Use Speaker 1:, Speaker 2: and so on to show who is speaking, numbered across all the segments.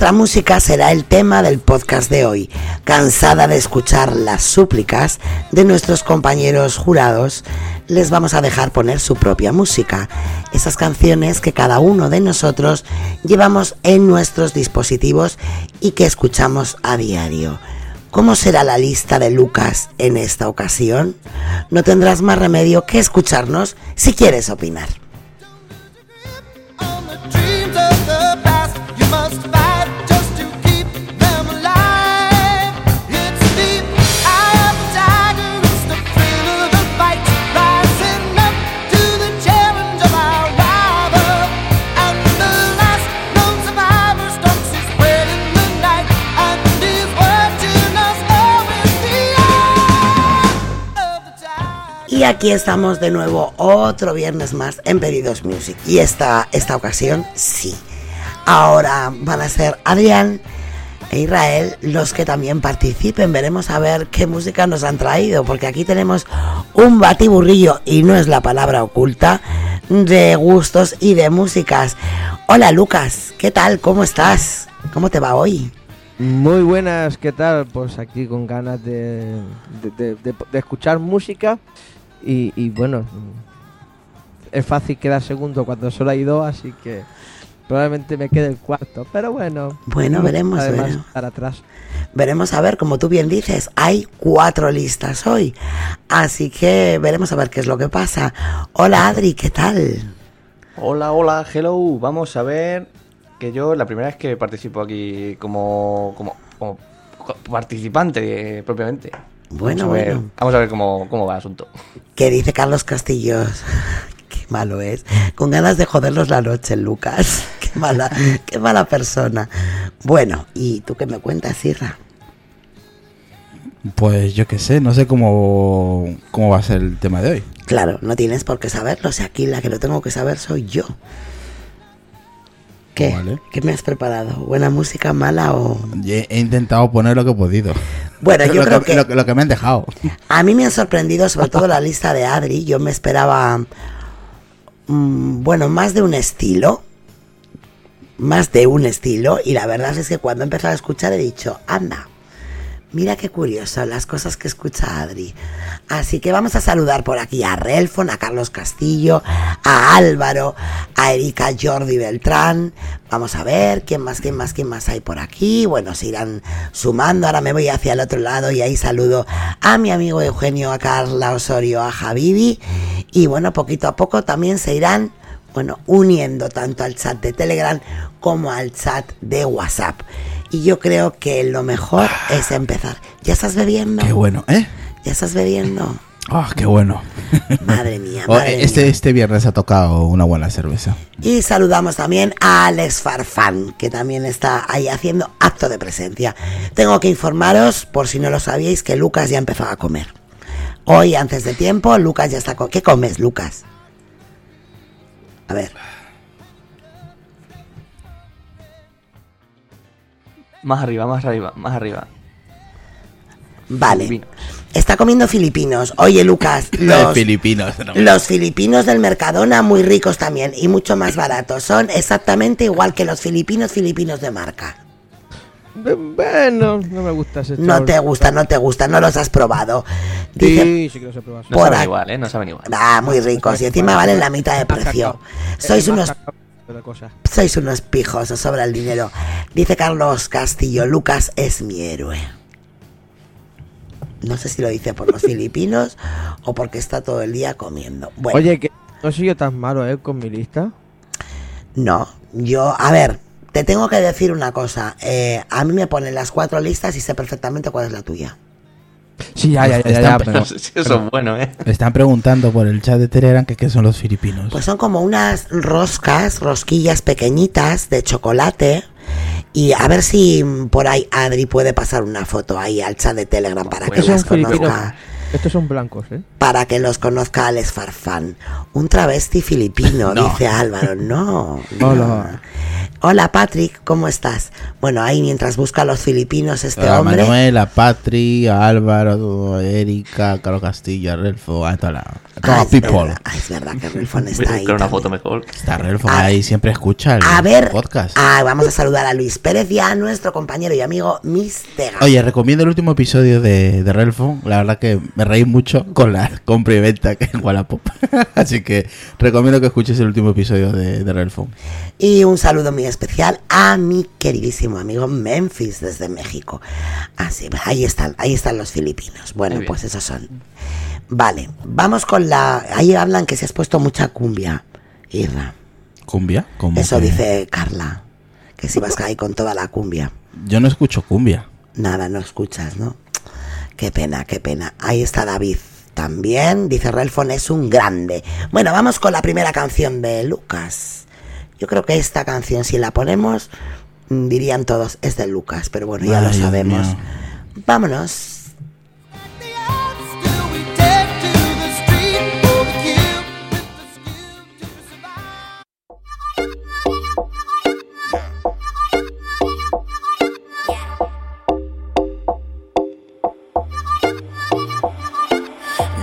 Speaker 1: Nuestra música será el tema del podcast de hoy. Cansada de escuchar las súplicas de nuestros compañeros jurados, les vamos a dejar poner su propia música. Esas canciones que cada uno de nosotros llevamos en nuestros dispositivos y que escuchamos a diario. ¿Cómo será la lista de Lucas en esta ocasión? No tendrás más remedio que escucharnos si quieres opinar. Y aquí estamos de nuevo otro viernes más en Pedidos Music. Y esta, esta ocasión sí. Ahora van a ser Adrián e Israel los que también participen. Veremos a ver qué música nos han traído. Porque aquí tenemos un batiburrillo, y no es la palabra oculta, de gustos y de músicas. Hola Lucas, ¿qué tal? ¿Cómo estás? ¿Cómo te va hoy?
Speaker 2: Muy buenas, ¿qué tal? Pues aquí con ganas de, de, de escuchar música y, bueno, es fácil quedar segundo cuando solo hay dos, así que probablemente me quede el cuarto. Pero bueno.
Speaker 1: Bueno, veremos.
Speaker 2: Además, atrás.
Speaker 1: Veremos a ver, como tú bien dices, hay cuatro listas hoy. Así que veremos a ver qué es lo que pasa. Hola Adri, ¿qué tal?
Speaker 3: Hola, hola, hello. Vamos a ver que yo la primera vez que participo aquí como, como, como participante propiamente.
Speaker 1: Bueno,
Speaker 3: vamos a ver,
Speaker 1: bueno.
Speaker 3: Vamos a ver cómo, cómo va el asunto.
Speaker 1: ¿Qué dice Carlos Castillos? Qué malo es. Con ganas de jodernos la noche, Lucas. Qué mala, qué mala persona. Bueno, ¿y tú qué me cuentas, Sirra?
Speaker 4: Pues yo qué sé, no sé cómo, cómo va a ser el tema de hoy.
Speaker 1: Claro, no tienes por qué saberlo. O sea, aquí la que lo tengo que saber soy yo. ¿Qué?
Speaker 4: Vale.
Speaker 1: ¿Qué me has preparado? ¿Buena música, mala o...?
Speaker 4: He, intentado poner lo que he podido.
Speaker 1: Bueno, yo
Speaker 4: lo,
Speaker 1: creo que...
Speaker 4: Lo, lo que me han dejado.
Speaker 1: A mí me han sorprendido sobre todo la lista de Adri. Yo me esperaba, mm, bueno, más de un estilo. Más de un estilo. Y la verdad es que cuando he empezado a escuchar he dicho, anda, mira qué curioso las cosas que escucha Adri. Así que vamos a saludar por aquí a Relfon, a Carlos Castillo, a Álvaro, a Erika Jordi Beltrán. Vamos a ver quién más, quién más, quién más hay por aquí. Bueno, se irán sumando. Ahora me voy hacia el otro lado y ahí saludo a mi amigo Eugenio, a Carla Osorio, a Javivi. Y bueno, poquito a poco también se irán, bueno, uniendo tanto al chat de Telegram como al chat de WhatsApp. Y yo creo que lo mejor es empezar. ¿Ya estás bebiendo?
Speaker 4: Qué bueno, ¿eh?
Speaker 1: ¿Ya estás bebiendo?
Speaker 4: Ah, qué bueno.
Speaker 1: Madre mía,
Speaker 4: Oh,
Speaker 1: madre
Speaker 4: este,
Speaker 1: mía.
Speaker 4: este viernes ha tocado una buena cerveza.
Speaker 1: Y saludamos también a Alex Farfán, que también está ahí haciendo acto de presencia. Tengo que informaros, por si no lo sabíais, que Lucas ya empezó a comer. Hoy, antes de tiempo, Lucas ya está... co- ¿Qué comes, Lucas? A ver.
Speaker 3: Más arriba, más arriba, más arriba.
Speaker 1: Vale. Está comiendo filipinos. Oye, Lucas,
Speaker 4: Los filipinos. no.
Speaker 1: los filipinos del Mercadona muy ricos también y mucho más baratos. Son exactamente igual que los filipinos filipinos de marca.
Speaker 2: Bueno, no me gusta ese
Speaker 1: No te gusta, no te gusta, no los has probado. Dice,
Speaker 2: Sí, sí que los he probado.
Speaker 3: No
Speaker 1: Por
Speaker 3: saben igual, ¿eh? No saben igual.
Speaker 1: ah, muy ricos y encima valen la mitad de precio. Sois
Speaker 2: más
Speaker 1: unos
Speaker 2: cosa.
Speaker 1: sois unos pijos, os sobra el dinero. Dice Carlos Castillo, Lucas es mi héroe. No sé si lo dice por los filipinos o porque está todo el día comiendo. Bueno,
Speaker 2: Oye, que No he sido tan malo, ¿eh? Con mi lista.
Speaker 1: No, yo, a ver, te tengo que decir una cosa. eh, a mí me ponen las cuatro listas y sé perfectamente cuál es la tuya.
Speaker 2: Sí, ya, ya, ya, pero-
Speaker 3: No eso es bueno, ¿eh?
Speaker 4: Me están preguntando por el chat de Telegram que qué son los filipinos.
Speaker 1: Pues son como unas roscas, rosquillas pequeñitas de chocolate. Y a ver si por ahí Adri puede pasar una foto ahí al chat de Telegram para que
Speaker 3: Bueno,
Speaker 2: Estos
Speaker 1: las
Speaker 2: filipinos.
Speaker 1: conozca.
Speaker 2: Estos son blancos, ¿eh?
Speaker 1: Para que los conozca Alex Farfán. Un travesti filipino,
Speaker 4: No.
Speaker 1: dice Álvaro. No. no.
Speaker 2: Hola.
Speaker 1: Hola Patrick, ¿cómo estás? Bueno, ahí mientras busca a los filipinos este
Speaker 4: a
Speaker 1: hombre.
Speaker 4: Manuel, a Patri, a Álvaro, a Erika, a Carlos Castillo, a Relfo, a toda la a toda
Speaker 1: Ah, es
Speaker 4: people.
Speaker 1: verdad, ah, es verdad que Relfon
Speaker 3: Voy
Speaker 1: está ahí.
Speaker 3: una foto mejor.
Speaker 4: Está Relfo
Speaker 1: A-
Speaker 4: ahí, siempre escucha el
Speaker 1: A ver,
Speaker 4: podcast.
Speaker 1: ah, vamos a saludar a Luis Pérez y a nuestro compañero y amigo Mistega.
Speaker 4: Oye, recomiendo el último episodio de, de Relfo. La verdad que me reí mucho con la compra y venta que en Wallapop. Así que recomiendo que escuches el último episodio de, de Relfo.
Speaker 1: Y un saludo muy especial a mi queridísimo amigo Memphis desde México. Así, ahí están, ahí están los filipinos. Bueno, pues esos son. Vale, vamos con la. Ahí hablan que se has puesto mucha cumbia, Irra.
Speaker 4: ¿Cumbia? ¿Cómo
Speaker 1: Eso
Speaker 4: que?
Speaker 1: dice Carla. Que si vas ahí con toda la cumbia.
Speaker 4: Yo no escucho cumbia.
Speaker 1: Nada, no escuchas, ¿no? Qué pena, qué pena. Ahí está David. También, dice Relfon, es un grande. Bueno, vamos con la primera canción de Lucas. Yo creo que esta canción, si la ponemos, mm, dirían todos, es de Lucas, pero bueno, ya
Speaker 4: Ay,
Speaker 1: lo sabemos.
Speaker 4: mío.
Speaker 1: Vámonos.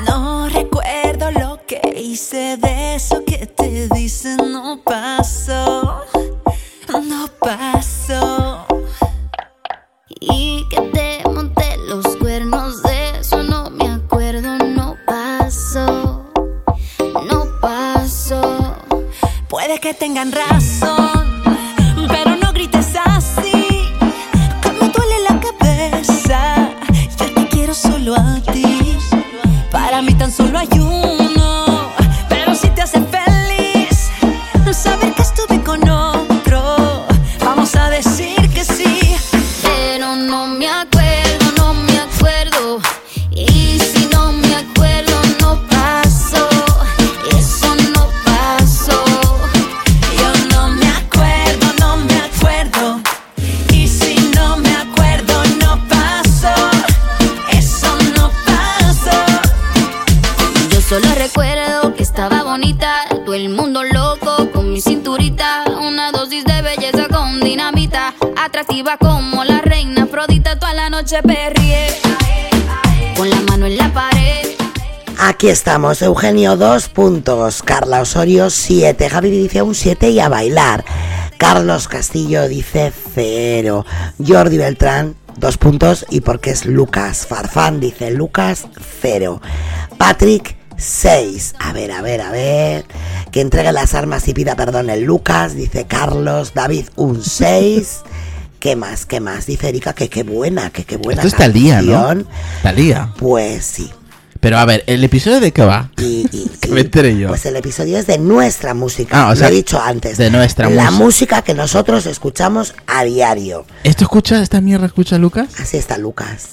Speaker 5: No recuerdo lo que hice de eso que te dicen no pasó, no pasó.
Speaker 6: Y que te monté los cuernos de eso no me acuerdo, no pasó, no pasó.
Speaker 5: Puede que tengan razón, solo a ti, para mí tan solo hay uno,
Speaker 6: atractiva como la reina Afrodita, toda la noche perrié, con la mano en la pared.
Speaker 1: Aquí estamos, Eugenio, dos puntos. Carla Osorio, siete. Javi dice un siete y a bailar. Carlos Castillo dice cero. Jordi Beltrán, dos puntos. Y porque es Lucas. Farfán dice Lucas, cero. Patrick, seis. A ver, a ver, a ver. Que entregue las armas y pida perdón el Lucas, dice Carlos. David, un seis. ¿Qué más? ¿Qué más? Dice Erika que qué buena, que qué buena.
Speaker 4: Esto es Talía, ¿no?
Speaker 1: canción.
Speaker 4: Talía.
Speaker 1: Pues sí.
Speaker 4: Pero a ver, ¿el episodio de qué va?
Speaker 1: Y, y-
Speaker 4: Que
Speaker 1: y-
Speaker 4: me entere yo.
Speaker 1: Pues el episodio es de nuestra música.
Speaker 4: Ah, o sea,
Speaker 1: Lo he dicho antes.
Speaker 4: de nuestra
Speaker 1: La
Speaker 4: música.
Speaker 1: música que nosotros escuchamos a diario.
Speaker 4: ¿Esto escucha, esta mierda escucha Lucas?
Speaker 1: Así está Lucas.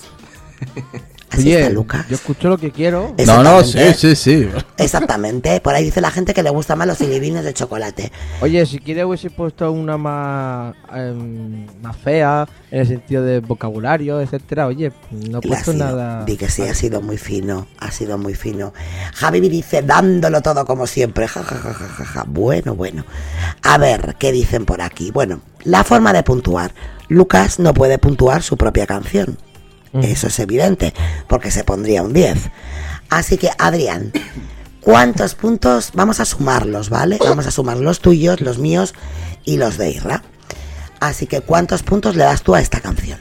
Speaker 1: Así
Speaker 2: Oye,
Speaker 1: está Lucas.
Speaker 2: yo escucho lo que quiero.
Speaker 4: No, no, sí, sí, sí.
Speaker 1: Exactamente. Por ahí dice la gente que le gustan más los filipinos de chocolate.
Speaker 2: Oye, si quieres hubiese puesto una más, em, más fea, en el sentido de vocabulario, etcétera. Oye, no he puesto nada.
Speaker 1: Di que sí, ha sido muy fino. Ha sido muy fino. Javi dice, dándolo todo como siempre. Ja, ja, ja, ja, ja, ja. Bueno, bueno. A ver, ¿qué dicen por aquí? Bueno, la forma de puntuar. Lucas no puede puntuar su propia canción. Eso es evidente, porque se pondría un 10. Así que, Adrián, ¿cuántos puntos? Vamos a sumarlos, ¿vale? Vamos a sumar los tuyos, los míos y los de Irra. Así que, ¿cuántos puntos le das tú a esta canción?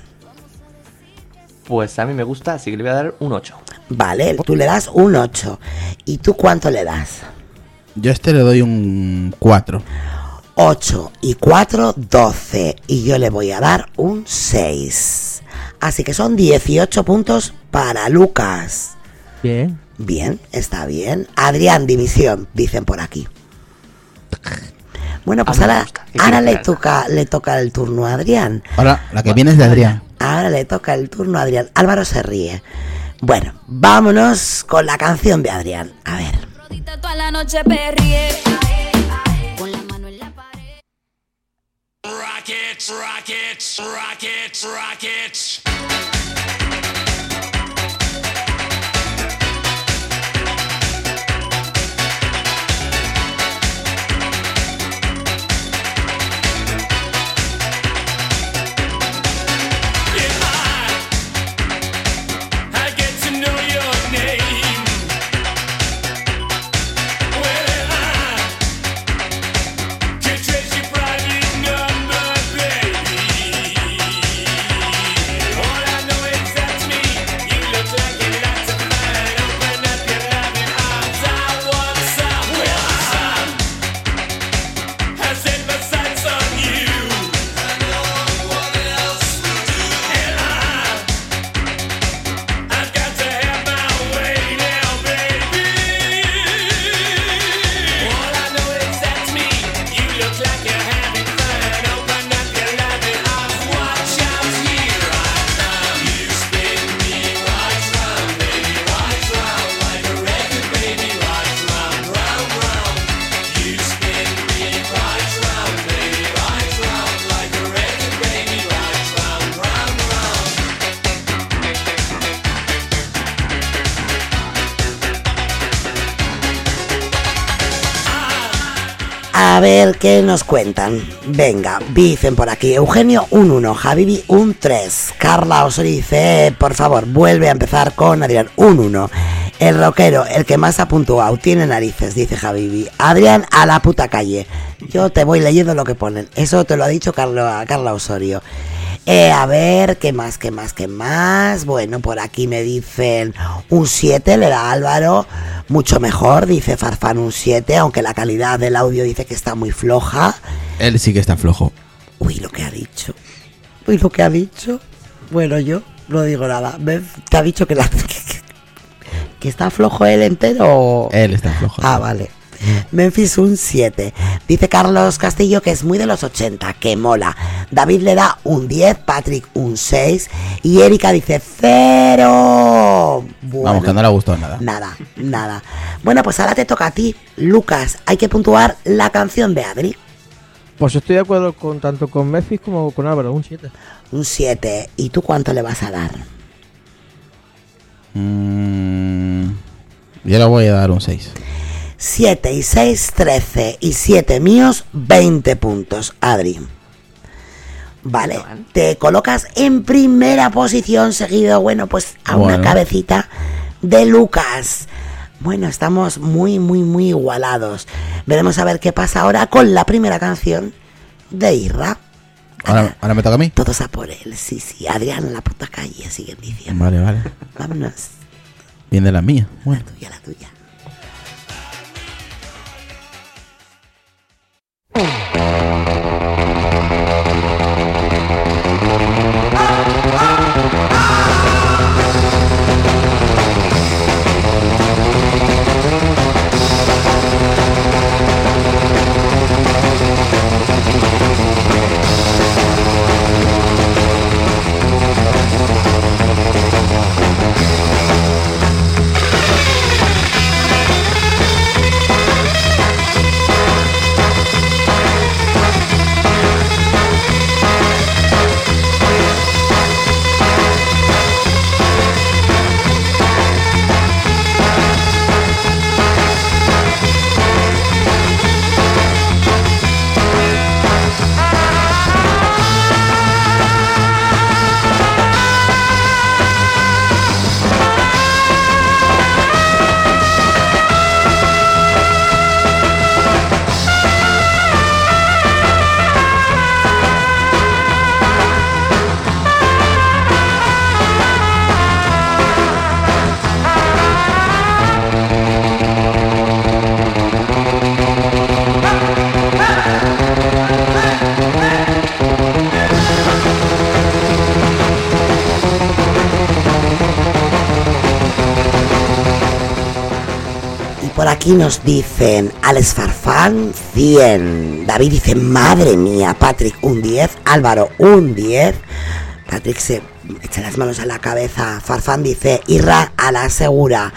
Speaker 3: Pues a mí me gusta, así que le voy a dar un 8.
Speaker 1: Vale, tú le das un 8. ¿Y tú cuánto le das?
Speaker 4: Yo a este le doy un 4.
Speaker 1: 8 y 4, 12. Y yo le voy a dar un 6. Así que son 18 puntos para Lucas.
Speaker 2: Bien.
Speaker 1: Bien, está bien. Adrián, dimisión, dicen por aquí. Bueno, pues
Speaker 3: Ah,
Speaker 1: ahora,
Speaker 3: gusta. ¿Qué
Speaker 1: ahora le toca, le toca el turno a Adrián.
Speaker 4: Ahora, la que viene es de Adrián.
Speaker 1: Ahora le toca el turno a Adrián. Álvaro se ríe. Bueno, vámonos con la canción de Adrián. A ver.
Speaker 7: Rockets, rockets, rockets, rockets. A
Speaker 1: ver qué nos cuentan. Venga, dicen por aquí. Eugenio, un 1. Javibi, un 3. Carla Osorio dice, por favor, vuelve a empezar con Adrián, un 1. El rockero, el que más ha puntuado, tiene narices, dice Javibi. Adrián, a la puta calle. Yo te voy leyendo lo que ponen. Eso te lo ha dicho Carla, Carla Osorio. Eh, a ver, ¿qué más, qué más, qué más? Bueno, por aquí me dicen un 7, le da Álvaro. Mucho mejor, dice Farfán un 7, aunque la calidad del audio dice que está muy floja.
Speaker 4: Él sí que está flojo.
Speaker 1: Uy, lo que ha dicho. Uy, lo que ha dicho. Bueno, yo no digo nada. Me- ¿Te ha dicho que, la, que, que está flojo él entero?
Speaker 4: Él está flojo.
Speaker 1: Ah, vale. Memphis un 7. Dice Carlos Castillo que es muy de los 80, que mola. David le da un 10, Patrick un 6 y Erika dice 0.
Speaker 4: Vamos, que no le ha gustado nada.
Speaker 1: Nada, nada. Bueno, pues ahora te toca a ti, Lucas. Hay que puntuar la canción de Adri.
Speaker 2: Pues estoy de acuerdo con tanto con Memphis como con Álvaro, un 7.
Speaker 1: Un 7. ¿Y tú cuánto le vas a dar?
Speaker 4: Mm, yo le voy a dar un 6.
Speaker 1: 7 y 6, 13 y 7 míos, 20 puntos, Adri. Vale, te colocas en primera posición seguido, bueno, pues a una cabecita de Lucas. Bueno, estamos muy, muy, muy igualados. Veremos a ver qué pasa ahora con la primera canción de Irra.
Speaker 4: Ahora, ahora me toca a mí.
Speaker 1: Todos a por él, sí, sí. Adrián en la puta calle, siguen diciendo.
Speaker 4: Vale, vale.
Speaker 1: Vámonos,
Speaker 4: Bien de la mía. Bueno.
Speaker 1: la tuya, la tuya. Oh. Nos dicen Alex Farfán 100. David dice, madre mía, Patrick un 10. Álvaro un 10. Patrick se echa las manos a la cabeza. Farfán dice, Irra a la segura.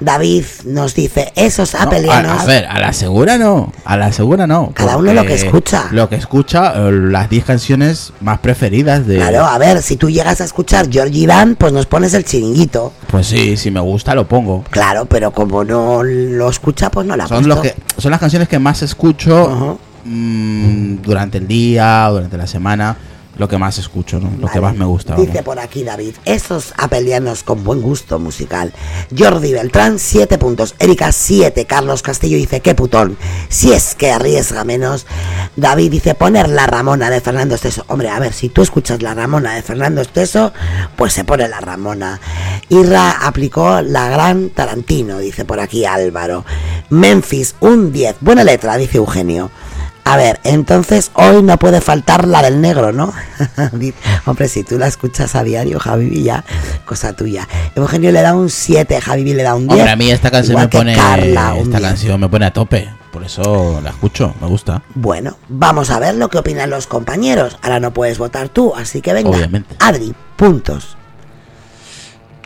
Speaker 1: David nos dice, esos
Speaker 4: No,
Speaker 1: apelianos.
Speaker 4: a, a ver, a la segura no. A la segura no.
Speaker 1: Cada uno lo que escucha.
Speaker 4: Lo que escucha, eh, las 10 canciones más preferidas de.
Speaker 1: Claro, a ver, si tú llegas a escuchar Georgie Dan, pues nos pones el chiringuito.
Speaker 4: Pues sí, si me gusta lo pongo.
Speaker 1: Claro, pero como no lo escucha, pues no la
Speaker 4: Son, los que, son las canciones que más escucho
Speaker 1: Ajá.
Speaker 4: mm, durante el día, durante la semana. Lo que más escucho, ¿no? Lo que más me gusta.
Speaker 1: Dice
Speaker 4: vamos.
Speaker 1: por aquí David, esos apelianos con buen gusto musical. Jordi Beltrán, 7 puntos. Erika, 7. Carlos Castillo dice, qué putón. Si es que arriesga menos. David dice, poner la Ramona de Fernando Esteso. Hombre, a ver, si tú escuchas la Ramona de Fernando Esteso, pues se pone la Ramona. Irra aplicó la gran Tarantino, dice por aquí Álvaro. Memphis, un 10. Buena letra, dice Eugenio. A ver, entonces hoy no puede faltar la del negro, ¿no? Hombre, si tú la escuchas a diario, Javi, ya, cosa tuya. Eugenio le da un 7, Javi le da un 10.
Speaker 4: Hombre, a mí esta canción me pone.
Speaker 1: Carla,
Speaker 4: esta
Speaker 1: 10.
Speaker 4: canción me pone a tope. Por eso la escucho, me gusta.
Speaker 1: Bueno, vamos a ver lo que opinan los compañeros. Ahora no puedes votar tú, así que venga.
Speaker 4: Obviamente.
Speaker 1: Adri, puntos.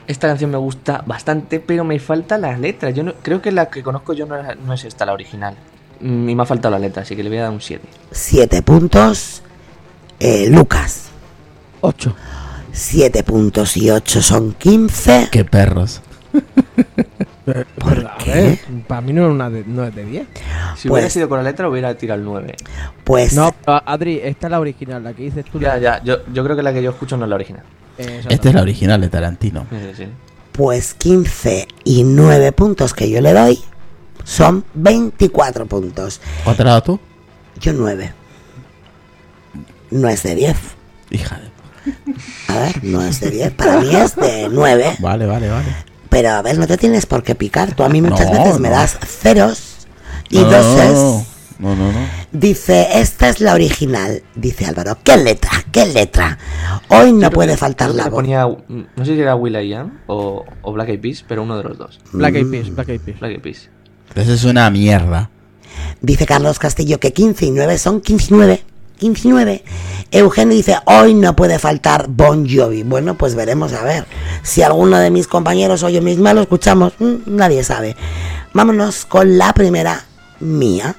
Speaker 3: Esta canción me gusta bastante, pero me falta las letras. Yo no, creo que la que conozco yo no es esta, la original. Mm, Y me ha faltado la letra, así que le voy a dar un 7.
Speaker 1: 7 puntos. Eh, Lucas,
Speaker 2: 8.
Speaker 1: 7 puntos y 8 son 15.
Speaker 4: Qué perros.
Speaker 2: A
Speaker 1: qué?
Speaker 2: ver, para mí no es, una de, no es de 10.
Speaker 3: Si
Speaker 1: Pues-
Speaker 3: hubiera sido con la letra, hubiera tirado el 9.
Speaker 1: Pues
Speaker 2: No, Adri, esta es la original, la que dices tú.
Speaker 3: Ya,
Speaker 2: la-
Speaker 3: ya, yo, yo creo que la que yo escucho no es la original.
Speaker 2: Eh,
Speaker 4: Esta es la original de Tarantino.
Speaker 3: Sí, sí, sí.
Speaker 1: Pues 15 y 9 puntos que yo le doy son 24 puntos.
Speaker 4: ¿Cuánto has dado tú?
Speaker 1: Yo 9. No es de 10.
Speaker 4: Hija de.
Speaker 1: A ver, no es de 10. Para mí es de 9.
Speaker 4: Vale, vale, vale.
Speaker 1: Pero a ver, no te tienes por qué picar. Tú a mí muchas
Speaker 4: No,
Speaker 1: veces me das ceros y
Speaker 4: No,
Speaker 1: doses.
Speaker 4: No, no, no.
Speaker 1: Dice, esta es la original. Dice Álvaro, ¿qué letra? ¿Qué letra? Hoy no puede
Speaker 3: que-
Speaker 1: faltar la voz.
Speaker 3: ponía, mm, no sé si era Will I Am o, o Black Eyed Peas, pero uno de los dos.
Speaker 2: Black Eyed Peas, Black Eyed Peas.
Speaker 3: Black Eyed Peas.
Speaker 4: Eso es una mierda.
Speaker 1: Dice Carlos Castillo que 15 y 9 son 15 y 9. 15 y 9. Eugenio dice, hoy no puede faltar Bon Jovi. Bueno, pues veremos a ver. Si alguno de mis compañeros o yo misma lo escuchamos, mm, nadie sabe. Vámonos con la primera mía.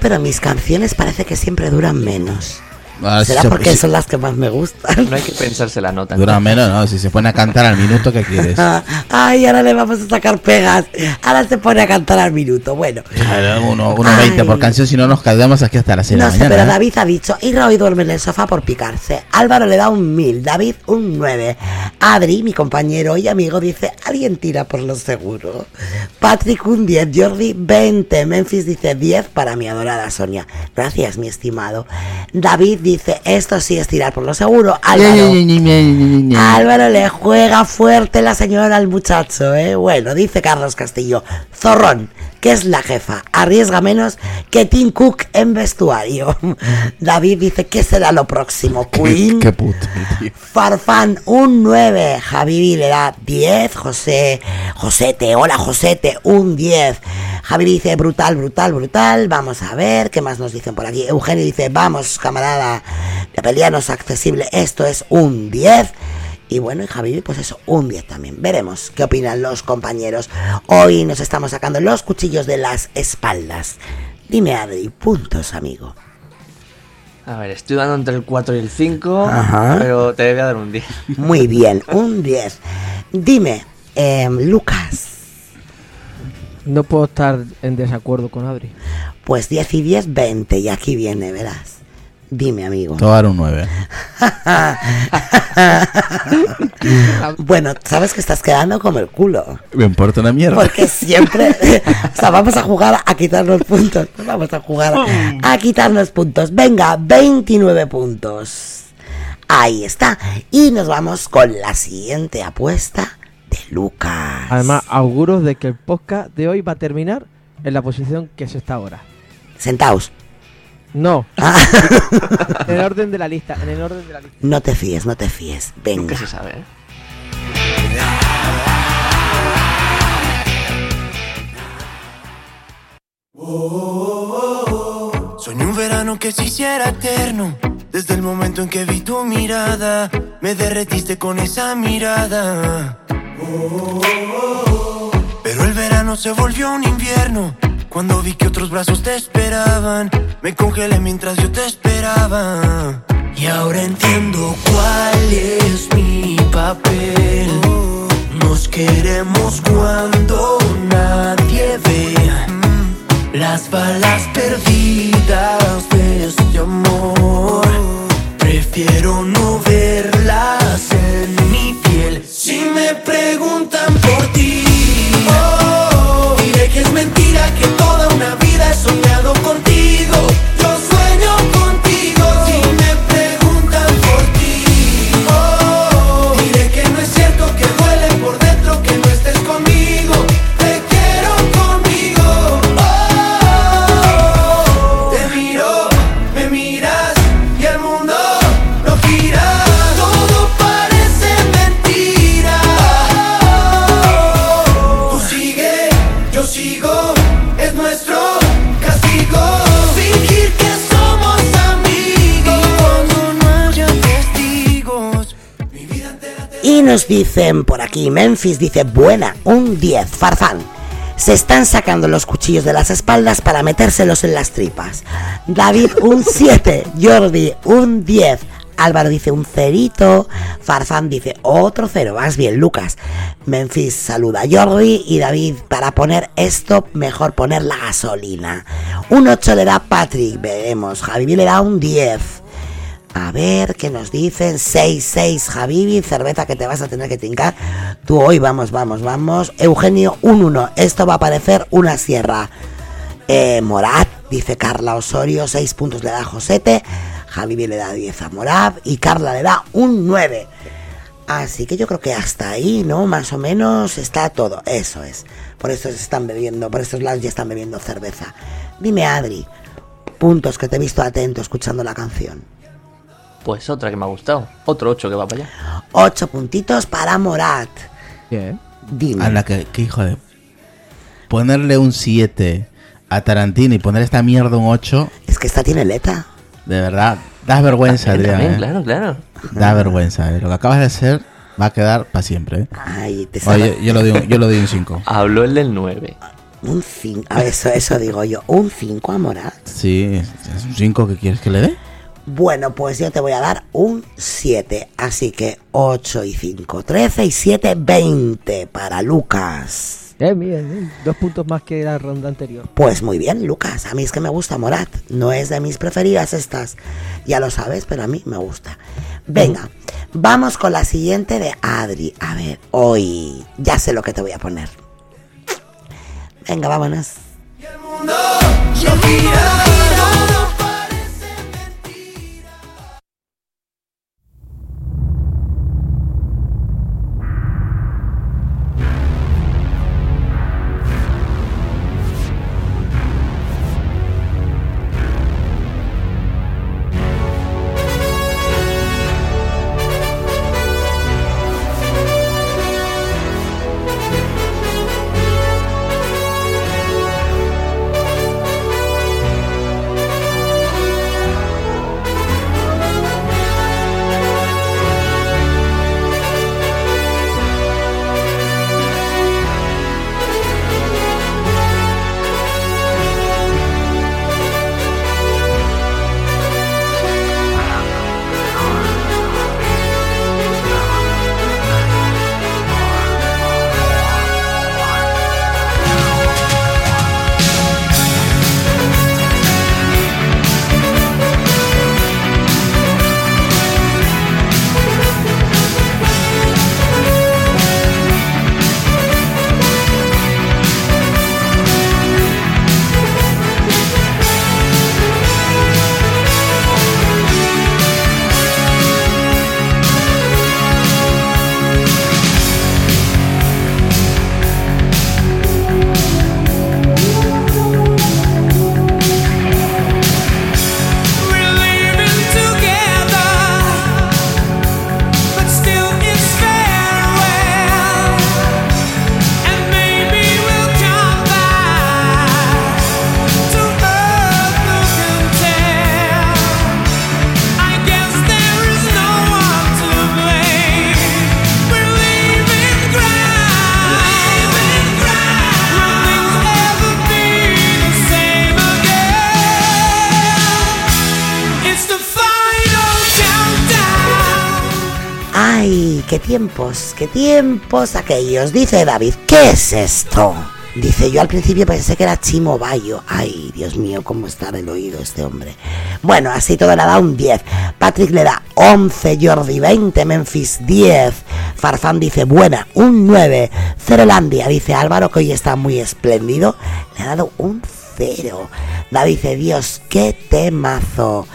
Speaker 1: Pero mis canciones parece que siempre duran menos.
Speaker 4: Ah,
Speaker 1: ¿Será
Speaker 4: si
Speaker 1: porque son las que más me gustan?
Speaker 3: No hay que pensarse la nota.
Speaker 4: Dura menos, ¿no? Si se pone a cantar al minuto, ¿qué quieres?
Speaker 1: Ay, ahora le vamos a sacar pegas. Ahora se pone a cantar al minuto. Bueno,
Speaker 4: Claro, uno, uno 20 por canción, si no nos quedamos aquí hasta las 6 de
Speaker 1: no
Speaker 4: la
Speaker 1: sé,
Speaker 4: mañana.
Speaker 1: pero
Speaker 4: ¿eh?
Speaker 1: David ha dicho, Irra hoy duerme en el sofá por picarse. Álvaro le da un mil, David un 9. Adri, mi compañero y amigo, dice, alguien tira por lo seguro. Patrick un 10, Jordi 20, Memphis dice 10 para mi adorada Sonia. Gracias, mi estimado. David dice, esto sí es tirar por lo seguro. Álvaro, Álvaro le juega fuerte la señora al muchacho, ¿eh? Bueno, dice Carlos Castillo, zorrón, que es la jefa, arriesga menos que Tim Cook en vestuario. David dice, ¿qué será lo próximo? Queen.
Speaker 4: Qué puto.
Speaker 1: Farfán, un 9. Javivi le da 10. José, Josete, hola Josete, un 10. Javi dice, brutal, brutal, brutal. Vamos a ver, ¿qué más nos dicen por aquí? Eugenio dice, vamos, camarada, de pelearnos accesible. Esto es un 10. Y bueno, y Javi, pues eso, un 10 también. Veremos qué opinan los compañeros. Hoy nos estamos sacando los cuchillos de las espaldas. Dime, Adri, puntos, amigo.
Speaker 3: A ver, estoy dando entre el 4 y el 5,
Speaker 1: Ajá.
Speaker 3: pero te voy a dar un 10.
Speaker 1: Muy bien, un 10. Dime, em, Lucas,
Speaker 2: No puedo estar en desacuerdo con Adri.
Speaker 1: pues 10 y 10, 20. Y aquí viene, verás. Dime, amigo.
Speaker 4: Te voy a dar un 9.
Speaker 1: Bueno, sabes que estás quedando como el culo.
Speaker 4: Me importa una mierda.
Speaker 1: Porque siempre. o sea, vamos a jugar a quitarnos puntos. Vamos a jugar a quitarnos puntos. Venga, 29 puntos. Ahí está. Y nos vamos con la siguiente apuesta Lucas.
Speaker 2: Además, auguro de que el podcast de hoy va a terminar en la posición que se está ahora.
Speaker 1: Sentaos.
Speaker 2: No,
Speaker 1: Ah,
Speaker 2: en el orden de la lista, en el orden de la lista.
Speaker 1: no te fíes, no te fíes. Venga.
Speaker 3: Nunca se sabe, ¿eh?
Speaker 8: Soñé un verano que se hiciera eterno. Desde el momento en que vi tu mirada, me derretiste con esa mirada. Pero el verano se volvió un invierno. Cuando vi que otros brazos te esperaban, me congelé mientras yo te esperaba. Y ahora entiendo cuál es mi papel. Nos queremos cuando nadie ve. Las balas perdidas de este amor Prefiero no verlas en mi piel Si me preguntan por ti oh, Y
Speaker 1: nos dicen por aquí, Memphis dice, buena, un 10, Farfán. Se están sacando los cuchillos de las espaldas para metérselos en las tripas. David, un 7. Jordi, un 10. Álvaro dice un cerito. Farfán dice otro cero. Más bien, Lucas. Memphis saluda a Jordi. Y David, para poner esto, mejor poner la gasolina. Un 8 le da Patrick. Veremos. Javi le da un 10. A ver, ¿qué nos dicen? 6-6, Javibi, cerveza que te vas a tener que trincar. Tú hoy, vamos, vamos, vamos. Eugenio, un 1. Esto va a parecer una sierra. Eh, Morat, dice Carla Osorio, 6 puntos le da Josete. Javibi le da 10 a Morat y Carla le da un 9. Así que yo creo que hasta ahí, ¿no? Más o menos está todo. Eso es. Por eso se están bebiendo, por estos lados ya están bebiendo cerveza. Dime, Adri, puntos que te he visto atento escuchando la canción.
Speaker 3: Pues otra que me ha gustado. Otro 8 que va para allá.
Speaker 1: Ocho puntitos para Morat.
Speaker 2: Bien.
Speaker 1: Dime.
Speaker 4: Anda, que, que hijo de. Ponerle un 7 a Tarantino y poner esta mierda un 8,
Speaker 1: Es que esta tiene letra.
Speaker 4: de verdad, das vergüenza, Adrián.
Speaker 3: También,
Speaker 4: ¿eh?
Speaker 3: claro, claro.
Speaker 4: Da vergüenza, ¿eh? Lo que acabas de hacer va a quedar para siempre, ¿eh?
Speaker 1: Ay, te
Speaker 4: Oye, yo, lo doy un, yo lo doy un 5.
Speaker 3: Habló el del 9.
Speaker 1: Un 5. A ver, eso, eso digo yo. Un 5 a Morat.
Speaker 4: Sí, es un 5 que quieres que le dé.
Speaker 1: Bueno, pues yo te voy a dar un 7. Así que 8 y 5, 13 y 7, 20 para Lucas.
Speaker 2: Bien, bien, bien. Dos puntos más que la ronda anterior.
Speaker 1: Pues muy bien, Lucas. A mí es que me gusta Morat. No es de mis preferidas estas. Ya lo sabes, pero a mí me gusta. Venga, vamos con la siguiente de Adri. A ver, hoy ya sé lo que te voy a poner. Venga, vámonos.
Speaker 8: no gira Todo parece mentira
Speaker 1: tiempos, qué tiempos aquellos. Dice David, ¿qué es esto? Dice, yo al principio pensé que era Chimo Bayo. Ay, Dios mío, cómo está del oído este hombre. Bueno, así todo le da un 10. Patrick le da 11, Jordi 20, Memphis 10. Farfán dice, buena, un 9. Cerolandia dice, Álvaro, que hoy está muy espléndido. Le ha dado un 0. David dice, Dios, qué temazo.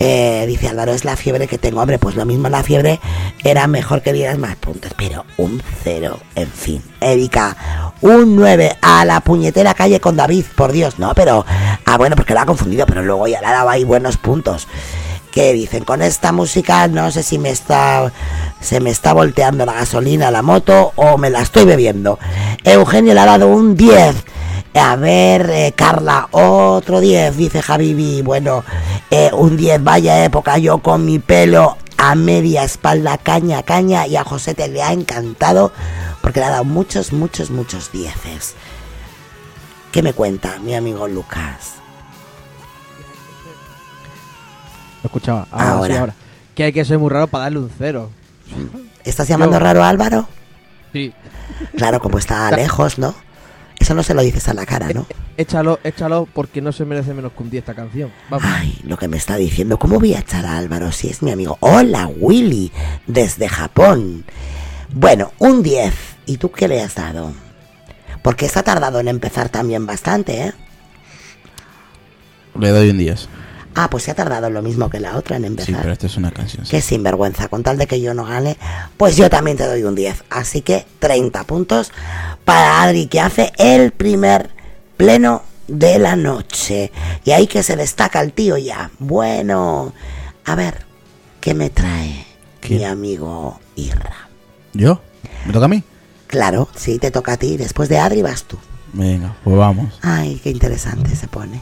Speaker 1: Eh, dice Álvaro, es la fiebre que tengo. Hombre, pues lo mismo la fiebre era mejor que dieras más puntos, pero un cero, en fin. Erika, un 9 a la puñetera calle con David, por Dios. No, pero. Ah, bueno, porque la ha confundido, pero luego ya le ha dado ahí buenos puntos. ¿Qué dicen? Con esta música no sé si me está. Se me está volteando la gasolina la moto o me la estoy bebiendo. Eugenio le ha dado un 10. A ver, eh, Carla, otro 10, dice Javibi. Bueno, eh, un 10, vaya época, yo con mi pelo a media espalda, caña, caña, y a José te le ha encantado porque le ha dado muchos, muchos, muchos dieces. ¿Qué me cuenta mi amigo Lucas?
Speaker 2: Lo escuchaba. Ahora,
Speaker 1: Ahora.
Speaker 2: sí, ahora. Que hay que ser muy raro para darle un cero.
Speaker 1: ¿Estás llamando
Speaker 2: Yo-
Speaker 1: raro a Álvaro?
Speaker 2: Sí.
Speaker 1: Claro, como está lejos, ¿no? Eso no se lo dices a la cara, ¿no?
Speaker 2: Échalo, échalo porque no se merece menos que un 10 esta canción. Vamos.
Speaker 1: Ay, lo que me está diciendo, ¿cómo voy a echar a Álvaro si es mi amigo? Hola, Willy, desde Japón. Bueno, un 10. ¿Y tú qué le has dado? Porque se ha tardado en empezar también bastante, ¿eh?
Speaker 4: Le doy un 10.
Speaker 1: Ah, pues se ha tardado lo mismo que la otra en
Speaker 4: Sí,
Speaker 1: empezar.
Speaker 4: pero esta es una canción. sí.
Speaker 1: Qué sinvergüenza, con tal de que yo no gane, pues yo también te doy un 10. Así que 30 puntos para Adri, que hace el primer pleno de la noche. Y ahí que se destaca el tío ya. Bueno, a ver, ¿qué me trae
Speaker 4: ¿Qué?
Speaker 1: mi amigo Irra?
Speaker 4: ¿Yo? ¿Me toca a mí?
Speaker 1: Claro, sí, te toca a ti. Después de Adri vas tú.
Speaker 4: Venga, pues vamos.
Speaker 1: Ay, qué interesante se pone.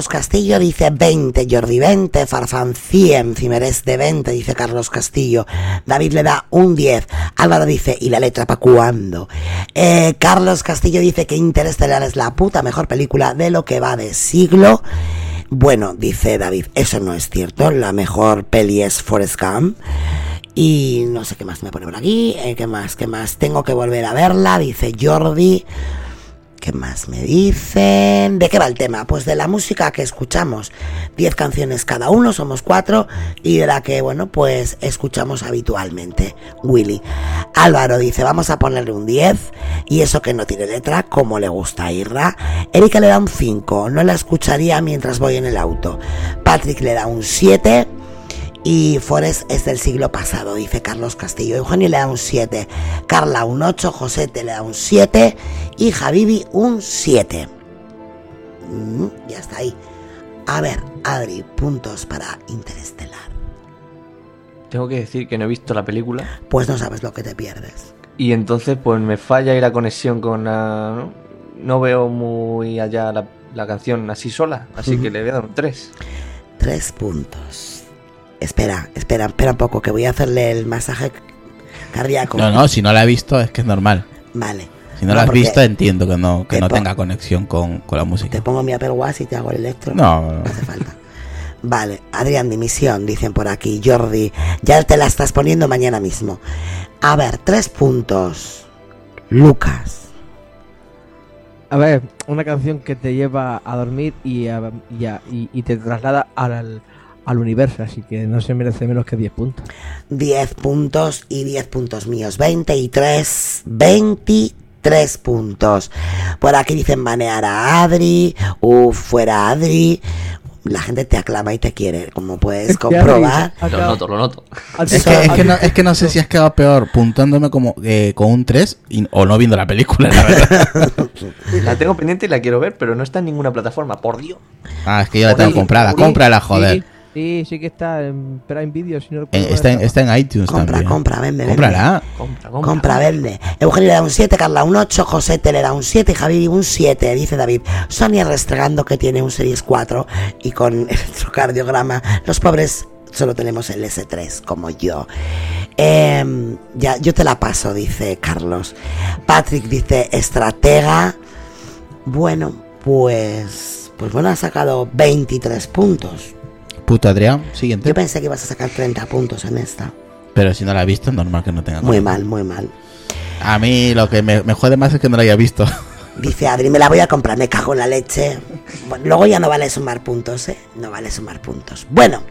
Speaker 1: Carlos Castillo dice 20, Jordi 20, Farfán 100, Cimerés de 20, dice Carlos Castillo. David le da un 10. Álvaro dice, ¿y la letra pa' cuándo? Eh, Carlos Castillo dice que Interestelar es la puta mejor película de lo que va de siglo. Bueno, dice David, eso no es cierto. La mejor peli es Forrest Gump. Y no sé qué más me pone por aquí. eh, ¿Qué más? ¿Qué más? Tengo que volver a verla, dice Jordi. ¿Qué más me dicen? ¿De qué va el tema? Pues de la música que escuchamos. 10 canciones cada uno, somos cuatro, y de la que, bueno, pues escuchamos habitualmente. Willy. Álvaro dice, vamos a ponerle un 10, y eso que no tiene letra, como le gusta a Irra. Erika le da un 5, no la escucharía mientras voy en el auto. Patrick le da un 7. Y Forest es del siglo pasado, dice Carlos Castillo. Eugenio le da un 7, Carla un 8, José te le da un 7 y Javibi un 7. Mm, ya está ahí. A ver, Adri, puntos para Interestelar.
Speaker 3: Tengo que decir que no he visto la película
Speaker 1: Pues no sabes lo que te pierdes.
Speaker 3: y entonces pues me falla ahí la conexión con la... No, No veo muy allá la, la canción así sola, así que le voy a dar un 3.
Speaker 1: Tres puntos. Espera, espera, espera un poco, que voy a hacerle el masaje cardíaco.
Speaker 4: No, no, si no la he visto es que es normal.
Speaker 1: Vale.
Speaker 4: Si no, la has visto entiendo que no, que
Speaker 1: te
Speaker 4: no tenga conexión con, con la
Speaker 1: Te
Speaker 4: música.
Speaker 1: pongo mi Apple Watch y te hago el electro.
Speaker 4: No, no.
Speaker 1: No hace falta. Vale, Adrián, dimisión, dicen por aquí. Jordi, ya te la estás poniendo mañana mismo. A ver, tres puntos. Lucas.
Speaker 2: A ver, una canción que te lleva a dormir y, a- y, a- y- y te traslada al, al universo, así que no se merece menos que 10 puntos.
Speaker 1: 10 puntos y 10 puntos míos. 23, 23 puntos. Por aquí dicen banear a Adri. Uf, fuera Adri. La gente te aclama y te quiere, como puedes comprobar.
Speaker 3: Lo noto, lo noto.
Speaker 4: Es que, es, que no, es que no sé si has quedado peor puntuándome como eh, con un 3 y- o no viendo la película, la verdad.
Speaker 3: La tengo pendiente y la quiero ver, pero no está en ninguna plataforma, por Dios.
Speaker 4: Ah, es que yo la tengo comprada. Cómprala, joder.
Speaker 2: Sí, sí, que está en Prime Video, si no
Speaker 4: Eh,
Speaker 2: recuerdo
Speaker 4: está, en, está en iTunes
Speaker 1: Compra,
Speaker 4: también.
Speaker 1: compra, vende, vende.
Speaker 4: Cómprala.
Speaker 3: Compra, compra.
Speaker 1: Compra, vende. Eugenio le da un 7, Carla un 8, José te le da un 7 y Javi un 7, dice David. Sonia restregando que tiene un Series 4 y con electrocardiograma. Los pobres solo tenemos el S3, como yo. Em, ya, yo te la paso, dice Carlos. Patrick dice estratega. Bueno, pues. Pues bueno, ha sacado 23 puntos.
Speaker 4: Puto Adrián, siguiente.
Speaker 1: Yo pensé que ibas a sacar 30 puntos en esta.
Speaker 4: Pero si no la has visto, es normal que no tenga
Speaker 1: Muy mal, muy mal.
Speaker 4: A mí lo que me, me jode más es que no la haya visto.
Speaker 1: Dice Adri, me la voy a comprar, me cago en la leche. Bueno, luego ya no vale sumar puntos, ¿eh? No vale sumar puntos. Bueno,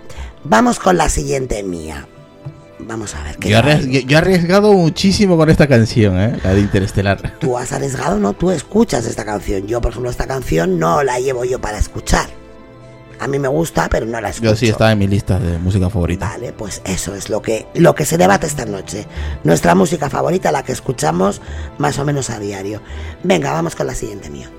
Speaker 1: vamos con la siguiente mía. Vamos a ver qué
Speaker 4: arries- yo- yo he arriesgado muchísimo con esta canción, ¿eh? La de Interestelar.
Speaker 1: Tú has arriesgado, ¿no? Tú escuchas esta canción. Yo, por ejemplo, esta canción no la llevo yo para escuchar. A mí me gusta, pero no la escucho.
Speaker 4: Yo sí estaba en mi lista de música favorita.
Speaker 1: Vale, pues eso es lo que, lo que se debate esta noche. Nuestra música favorita, la que escuchamos más o menos a diario. Venga, vamos con la siguiente mía.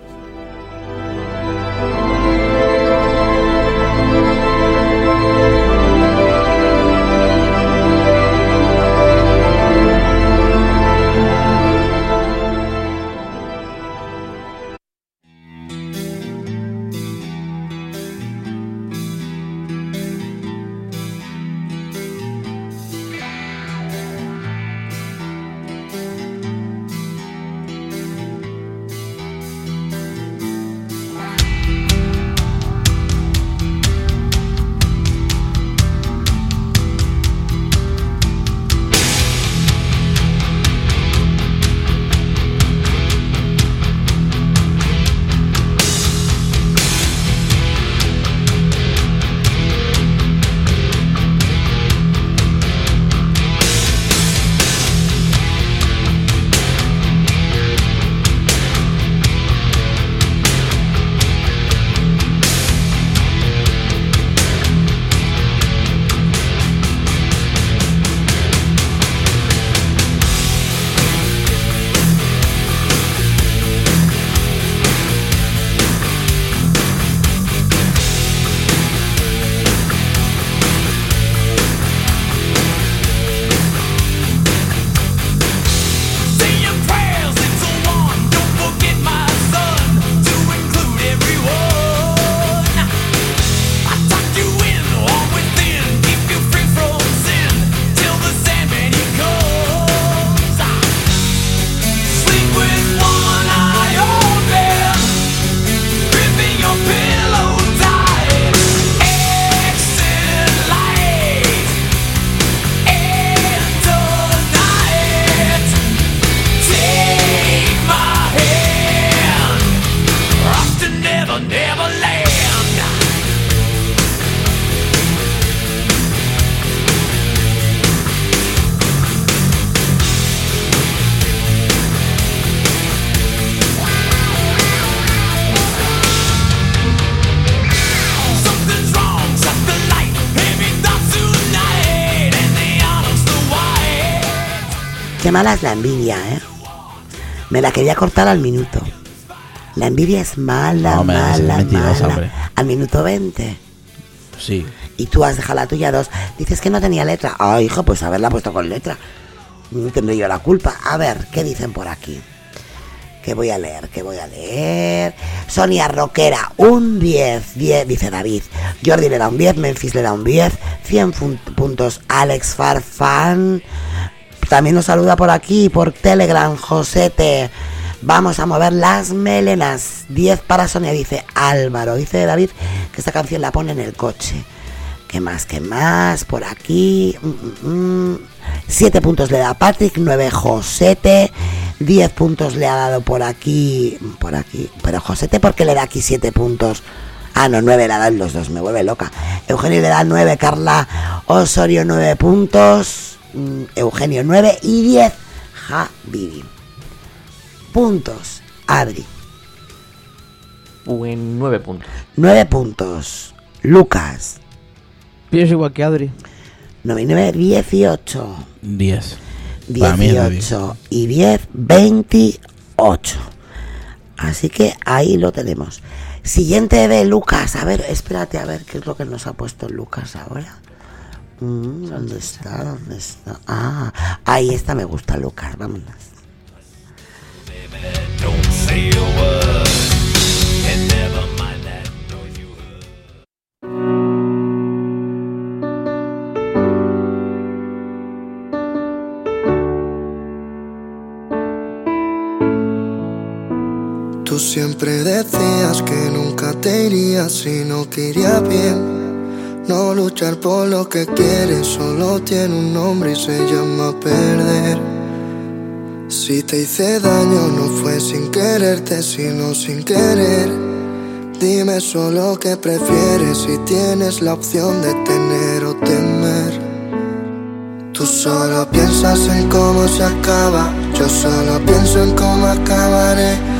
Speaker 1: Qué mala es la envidia, ¿eh? Me la quería cortar al minuto. La envidia es mala,
Speaker 4: No, hombre, es
Speaker 1: mala, mala.
Speaker 4: hombre.
Speaker 1: Al minuto 20.
Speaker 4: Sí.
Speaker 1: Y tú has dejado la tuya dos. Dices que no tenía letra. Ay, hijo, pues haberla puesto con letra. No tendré yo la culpa. A ver, ¿qué dicen por aquí? ¿Qué voy a leer? ¿Qué voy a leer? Sonia Roquera, un 10, 10, dice David. Jordi le da un 10, Memphis le da un 10, 100 fun- puntos. Alex Farfán también nos saluda por aquí, por Telegram, Josete. Vamos a mover las melenas. 10 para Sonia, dice Álvaro. Dice David que esta canción la pone en el coche. ¿Qué más? ¿Qué más? Por aquí. 7 puntos le da Patrick, 9 Josete. 10 puntos le ha dado por aquí. Por aquí. Pero Josete, ¿por qué le da aquí 7 puntos? Ah, no, 9 le dan los dos, me vuelve loca. Eugenio le da 9, Carla Osorio 9 puntos. Mm, Eugenio 9 y 10 Javi. Puntos. Adri.
Speaker 3: Pues nueve puntos.
Speaker 1: 9 puntos. Lucas.
Speaker 2: Pienso igual que Adri.
Speaker 1: 9 y 9, 18.
Speaker 4: 10. Para mí es de
Speaker 1: 18 y 10, 28. Así que ahí lo tenemos. Siguiente de Lucas. A ver, espérate a ver qué es lo que nos ha puesto Lucas ahora. Mm, ¿Dónde está? ¿Dónde está? Ah, ahí está, me gusta Lucas. Vámonos.
Speaker 9: Tú siempre decías que nunca te irías si no te iría bien. No luchar por lo que quieres solo tiene un nombre y se llama perder. Si te hice daño no fue sin quererte, sino sin querer. Dime solo qué prefieres si tienes la opción de tener o temer. Tú solo piensas en cómo se acaba, yo solo pienso en cómo acabaré.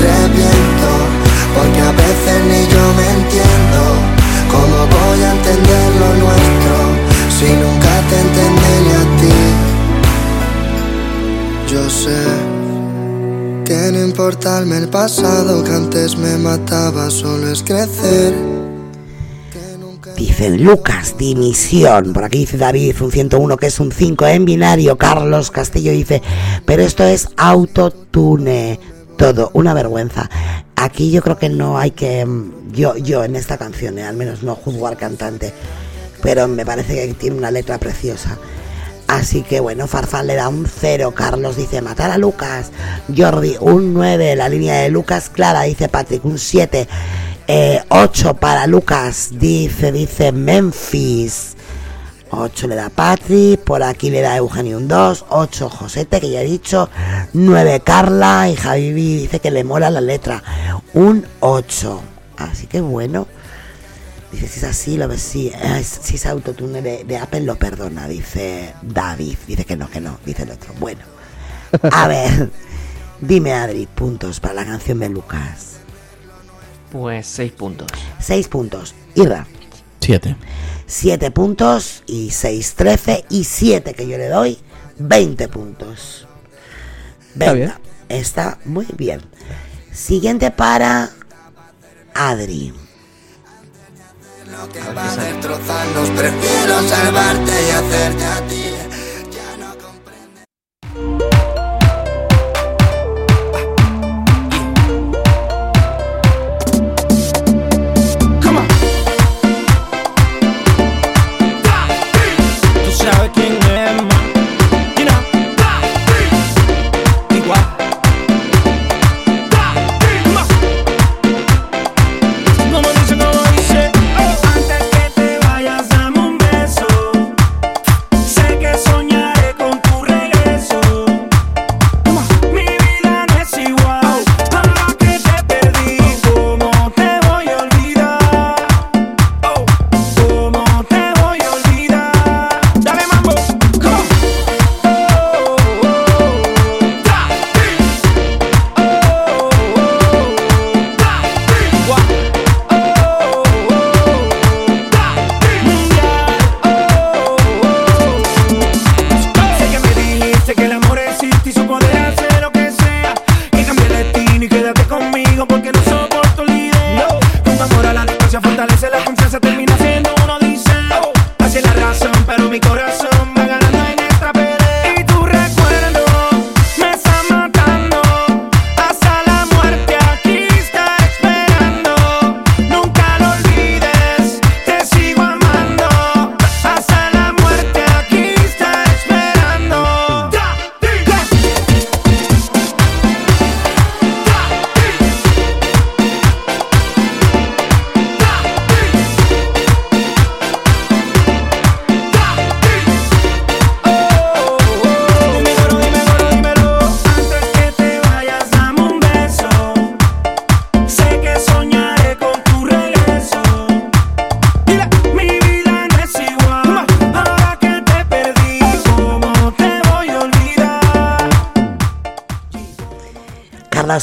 Speaker 9: Reviento, porque a veces ni yo me entiendo. ¿Cómo voy a entender lo nuestro si nunca te entendí ni a ti? Yo sé que no importarme el pasado que antes me mataba, solo es crecer.
Speaker 1: Dicen Lucas, dimisión. Por aquí dice David, un 101 que es un 5 en binario. Carlos Castillo dice, pero esto es autotune. Todo, una vergüenza. Aquí yo creo que no hay que. mm, Yo, yo en esta canción, eh, al menos no juzgo al cantante. Pero me parece que tiene una letra preciosa. Así que bueno, Farfán le da un 0. Carlos dice matar a Lucas. Jordi, un 9. La línea de Lucas Clara, dice Patrick, un 7. 8 para Lucas, dice, dice Memphis. 8 le da Patrick, por aquí le da Eugenio un 2, 8 Josete, que ya he dicho, 9 Carla y Javi dice que le mola la letra, un 8. Así que bueno, dice si es así, lo ves, sí, eh, si es autotune de, de Apple lo perdona, dice David, dice que no, que no, dice el otro. Bueno, a ver, dime Adri, puntos para la canción de Lucas.
Speaker 3: Pues seis puntos.
Speaker 1: 6 puntos. Irra,
Speaker 4: 7.
Speaker 1: 7 puntos y 6, 13 y 7 que yo le doy, 20 puntos. Venga,
Speaker 2: bien.
Speaker 1: está muy bien. Siguiente para Adri.
Speaker 9: Lo que va a destrozarnos, prefiero salvarte y hacerte a ti.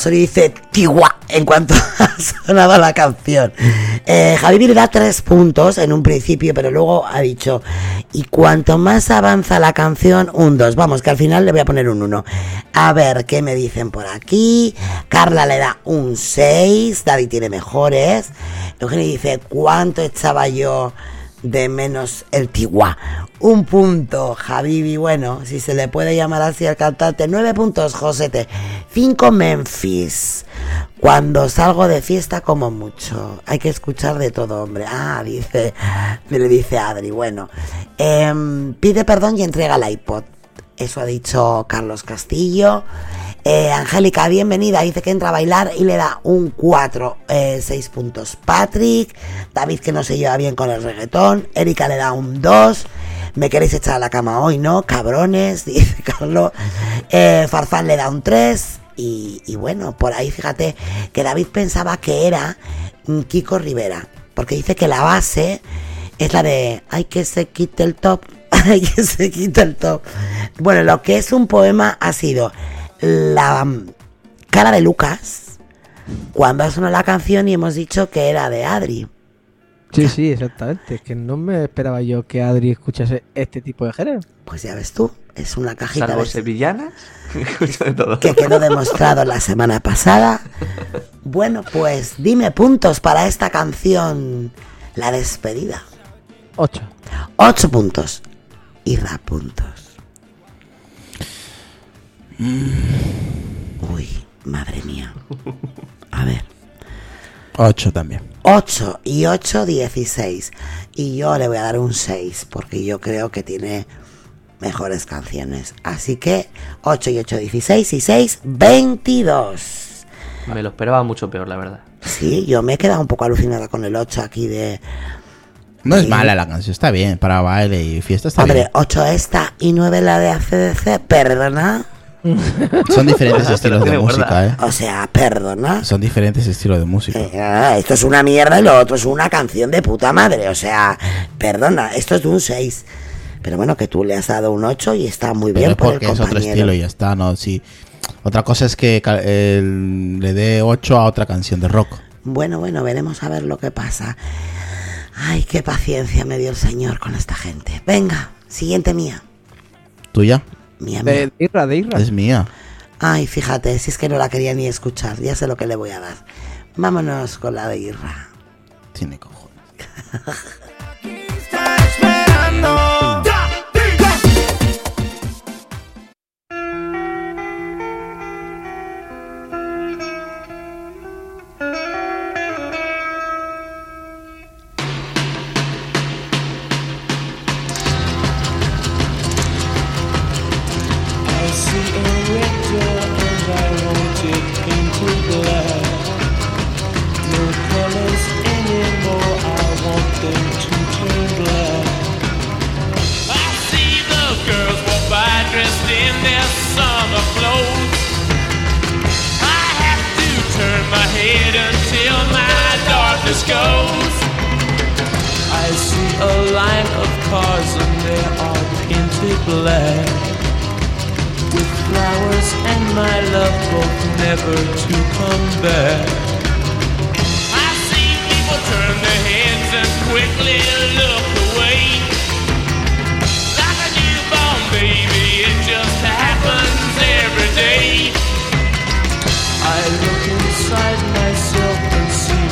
Speaker 1: Osorio dice Tiwa en cuanto ha sonado la canción. Eh, Javi da tres puntos en un principio, pero luego ha dicho, y cuanto más avanza la canción, un dos. Vamos, que al final le voy a poner un uno. A ver, ¿qué me dicen por aquí? Carla le da un 6, David tiene mejores. Eugenio dice, ¿cuánto echaba yo de menos el Tiwa? Un punto, Javibi, bueno, si se le puede llamar así al cantante. Nueve puntos, Josete. Cinco, Memphis. Cuando salgo de fiesta como mucho. Hay que escuchar de todo, hombre. Ah, dice, me le dice Adri. Bueno, Em, pide perdón y entrega el iPod. Eso ha dicho Carlos Castillo. Eh, Angélica, bienvenida. Dice que entra a bailar y le da un 4, 6 puntos. Patrick. David, que no se lleva bien con el reggaetón. Erika le da un 2. Me queréis echar a la cama hoy, ¿no? Cabrones, dice Carlos. Eh, Farfán le da un 3. Y, bueno, por ahí fíjate que David pensaba que era mm, Kiko Rivera. Porque dice que la base es la de hay que se quite el top, hay que se quite el top. Bueno, lo que es un poema ha sido la mm, cara de Lucas cuando ha sonado la canción y hemos dicho que era de Adri.
Speaker 2: Sí, sí, exactamente. Es que no me esperaba yo que Adri escuchase este tipo de género.
Speaker 1: Pues ya ves tú, es una cajita
Speaker 3: Salvo
Speaker 1: de-
Speaker 3: sevillanas, escucho de todo.
Speaker 1: que quedó demostrado la semana pasada. Bueno, pues dime puntos para esta canción, La despedida.
Speaker 2: 8.
Speaker 1: Ocho puntos. Irra puntos. Uy, madre mía. A ver.
Speaker 4: 8 también.
Speaker 1: 8 y 8, 16. Y yo le voy a dar un 6 porque yo creo que tiene mejores canciones. Así que 8 y 8, 16 y 6, 22.
Speaker 3: Me lo esperaba mucho peor, la verdad.
Speaker 1: Sí, yo me he quedado un poco alucinada con el 8 aquí de...
Speaker 4: No es mala la canción, está bien. Para baile y fiesta está
Speaker 1: Hombre, 8 esta y 9 la de ACDC, perdona.
Speaker 4: Son diferentes estilos de música. ¿eh?
Speaker 1: O sea, perdona.
Speaker 4: Son diferentes estilos de música.
Speaker 1: Eh, ah, esto es una mierda y lo otro es una canción de puta madre. O sea, perdona, esto es de un 6. Pero bueno, que tú le has dado un 8 y está muy
Speaker 4: Pero
Speaker 1: bien
Speaker 4: es
Speaker 1: por el
Speaker 4: porque es otro
Speaker 1: compañero.
Speaker 4: estilo y ya está, ¿no? Sí. Otra cosa es que le dé 8 a otra canción de rock.
Speaker 1: Bueno, bueno, veremos a ver lo que pasa. Ay, qué paciencia me dio el señor con esta gente. Venga, siguiente mía.
Speaker 4: ¿Tuya?
Speaker 1: Mía, mía.
Speaker 2: De, de Irra, de Irra.
Speaker 4: Es mía.
Speaker 1: Ay, fíjate, si es que no la quería ni escuchar, ya sé lo que le voy a dar. Vámonos con la de Irra.
Speaker 4: Tiene cojones.
Speaker 7: goes.
Speaker 10: I see a line of cars and they are painted black. With flowers and my love both never to come back.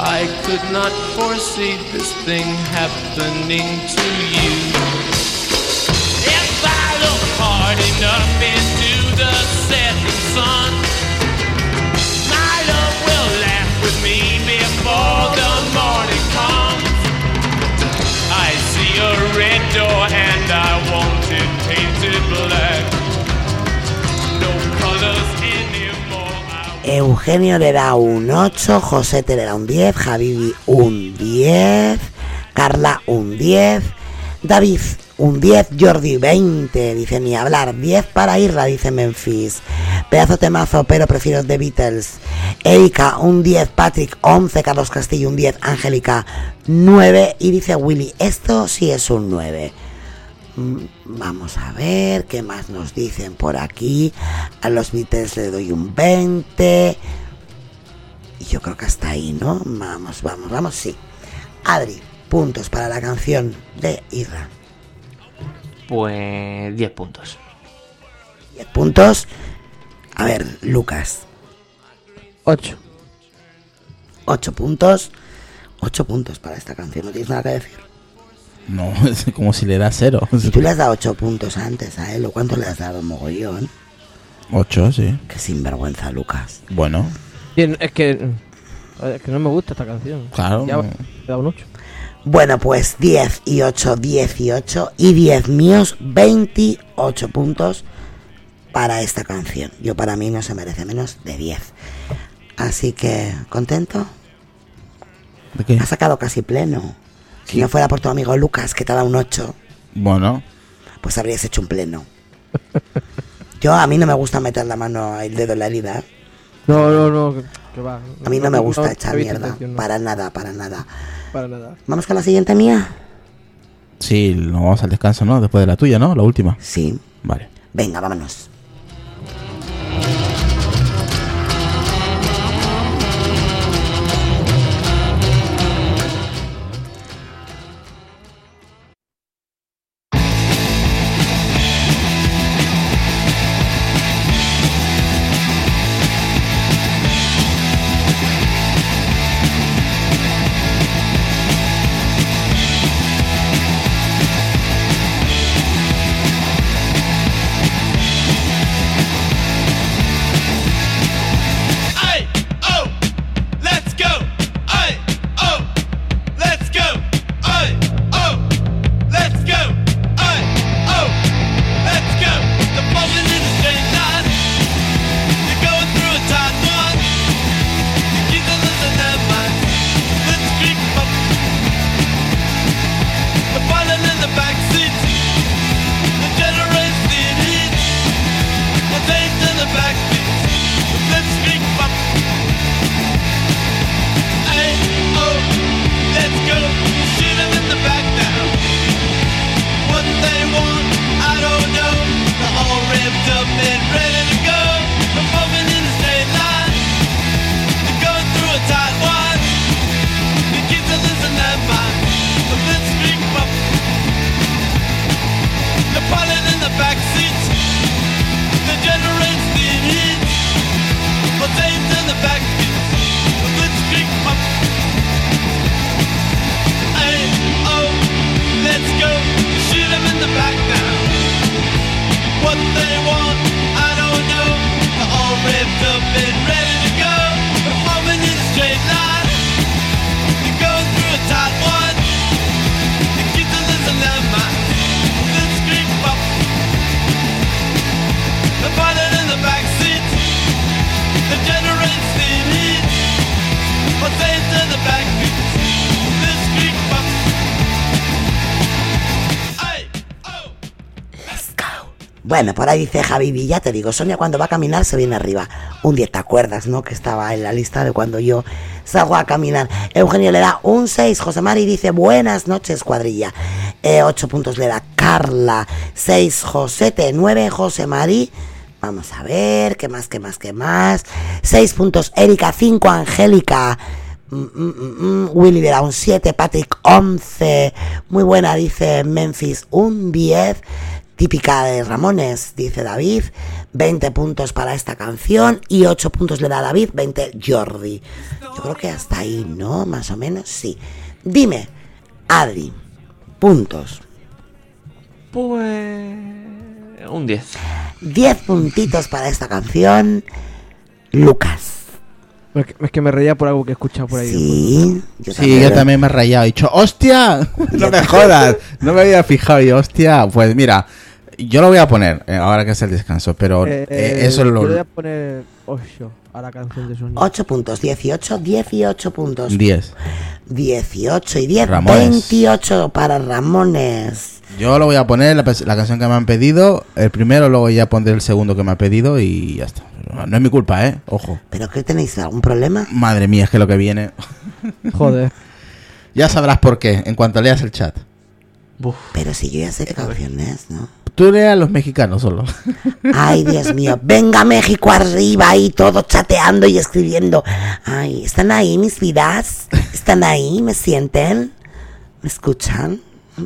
Speaker 10: I could not foresee this thing happening to you.
Speaker 7: If I look hard enough into the setting sun, my love will laugh with me before the morning comes. I see a red door and I want it painted black. No colors
Speaker 1: Eugenio le da un 8, Josete le da un 10, Javibi un 10, Carla un 10, David un 10, Jordi 20, dice ni hablar, 10 para Irra, dice Memphis, pedazo temazo, pero prefiero The Beatles, Erika un 10, Patrick 11, Carlos Castillo un 10, Angélica 9 y dice Willy, esto sí es un 9. Mm, Vamos a ver qué más nos dicen por aquí. A los Beatles le doy un 20. Y yo creo que hasta ahí, ¿no? Vamos, vamos, vamos, sí. Adri, puntos para la canción de Irra.
Speaker 3: Pues 10 puntos.
Speaker 1: 10 puntos. A ver, Lucas,
Speaker 2: 8.
Speaker 1: 8 puntos. 8 puntos para esta canción, no tienes nada que decir.
Speaker 4: No, es como si le da cero.
Speaker 1: Si tú le has dado 8 puntos antes a él, ¿o cuánto le has dado, mogollón?
Speaker 4: Ocho, sí.
Speaker 1: Qué sinvergüenza, Lucas.
Speaker 4: Bueno,
Speaker 2: Bien, es que. Es que no me gusta esta canción.
Speaker 4: claro.
Speaker 2: Ya le he dado un 8.
Speaker 1: Bueno, pues 10 y 8, 18 y 10 míos, 28 puntos para esta canción. Yo para mí no se merece menos de 10. Así que, ¿contento?
Speaker 4: ¿De qué?
Speaker 1: Ha sacado casi pleno. Si no fuera por tu amigo Lucas, que te ha dado un 8,
Speaker 4: Bueno,
Speaker 1: pues habrías hecho un pleno. Yo a mí no me gusta meter la mano, el dedo en la herida. ¿eh?
Speaker 2: No, no, no. Que, que va.
Speaker 1: A mí no me gusta echar
Speaker 2: evita
Speaker 1: mierda.
Speaker 2: intención, no,
Speaker 1: Para nada, para nada.
Speaker 2: para nada.
Speaker 1: ¿Vamos con la siguiente mía?
Speaker 4: sí, nos vamos al descanso, ¿no? Después de la tuya, ¿no? La última.
Speaker 1: Sí.
Speaker 4: Vale.
Speaker 1: Venga, vámonos. Ahí dice Javi ya te digo, Sonia cuando va a caminar se viene arriba. Un día te acuerdas, ¿no? Que estaba en la lista de cuando yo salgo a caminar. Eugenio le da un 6, José Mari dice buenas noches cuadrilla. 8 puntos le da Carla, 6 Josete, 9 José Mari. Vamos a ver, ¿qué más, qué más, qué más? 6 puntos Erika, 5 Angélica. Mm, mm, mm, mm. Willy le da un 7, Patrick 11. Muy buena, dice Memphis, un 10. Típica de Ramones, dice David. 20 puntos para esta canción y 8 puntos le da David, 20 Jordi. Yo creo que hasta ahí, ¿no? Más o menos, sí. Dime, Adri, puntos.
Speaker 3: Pues. Un 10.
Speaker 1: 10 puntitos para esta canción. Lucas.
Speaker 2: Es que, es que me reía por algo que he escuchado por ahí.
Speaker 1: Sí, yo
Speaker 4: Sí, yo también me he rayado. He dicho, ¡hostia! No me jodas. No me había fijado. Y hostia, pues mira, Yo lo voy a poner eh, ahora que es el descanso, pero
Speaker 2: Eh,
Speaker 4: eh, eso es
Speaker 2: Yo voy
Speaker 4: lo.
Speaker 2: a poner 8 a la canción de sonido.
Speaker 1: 8 puntos, 18, 18 puntos.
Speaker 4: 10.
Speaker 1: 18 y 10,
Speaker 4: Ramones.
Speaker 1: 28 para Ramones.
Speaker 4: Yo lo voy a poner, la, la canción que me han pedido, el primero, luego ya pondré el segundo que me ha pedido y ya está. No es mi culpa, ¿eh? Ojo.
Speaker 1: ¿Pero qué tenéis? ¿Algún problema?
Speaker 4: Madre mía, es que lo que viene.
Speaker 2: Joder.
Speaker 4: Ya sabrás por qué, en cuanto leas el chat.
Speaker 1: Pero si yo ya sé qué canción es, ¿no?
Speaker 4: Tú leas a los mexicanos solo.
Speaker 1: Ay, Dios mío. Venga, México arriba ahí, todo chateando y escribiendo. Ay, ¿están ahí mis vidas? ¿Están ahí? ¿Me sienten? ¿Me escuchan?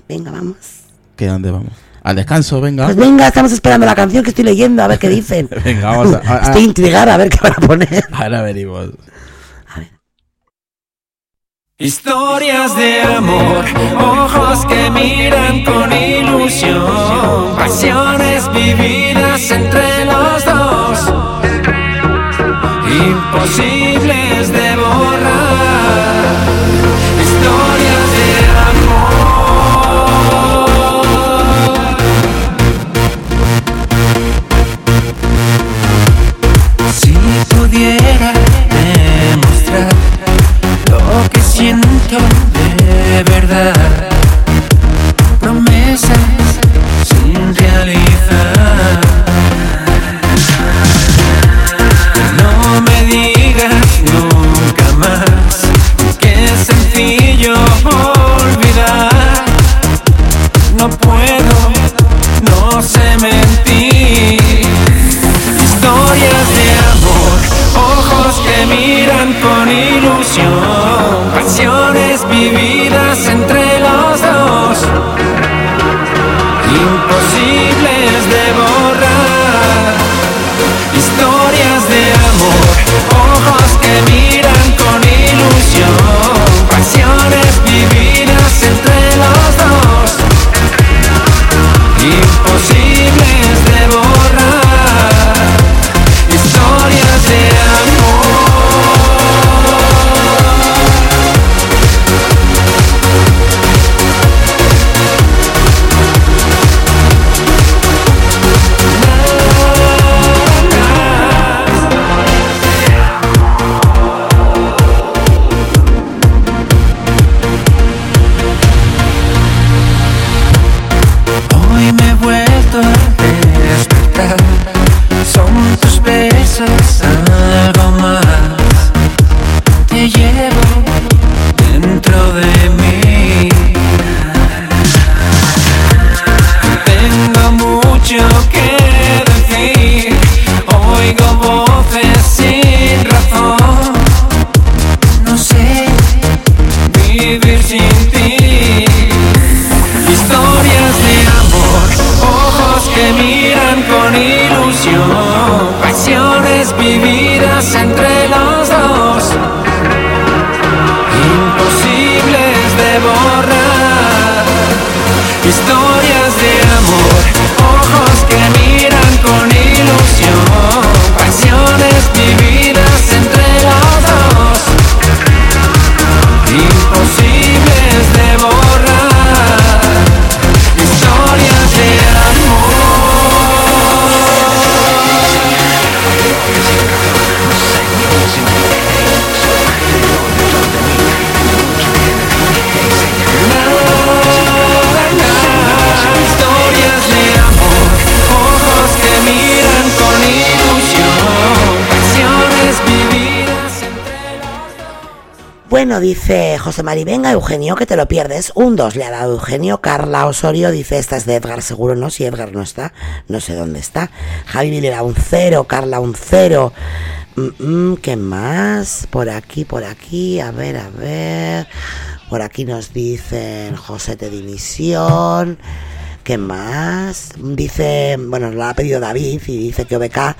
Speaker 1: Venga, vamos.
Speaker 4: ¿Qué dónde vamos? Al descanso, venga.
Speaker 1: Pues venga, estamos esperando la canción que estoy leyendo, a ver qué dicen.
Speaker 4: Venga, vamos a- a- a-
Speaker 1: Estoy intrigada a ver qué van a poner.
Speaker 4: Ahora venimos.
Speaker 10: Historias de amor, ojos que miran con ilusión, pasiones vividas entre los dos, imposibles de pudiera demostrar lo que siento de verdad. Promesas sin realizar. No me digas nunca más que es sencillo olvidar. No puedo, no sé mentir. Ilusión, pasiones vividas entre
Speaker 1: Dice José Mari, venga Eugenio, que te lo pierdes. Un 2 le ha dado Eugenio. Carla Osorio dice, esta es de Edgar, seguro no, si Edgar no está, no sé dónde está. Javi le da un 0, Carla un 0. Mm, mm, ¿Qué más? Por aquí, por aquí, a ver, a ver. Por aquí nos dicen José de dimisión. ¿Qué más? Dice, bueno, lo ha pedido David y dice que OBK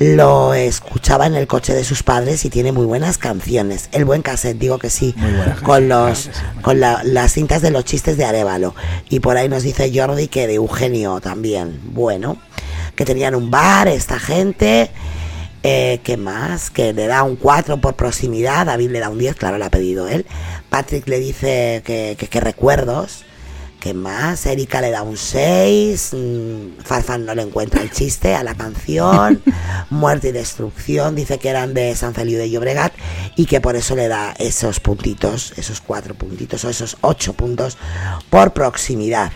Speaker 1: lo escuchaba en el coche de sus padres y tiene muy buenas canciones. El buen cassette, digo que sí, con los con la- las cintas de los chistes de Arevalo. Y por ahí nos dice Jordi que de Eugenio también. Bueno, que tenían un bar esta gente. Eh, ¿Qué más? Que le da un 4 por proximidad. David le da un 10, claro, le ha pedido él. Patrick le dice que, que, que recuerdos. ¿Qué más? Erika le da un 6. mm, Farfán no le encuentra el chiste a la canción. Muerte y destrucción. Dice que eran de San Feliu de Llobregat y que por eso le da esos puntitos, esos cuatro puntitos o esos ocho puntos por proximidad.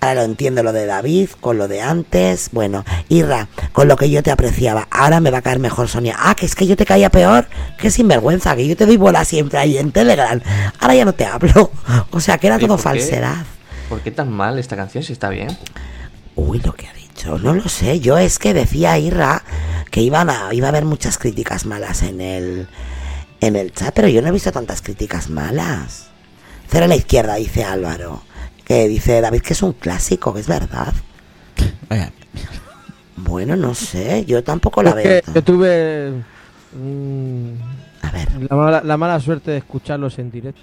Speaker 1: Ahora lo entiendo lo de David con lo de antes. Bueno, Irra, con lo que yo te apreciaba. Ahora me va a caer mejor Sonia. Ah, que es que yo te caía peor. Qué sinvergüenza, que yo te doy bola siempre ahí en Telegram. Ahora ya no te hablo. O sea, que era todo
Speaker 3: ¿por qué? ¿Por qué tan mal esta canción si está bien?
Speaker 1: Uy, lo que ha dicho, no lo sé. Yo es que decía Irra que iban a, iba a haber muchas críticas malas en el, en el chat, pero yo no he visto tantas críticas malas. Cero a la izquierda, dice Álvaro. Que dice David que es un clásico, que es verdad.
Speaker 4: Vaya,
Speaker 1: Bueno, no sé, yo tampoco la veo.
Speaker 2: que yo tuve mm,
Speaker 1: A ver,
Speaker 2: la, mala, la mala suerte de escucharlos en directo.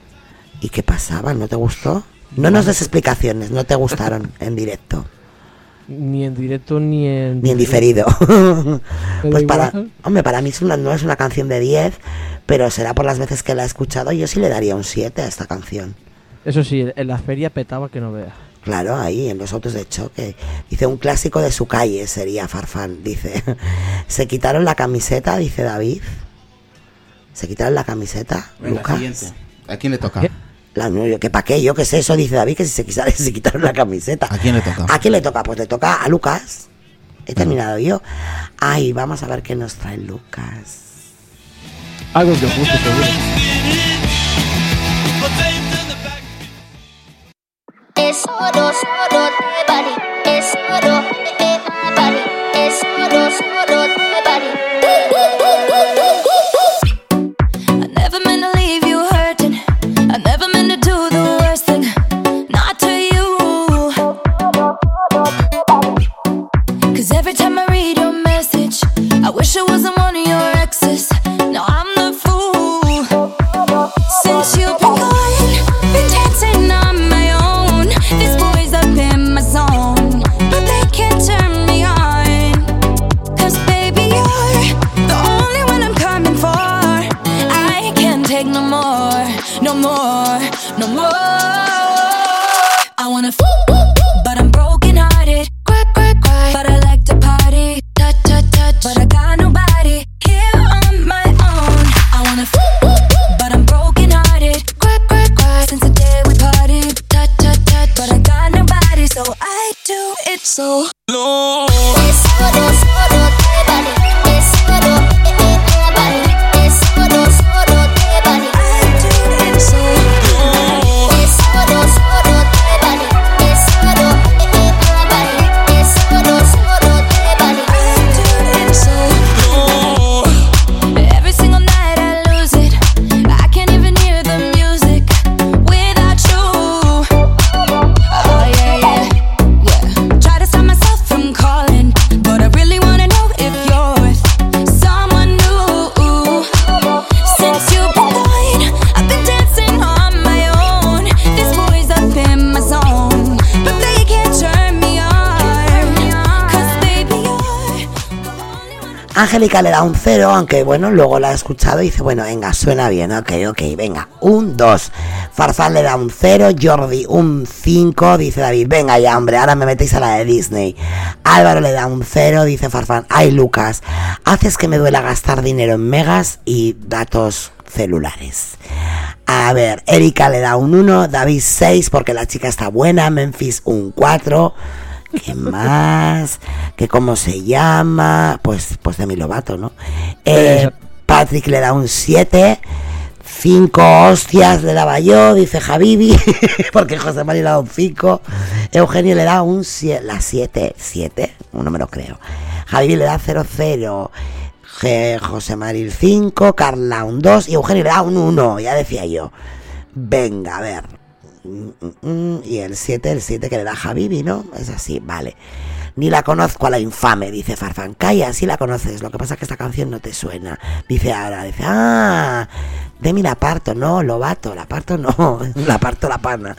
Speaker 1: ¿y qué pasaba? ¿No te gustó? No nos des explicaciones, no te gustaron en directo,
Speaker 2: Ni en directo ni en...
Speaker 1: ni en diferido. Pues para,
Speaker 2: igual.
Speaker 1: hombre, para mí es una, no es una canción de 10, pero será por las veces que la he escuchado, yo sí le daría un 7 a esta canción.
Speaker 2: Eso sí, en la feria petaba que no veas.
Speaker 1: Claro, ahí en los autos de choque. Dice un clásico de su calle sería Farfán. Dice, se quitaron la camiseta, dice David. Se quitaron la camiseta,
Speaker 4: venga,
Speaker 1: Lucas.
Speaker 4: siguiente. ¿A quién le toca?
Speaker 2: ¿Qué?
Speaker 1: La, no, yo, que para qué, yo qué sé, eso dice David que si se, quisa- se quitaron la camiseta.
Speaker 4: ¿A quién le toca?
Speaker 1: ¿A quién le toca? Pues le toca a Lucas. He terminado yo. Ay, vamos a ver qué nos trae Lucas.
Speaker 2: Algo que os guste seguro.
Speaker 11: Es oro, oro de body. Es oro de body. Es oro, oro de body. I wish it wasn't one of your exes. So.
Speaker 1: Angélica le da un 0, aunque bueno, luego la ha escuchado y dice, bueno, venga, suena bien, ok, ok, venga, un 2. Farfán le da un 0, Jordi un 5, dice David, venga ya, hombre, ahora me metéis a la de Disney. Álvaro le da un 0, dice Farfán, ay Lucas, haces que me duela gastar dinero en megas y datos celulares. A ver, Erika le da un 1, David 6 porque la chica está buena, Memphis un 4. ¿Qué más? ¿Qué cómo se llama? Pues, pues de mi Lobato, ¿no? Eh, Patrick le da un 7. Cinco hostias le daba yo, dice Javibi, porque José María le da un 5. Eugenio le da un 7, la 7, 7, no me lo creo. Javibi le da 0-0. José María 5, Carla un 2 y Eugenio le da un 1, ya decía yo. Venga, a ver. Y el 7, el 7 que le da Javibi, ¿no? Es así, vale. Ni la conozco a la infame, dice Farfán. Calla, sí la conoces. Lo que pasa es que esta canción no te suena. Dice ahora, dice, ah, Demi la parto, no, Lobato, la parto no, la parto la pana.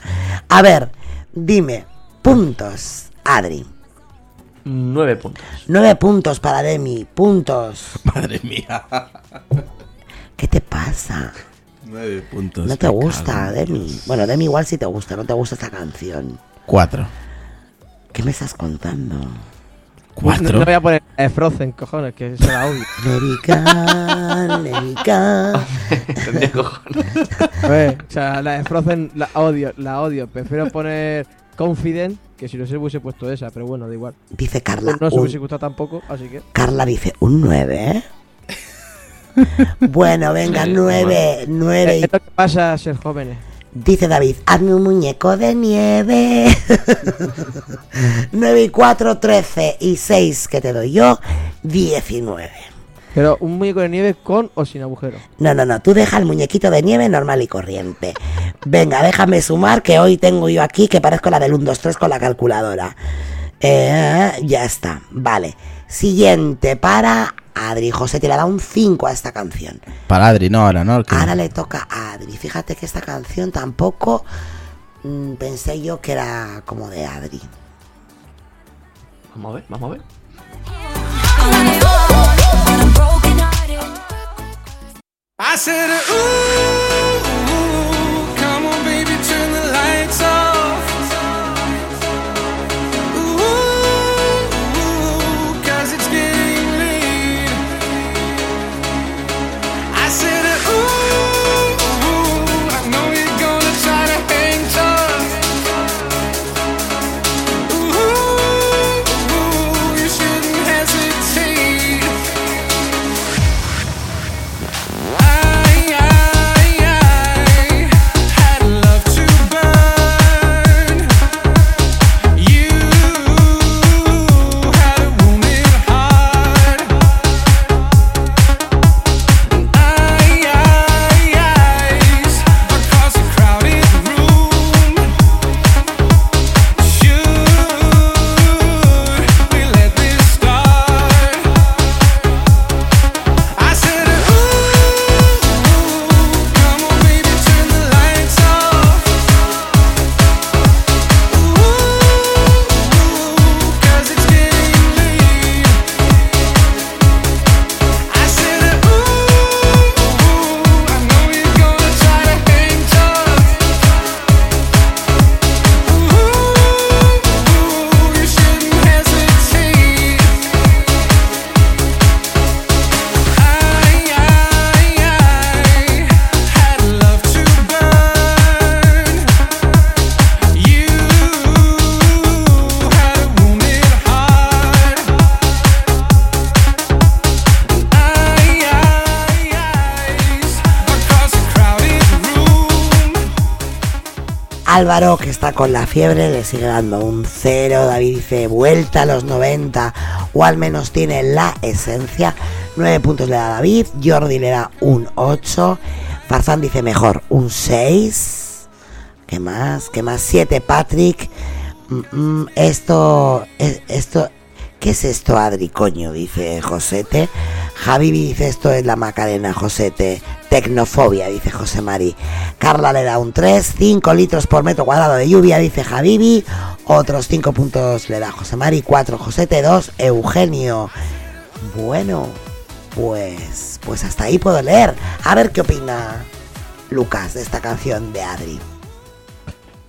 Speaker 1: A ver, dime, puntos, Adri.
Speaker 3: Nueve puntos.
Speaker 1: Nueve puntos para Demi, puntos.
Speaker 4: Madre mía.
Speaker 1: ¿Qué te pasa?
Speaker 4: Nueve puntos.
Speaker 1: No te gusta, Demi. Bueno, Demi igual sí te gusta, no te gusta esta canción.
Speaker 4: Cuatro.
Speaker 1: ¿Qué me estás contando?
Speaker 2: No,
Speaker 4: Cuatro.
Speaker 2: no voy a poner eh, Frozen, cojones, que eso la odio.
Speaker 1: American, American.
Speaker 11: Tendría cojones.
Speaker 2: A ver, o sea, la de Frozen la odio, la odio. Prefiero poner Confident, que si no se hubiese puesto esa, pero bueno, da igual.
Speaker 1: Dice Carla.
Speaker 2: No se
Speaker 1: un-
Speaker 2: hubiese gustado tampoco, así que.
Speaker 1: Carla dice un 9, ¿eh? Bueno, venga, 9, 9.
Speaker 2: Es lo que pasa a ser jóvenes.
Speaker 1: Dice David, hazme un muñeco de nieve. 9 y 4, 13 y 6 que te doy yo, 19.
Speaker 2: Pero un muñeco de nieve con o sin agujero.
Speaker 1: No, no, no, tú deja el muñequito de nieve normal y corriente. Venga, déjame sumar que hoy tengo yo aquí que parezco la del 1, 2, 3 con la calculadora. Eh, ya está, vale. Siguiente para Adri. José te le da un 5 a esta canción.
Speaker 4: Para Adri, no ahora, ¿no? Que-
Speaker 1: Ahora le toca a Adri. Fíjate que esta canción tampoco mm, pensé yo que era como de Adri.
Speaker 11: Vamos a ver, vamos a ver.
Speaker 12: I said, ooh, come on, baby, turn the lights off.
Speaker 1: Álvaro, que está con la fiebre, le sigue dando un 0. David dice vuelta a los 90, o al menos tiene la esencia. 9 puntos le da David. Jordi le da un 8. Farzán dice mejor, un 6. ¿Qué más? ¿Qué más? 7 Patrick. Mm, mm, esto, es- esto, ¿qué es esto, Adri, coño? Dice Josete. Javi dice esto es la Macarena, Josete. Tecnofobia, dice José Mari. Carla le da un 3, 5 litros por metro cuadrado de lluvia, dice Javibi. Otros 5 puntos le da José Mari, 4 Josete, 2 Eugenio. Bueno, pues, pues hasta ahí puedo leer. A ver qué opina Lucas de esta canción de Adri.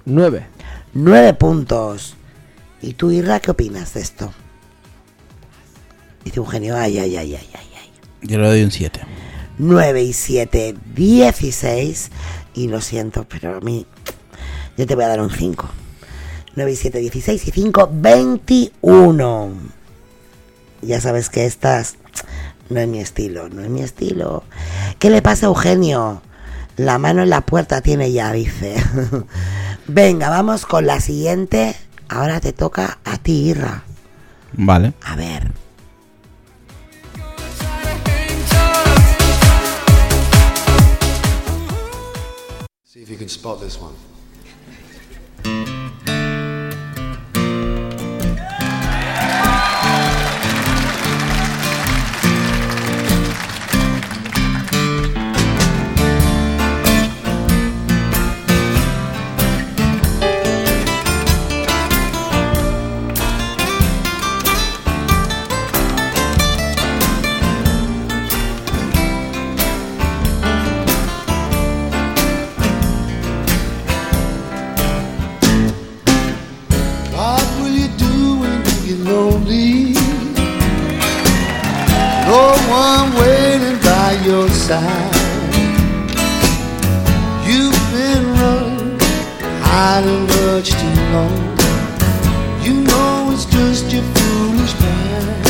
Speaker 2: 9.
Speaker 1: 9 puntos. ¿Y tú, Irra, qué opinas de esto? Dice Eugenio, ay, ay, ay, ay, ay, ay.
Speaker 4: Yo le doy un 7.
Speaker 1: 9 y 7, 16. Y lo siento, pero a mí, yo te voy a dar un 5. 9 y 7, 16 y 5, 21. Ya sabes que estas no es mi estilo, no es mi estilo. ¿Qué le pasa a Eugenio? La mano en la puerta tiene ya, dice. Venga, vamos con la siguiente. Ahora te toca a ti, Irra.
Speaker 4: Vale.
Speaker 1: A ver.
Speaker 13: See if you can spot this one.
Speaker 14: Hiding much too long. You know it's just your foolish pride.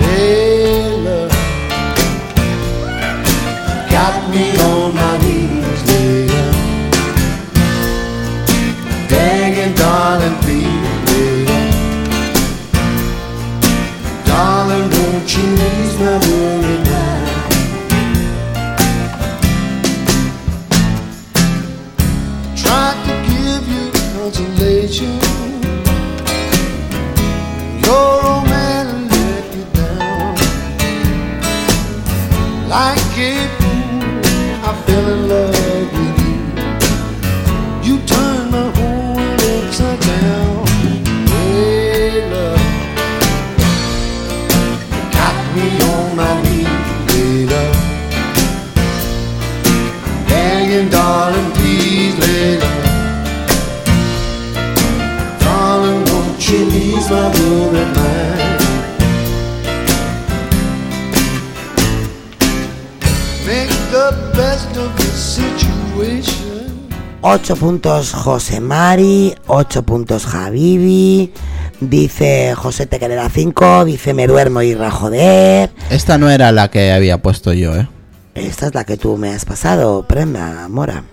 Speaker 14: Hey, love, got me on
Speaker 1: 8 puntos José Mari, 8 puntos Javibi. Dice José te que le da 5. Dice me duermo y ra joder.
Speaker 4: Esta no era la que había puesto yo, ¿eh?
Speaker 1: Esta es la que tú me has pasado, prenda, Mora.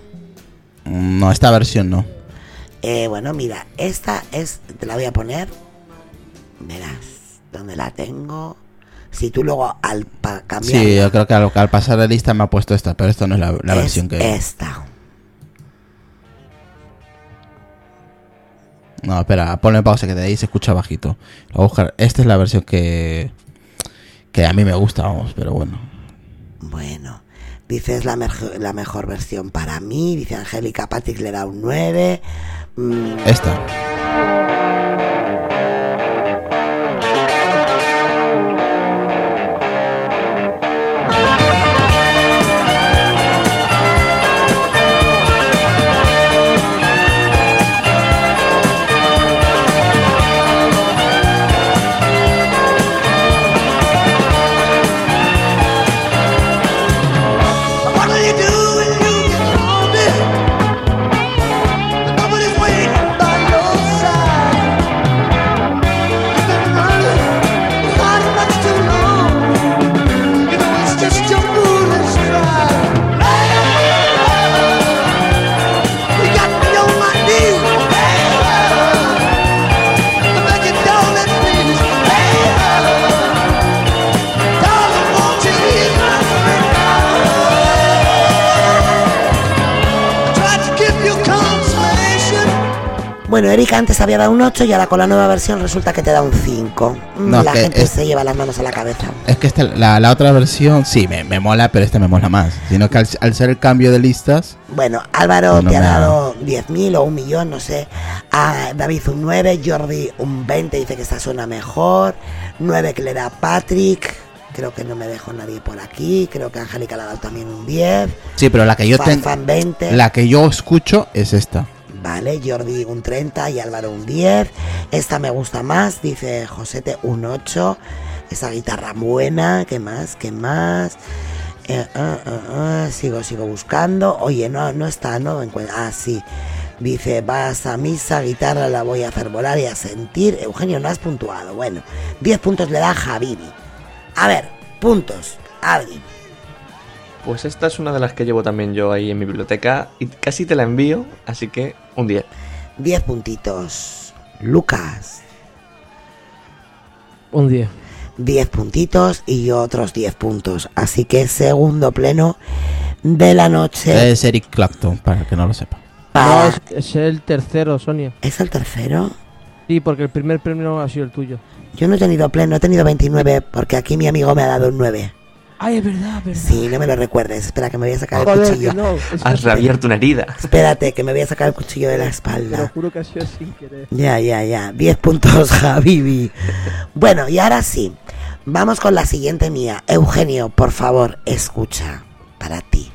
Speaker 4: No, esta versión no.
Speaker 1: Eh, bueno, mira, esta es. Te la voy a poner. Verás, ¿dónde la tengo? Si tú luego al cambiar.
Speaker 4: Sí, yo creo que al, al pasar la lista me ha puesto esta, pero esta no es la, la
Speaker 1: es
Speaker 4: versión que...
Speaker 1: Esta.
Speaker 4: No, espera, ponle pausa que de ahí se escucha bajito. Lo voy a buscar. Esta es la versión que... Que a mí me gusta, vamos, pero bueno.
Speaker 1: Bueno, dice es la, merjo- la mejor versión para mí. Dice Angélica Patrick le da un 9. Mm,
Speaker 4: Esta.
Speaker 1: Bueno, Erika antes había dado un 8 y ahora con la nueva versión resulta que te da un 5. Mm,
Speaker 4: No,
Speaker 1: la gente
Speaker 4: es-
Speaker 1: se lleva las manos a la cabeza.
Speaker 4: Es que esta, la, la otra versión sí me, me mola, pero esta me mola más. Sino que al, al ser el cambio de listas,
Speaker 1: Bueno, Álvaro
Speaker 4: no
Speaker 1: te ha dado 10.000 o un millón, no sé. A David un 9, Jordi un 20, dice que esta suena mejor. 9 que le da Patrick. Creo que no me dejó nadie por aquí. Creo que Angélica le ha dado también un 10.
Speaker 4: sí, pero la que yo tengo,
Speaker 1: Farfán 20.
Speaker 4: la que yo escucho es esta.
Speaker 1: Jordi un 30 y Álvaro un 10. Esta me gusta más, dice Josete un 8. Esa guitarra buena, ¿qué más? ¿Qué más? Eh, ah, ah, ah, sigo, sigo buscando. Oye, no, no está, no encuentro. Ah, sí. Dice, vas a misa, guitarra la voy a hacer volar y a sentir. Eugenio, no has puntuado. Bueno, 10 puntos le da Javibi. A ver, puntos. Adri.
Speaker 3: Pues esta es una de las que llevo también yo ahí en mi biblioteca y casi te la envío, así que un 10.
Speaker 1: 10 puntitos. Lucas.
Speaker 2: Un 10.
Speaker 1: 10 puntitos y otros 10 puntos. Así que segundo pleno de la noche.
Speaker 4: Es Eric Clapton, para que no lo sepa.
Speaker 2: No,
Speaker 1: para-
Speaker 2: es, es el tercero, Sonia.
Speaker 1: ¿Es el tercero?
Speaker 2: Sí, porque el primer premio ha sido el tuyo.
Speaker 1: Yo no he tenido pleno, he tenido 29 porque aquí mi amigo me ha dado un 9.
Speaker 2: Ay, es verdad, es verdad.
Speaker 1: Sí, no me lo recuerdes. Espera que me voy a sacar el cuchillo.
Speaker 2: no.
Speaker 3: Has reabierto una herida.
Speaker 1: Espérate que me voy a sacar el cuchillo de la
Speaker 2: Te lo
Speaker 1: espalda.
Speaker 2: juro que ha sido sin querer.
Speaker 1: Ya, ya, ya. 10 puntos, Javibi. Bueno, y ahora sí. Vamos con la siguiente mía. Eugenio, por favor, escucha. Para ti.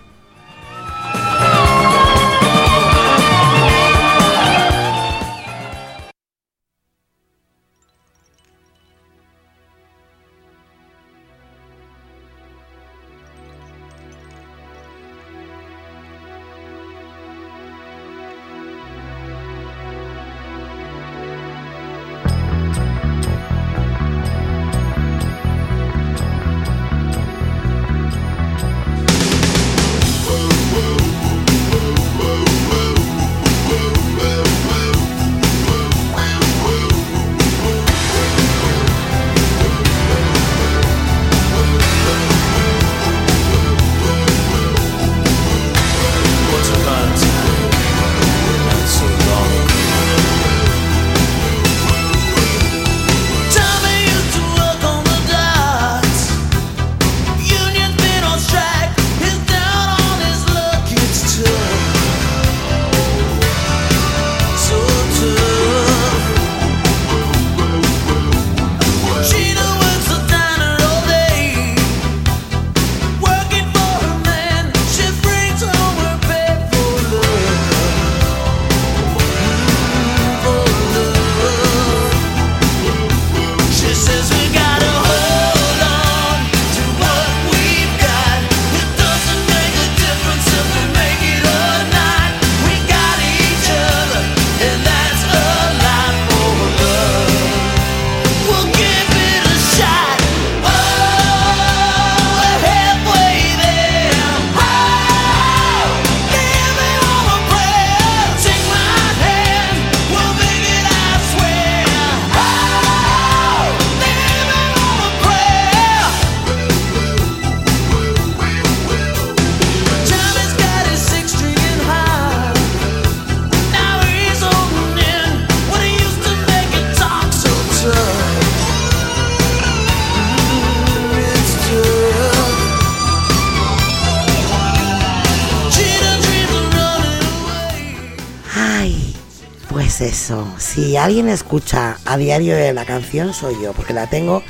Speaker 1: Si alguien escucha a diario la canción soy yo, porque la tengo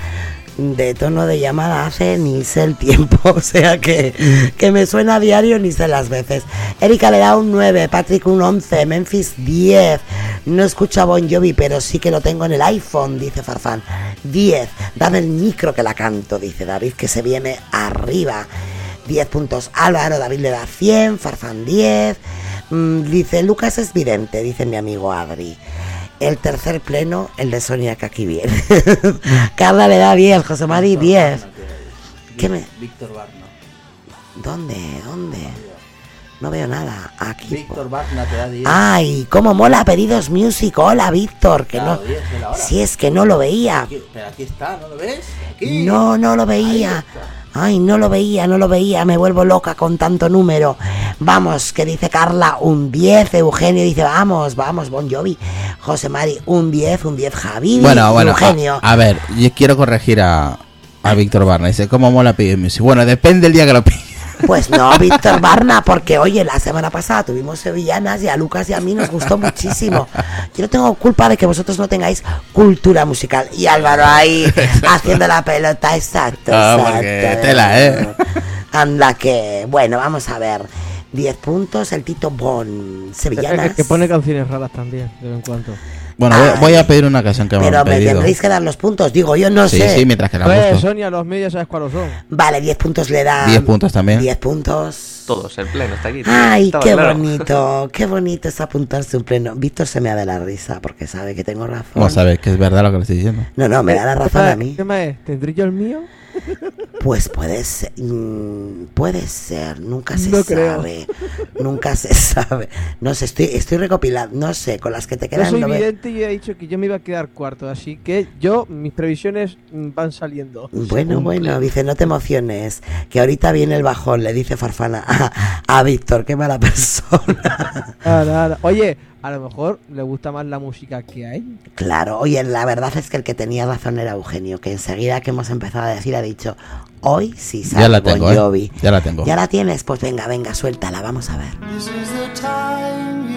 Speaker 1: de tono de llamada hace ni sé el tiempo, o sea que, que me suena a diario ni sé las veces. Erika le da un 9, Patrick un 11, Memphis 10. No escucha Bon Jovi, pero sí que lo tengo en el iPhone, dice Farfán. 10, dame el micro que la canto, dice David, que se viene arriba. 10 puntos Álvaro, David le da 100, Farfán 10. Mm, dice Lucas es vidente, dice mi amigo Adri. El tercer pleno, el de Sonia que aquí viene. Carla le da 10, José Mari 10. ¿Qué me?
Speaker 4: Víctor Barna.
Speaker 1: ¿Dónde? ¿Dónde? No veo nada. Aquí.
Speaker 4: Víctor Barna te da 10.
Speaker 1: Ay, cómo mola pedidos music. Hola, Víctor, que no.
Speaker 4: Claro, 10 de la hora.
Speaker 1: Si es que no lo veía.
Speaker 4: Aquí- pero aquí está, ¿no lo ves? Aquí.
Speaker 1: No, no lo veía. Ay, no lo veía, no lo veía, me vuelvo loca con tanto número. Vamos, que dice Carla, un 10. Eugenio dice, vamos, vamos, Bon Jovi. José Mari, un 10, un 10, Javi.
Speaker 4: Bueno, bueno,
Speaker 1: Eugenio.
Speaker 4: A, a ver, yo quiero corregir a, a Víctor Barna. Dice, ¿cómo mola pedir music? Bueno, depende del día que lo pide.
Speaker 1: Pues no, Víctor Barna, porque oye, la semana pasada tuvimos sevillanas y a Lucas y a mí nos gustó muchísimo. Yo no tengo culpa de que vosotros no tengáis cultura musical. Y Álvaro ahí haciendo la pelota, exacto.
Speaker 4: Ah,
Speaker 1: exacto.
Speaker 4: porque tela, ¿eh?
Speaker 1: Anda que, bueno, vamos a ver. 10 puntos, el Tito Bon,
Speaker 2: Es
Speaker 1: sevillanas.
Speaker 2: que pone canciones raras también, de vez en cuando.
Speaker 4: Bueno, voy, a pedir una canción que me
Speaker 1: Pero me
Speaker 4: pedido.
Speaker 1: tendréis que dar los puntos, digo, yo no
Speaker 4: sí,
Speaker 1: sé.
Speaker 4: sí, mientras que la
Speaker 2: Pues,
Speaker 4: busco.
Speaker 2: Sonia, los medios sabes cuáles son.
Speaker 1: Vale, 10 puntos le da.
Speaker 4: 10 puntos también.
Speaker 1: 10 puntos.
Speaker 3: Todos, el pleno está aquí.
Speaker 1: Ay,
Speaker 3: Estaba
Speaker 1: qué
Speaker 3: claro.
Speaker 1: bonito, qué bonito es apuntarse un pleno. Víctor se me da de la risa porque sabe que tengo razón.
Speaker 4: Vamos a ver, que es verdad lo que le estoy diciendo.
Speaker 1: No, no, me da la razón a mí.
Speaker 2: ¿Qué más es? ¿Tendré yo el mío?
Speaker 1: Pues puede ser, mm, puede ser, nunca se
Speaker 2: No creo.
Speaker 1: sabe, nunca se sabe. No sé, estoy, estoy recopilando, no sé, con las que te
Speaker 2: Yo
Speaker 1: quedan.
Speaker 2: soy
Speaker 1: no
Speaker 2: vidente y he dicho que yo me iba a quedar cuarto, así que yo, mis previsiones mm, van saliendo.
Speaker 1: Bueno, bueno, dice, no te emociones, que ahorita viene el bajón, le dice Farfana a, a Víctor, qué mala persona.
Speaker 2: Ahora, ahora. Oye, a lo mejor le gusta más la música que hay.
Speaker 1: Claro, oye, la verdad es que el que tenía razón era Eugenio, que enseguida que hemos empezado a decir ha dicho, hoy sí sale
Speaker 4: Ya la
Speaker 1: Bon
Speaker 4: tengo, ¿eh?
Speaker 1: Jovi".
Speaker 4: Ya la tengo.
Speaker 1: ¿Ya la tienes? Pues venga, venga, suéltala, vamos a ver.
Speaker 15: This is the time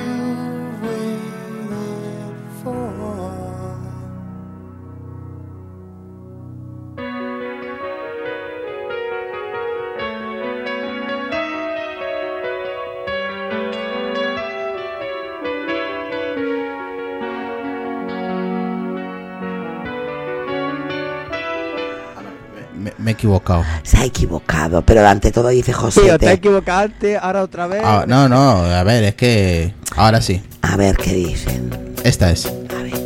Speaker 4: Me, he equivocado.
Speaker 1: Se ha equivocado, pero ante todo dice
Speaker 2: Tío,
Speaker 1: José.
Speaker 2: te has equivocado antes, ahora otra vez.
Speaker 4: Ah, no, no, a ver, es que. Ahora sí.
Speaker 1: A ver qué dicen.
Speaker 4: Esta es.
Speaker 1: A ver.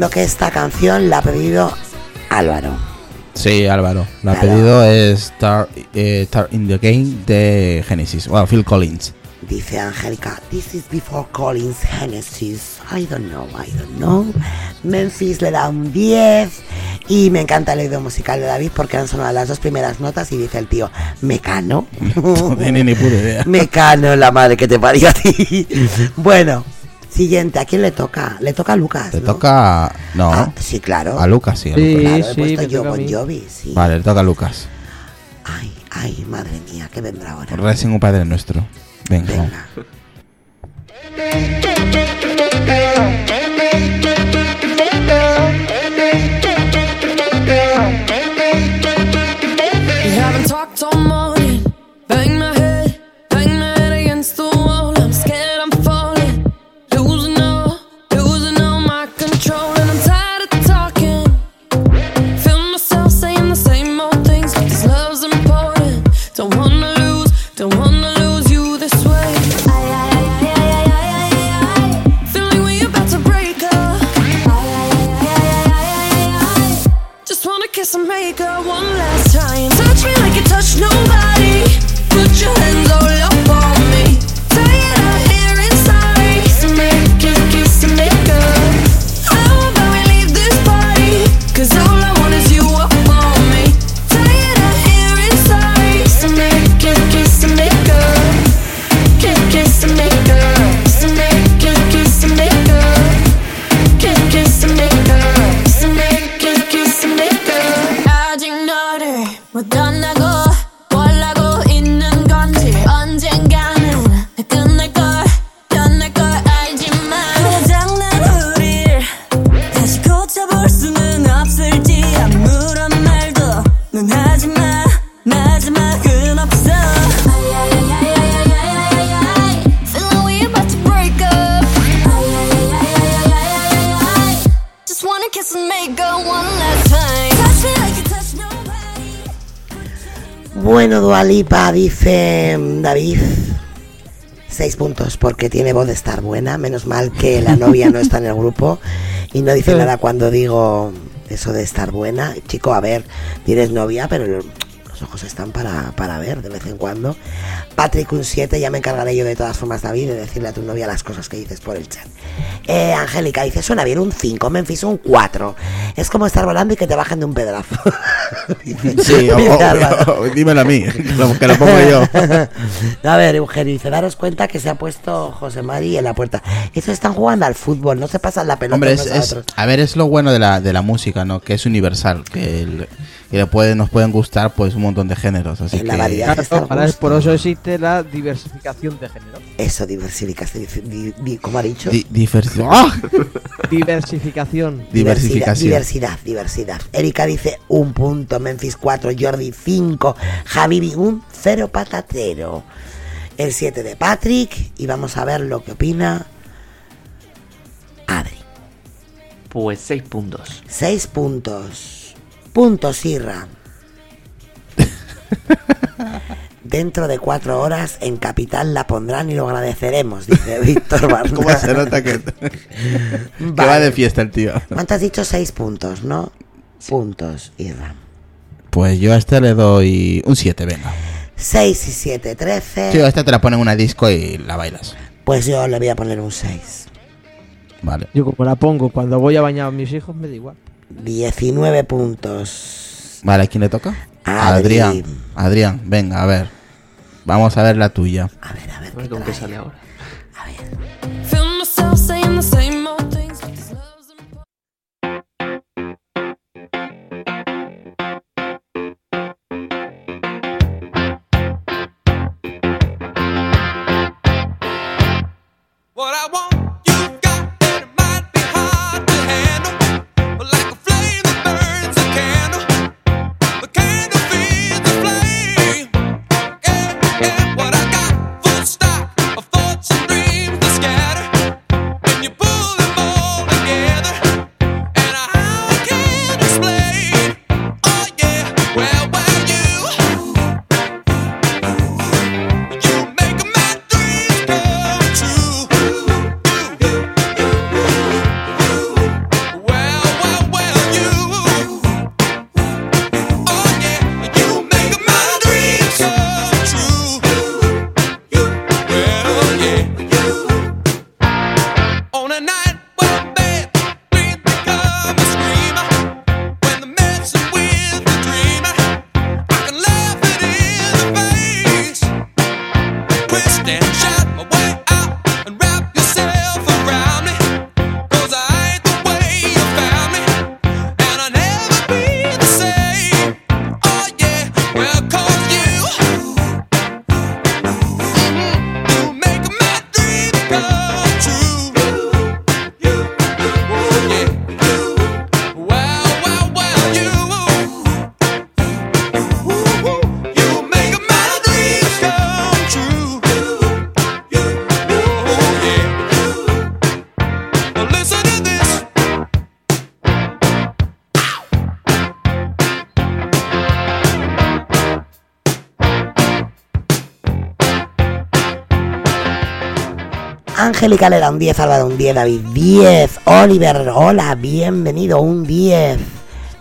Speaker 1: Entiendo que esta canción la ha pedido Álvaro.
Speaker 4: Sí, Álvaro. La
Speaker 1: Claro.
Speaker 4: pedido es Star, eh, Star in the Game de Genesis. Bueno, Phil Collins.
Speaker 1: Dice Angélica, this is before Collins Genesis. I don't know, I don't know. Memphis le da un 10 Y me encanta el oído musical de David porque han sonado las dos primeras notas y dice el tío, Mecano.
Speaker 4: No tiene ni puta idea.
Speaker 1: Mecano, la madre que te parió a ti. bueno, siguiente, ¿a quién le toca? Le toca a Lucas. ¿no?
Speaker 4: toca. No.
Speaker 1: Ah, sí, claro.
Speaker 4: A Lucas, sí. a
Speaker 2: Sí.
Speaker 4: Lucas.
Speaker 1: Claro, he
Speaker 2: sí,
Speaker 1: puesto yo. Jovi, sí.
Speaker 4: Vale, le toca a Lucas.
Speaker 1: Ay, ay, madre mía, ¿qué vendrá ahora?
Speaker 4: Racing un padre nuestro. Venga.
Speaker 1: Venga. Dualipa, dice mm, David. Seis puntos, porque tiene voz de estar buena. Menos mal que la novia no está en el grupo y no dice nada cuando digo eso de estar buena. Chico, a ver, tienes novia, pero los ojos están para, para ver de vez en cuando. Patrick, un 7, ya me encargaré yo de todas formas, David, de decirle a tu novia las cosas que dices por el chat. Eh, Angélica dice, suena bien un 5, Memphis un 4. Es como estar volando y que te bajen de un pedazo.
Speaker 4: Sí, o- dímelo a mí, que lo, que lo pongo yo.
Speaker 1: A ver, Eugenio dice, daros cuenta que se ha puesto José Mari en la puerta. Estos están jugando al fútbol, no se pasan la pelota
Speaker 4: Hombre, es,
Speaker 1: unos a
Speaker 4: es-
Speaker 1: otros.
Speaker 4: a ver, es lo bueno de la, de la música, ¿no? Que es universal, que, el- que le puede, nos pueden gustar pues un montón de géneros. Así
Speaker 1: En la
Speaker 4: que-
Speaker 1: variedad está
Speaker 2: Para- por eso existe la diversificación de género.
Speaker 1: Eso, diversificación, di- di- ¿cómo ha dicho?
Speaker 4: Di- diversi- ¡Ah!
Speaker 2: Diversificación.
Speaker 4: Diversificación.
Speaker 1: Diversidad, diversidad. Erika dice un punto, Memphis 4, Jordi 5, Javibi un 0 patatero. El 7 de Patrick y vamos a ver lo que opina Adri.
Speaker 3: Pues 6 puntos.
Speaker 1: 6 puntos. Puntos, Irra. Dentro de cuatro horas en Capital la pondrán y lo agradeceremos, dice Víctor Barna.
Speaker 4: ¿Cómo se nota que, que va de fiesta el tío?
Speaker 1: ¿Cuánto has dicho? Seis puntos, ¿no? Puntos, Irra.
Speaker 4: Pues yo a este le doy un 7, venga.
Speaker 1: 6 y 7, 13.
Speaker 4: Sí, a esta te la ponen en una disco y la bailas.
Speaker 1: Pues yo le voy a poner un 6.
Speaker 4: Vale.
Speaker 2: Yo como la pongo cuando voy a bañar a mis hijos me da igual.
Speaker 1: 19 puntos.
Speaker 4: Vale, ¿a quién le toca?
Speaker 1: Adri.
Speaker 4: Adrián. Adrián, venga, a ver. Vamos a ver la tuya.
Speaker 1: A ver, a ver.
Speaker 3: A ver con qué sale ahora.
Speaker 1: A ver.
Speaker 10: What I want,
Speaker 1: Angélica le da un 10, Álvaro un 10, David 10, Oliver, hola, bienvenido, un 10.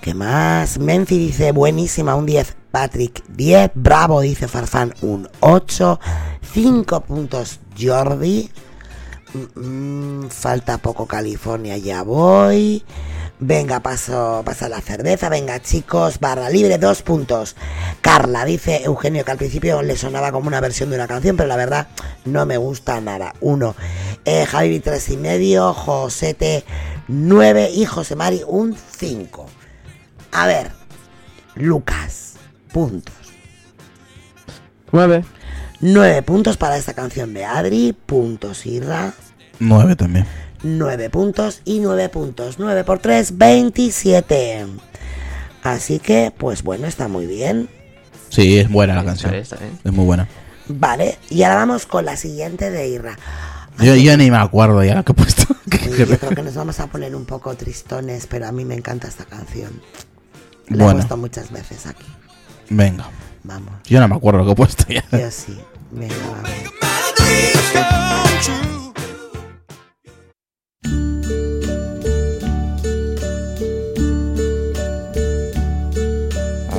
Speaker 1: ¿Qué más? Menzi dice buenísima, un 10. Patrick 10, bravo, dice Farfán un 8. 5 puntos Jordi. Mm, mm, falta poco California, ya voy. Venga, paso, pasa la cerveza. Venga, chicos, barra libre, dos puntos. Carla dice Eugenio que al principio le sonaba como una versión de una canción, pero la verdad no me gusta nada. Uno. Eh, Javi tres y medio, Josete 9 y José Mari un 5. A ver, Lucas, puntos.
Speaker 2: 9.
Speaker 1: 9 puntos para esta canción de Adri, puntos Irra.
Speaker 4: 9 también.
Speaker 1: 9 puntos y 9 puntos. 9 por 3, 27. Así que, pues bueno, está muy bien.
Speaker 4: Sí, es buena la canción.
Speaker 3: bien, está bien.
Speaker 4: Es muy buena.
Speaker 1: Vale, y ahora vamos con la siguiente de Irra.
Speaker 4: Yo, yo ni me acuerdo ya que he puesto.
Speaker 1: Yo creo que nos vamos a poner un poco tristones, pero a mí me encanta esta canción. La he puesto muchas veces aquí.
Speaker 4: Venga.
Speaker 1: Vamos.
Speaker 4: Yo no me acuerdo lo que he puesto ya.
Speaker 1: Yo sí. Venga, vamos.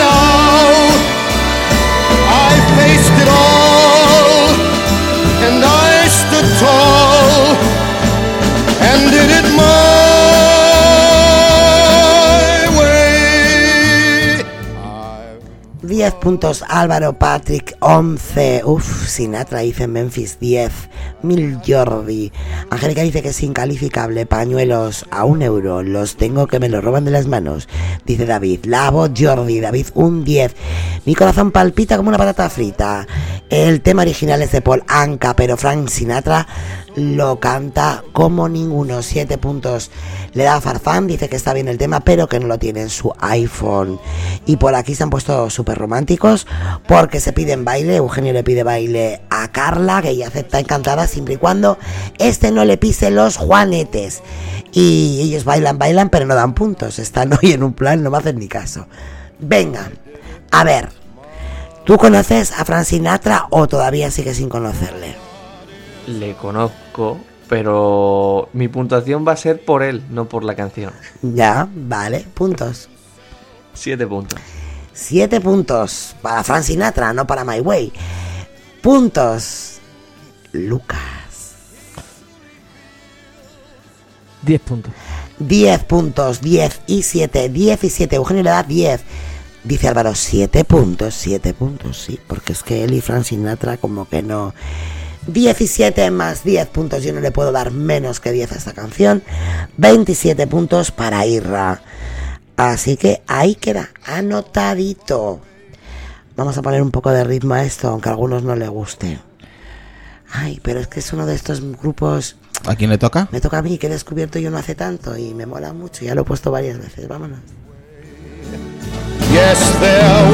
Speaker 16: Out. I faced it all, and I stood tall and did it my way.
Speaker 1: 10 puntos Álvaro, Patrick 11. Uf, Sinatra dice Memphis 10. Mil Jordi. Angélica dice que es incalificable. Pañuelos a un euro. Los tengo que me los roban de las manos. Dice David. La voz Jordi. David un 10. Mi corazón palpita como una patata frita. El tema original es de Paul Anka, pero Frank Sinatra lo canta como ninguno. 7 puntos le da Farfán. Dice que está bien el tema, pero que no lo tiene en su iPhone. Y por aquí se han puesto súper románticos porque se piden baile. Eugenio le pide baile a Carla, que ella acepta encantada siempre y cuando este no le pise los juanetes. Y ellos bailan, bailan, pero no dan puntos. Están hoy en un plan, no me hacen ni caso. Venga, a ver. ¿Tú conoces a Frank Sinatra o todavía sigues sin conocerle?
Speaker 3: Le conozco, pero mi puntuación va a ser por él, no por la canción.
Speaker 1: Ya, vale, puntos.
Speaker 3: Siete puntos.
Speaker 1: Siete puntos para Frank Sinatra, no para My Way. Puntos. Lucas.
Speaker 2: 10 puntos.
Speaker 1: 10 puntos, 10 y 7, 17. Eugenio le da 10. Dice Álvaro, siete puntos, siete puntos, sí, porque es que él y Frank Sinatra como que no... 17 más 10 puntos, yo no le puedo dar menos que 10 a esta canción. 27 puntos para Irra. Así que ahí queda, anotadito. Vamos a poner un poco de ritmo a esto, aunque a algunos no le guste. Ay, pero es que es uno de estos grupos...
Speaker 4: ¿A quién le toca?
Speaker 1: Me toca a mí, que he descubierto yo no hace tanto y me mola mucho. Ya lo he puesto varias veces, vámonos.
Speaker 16: Yes, there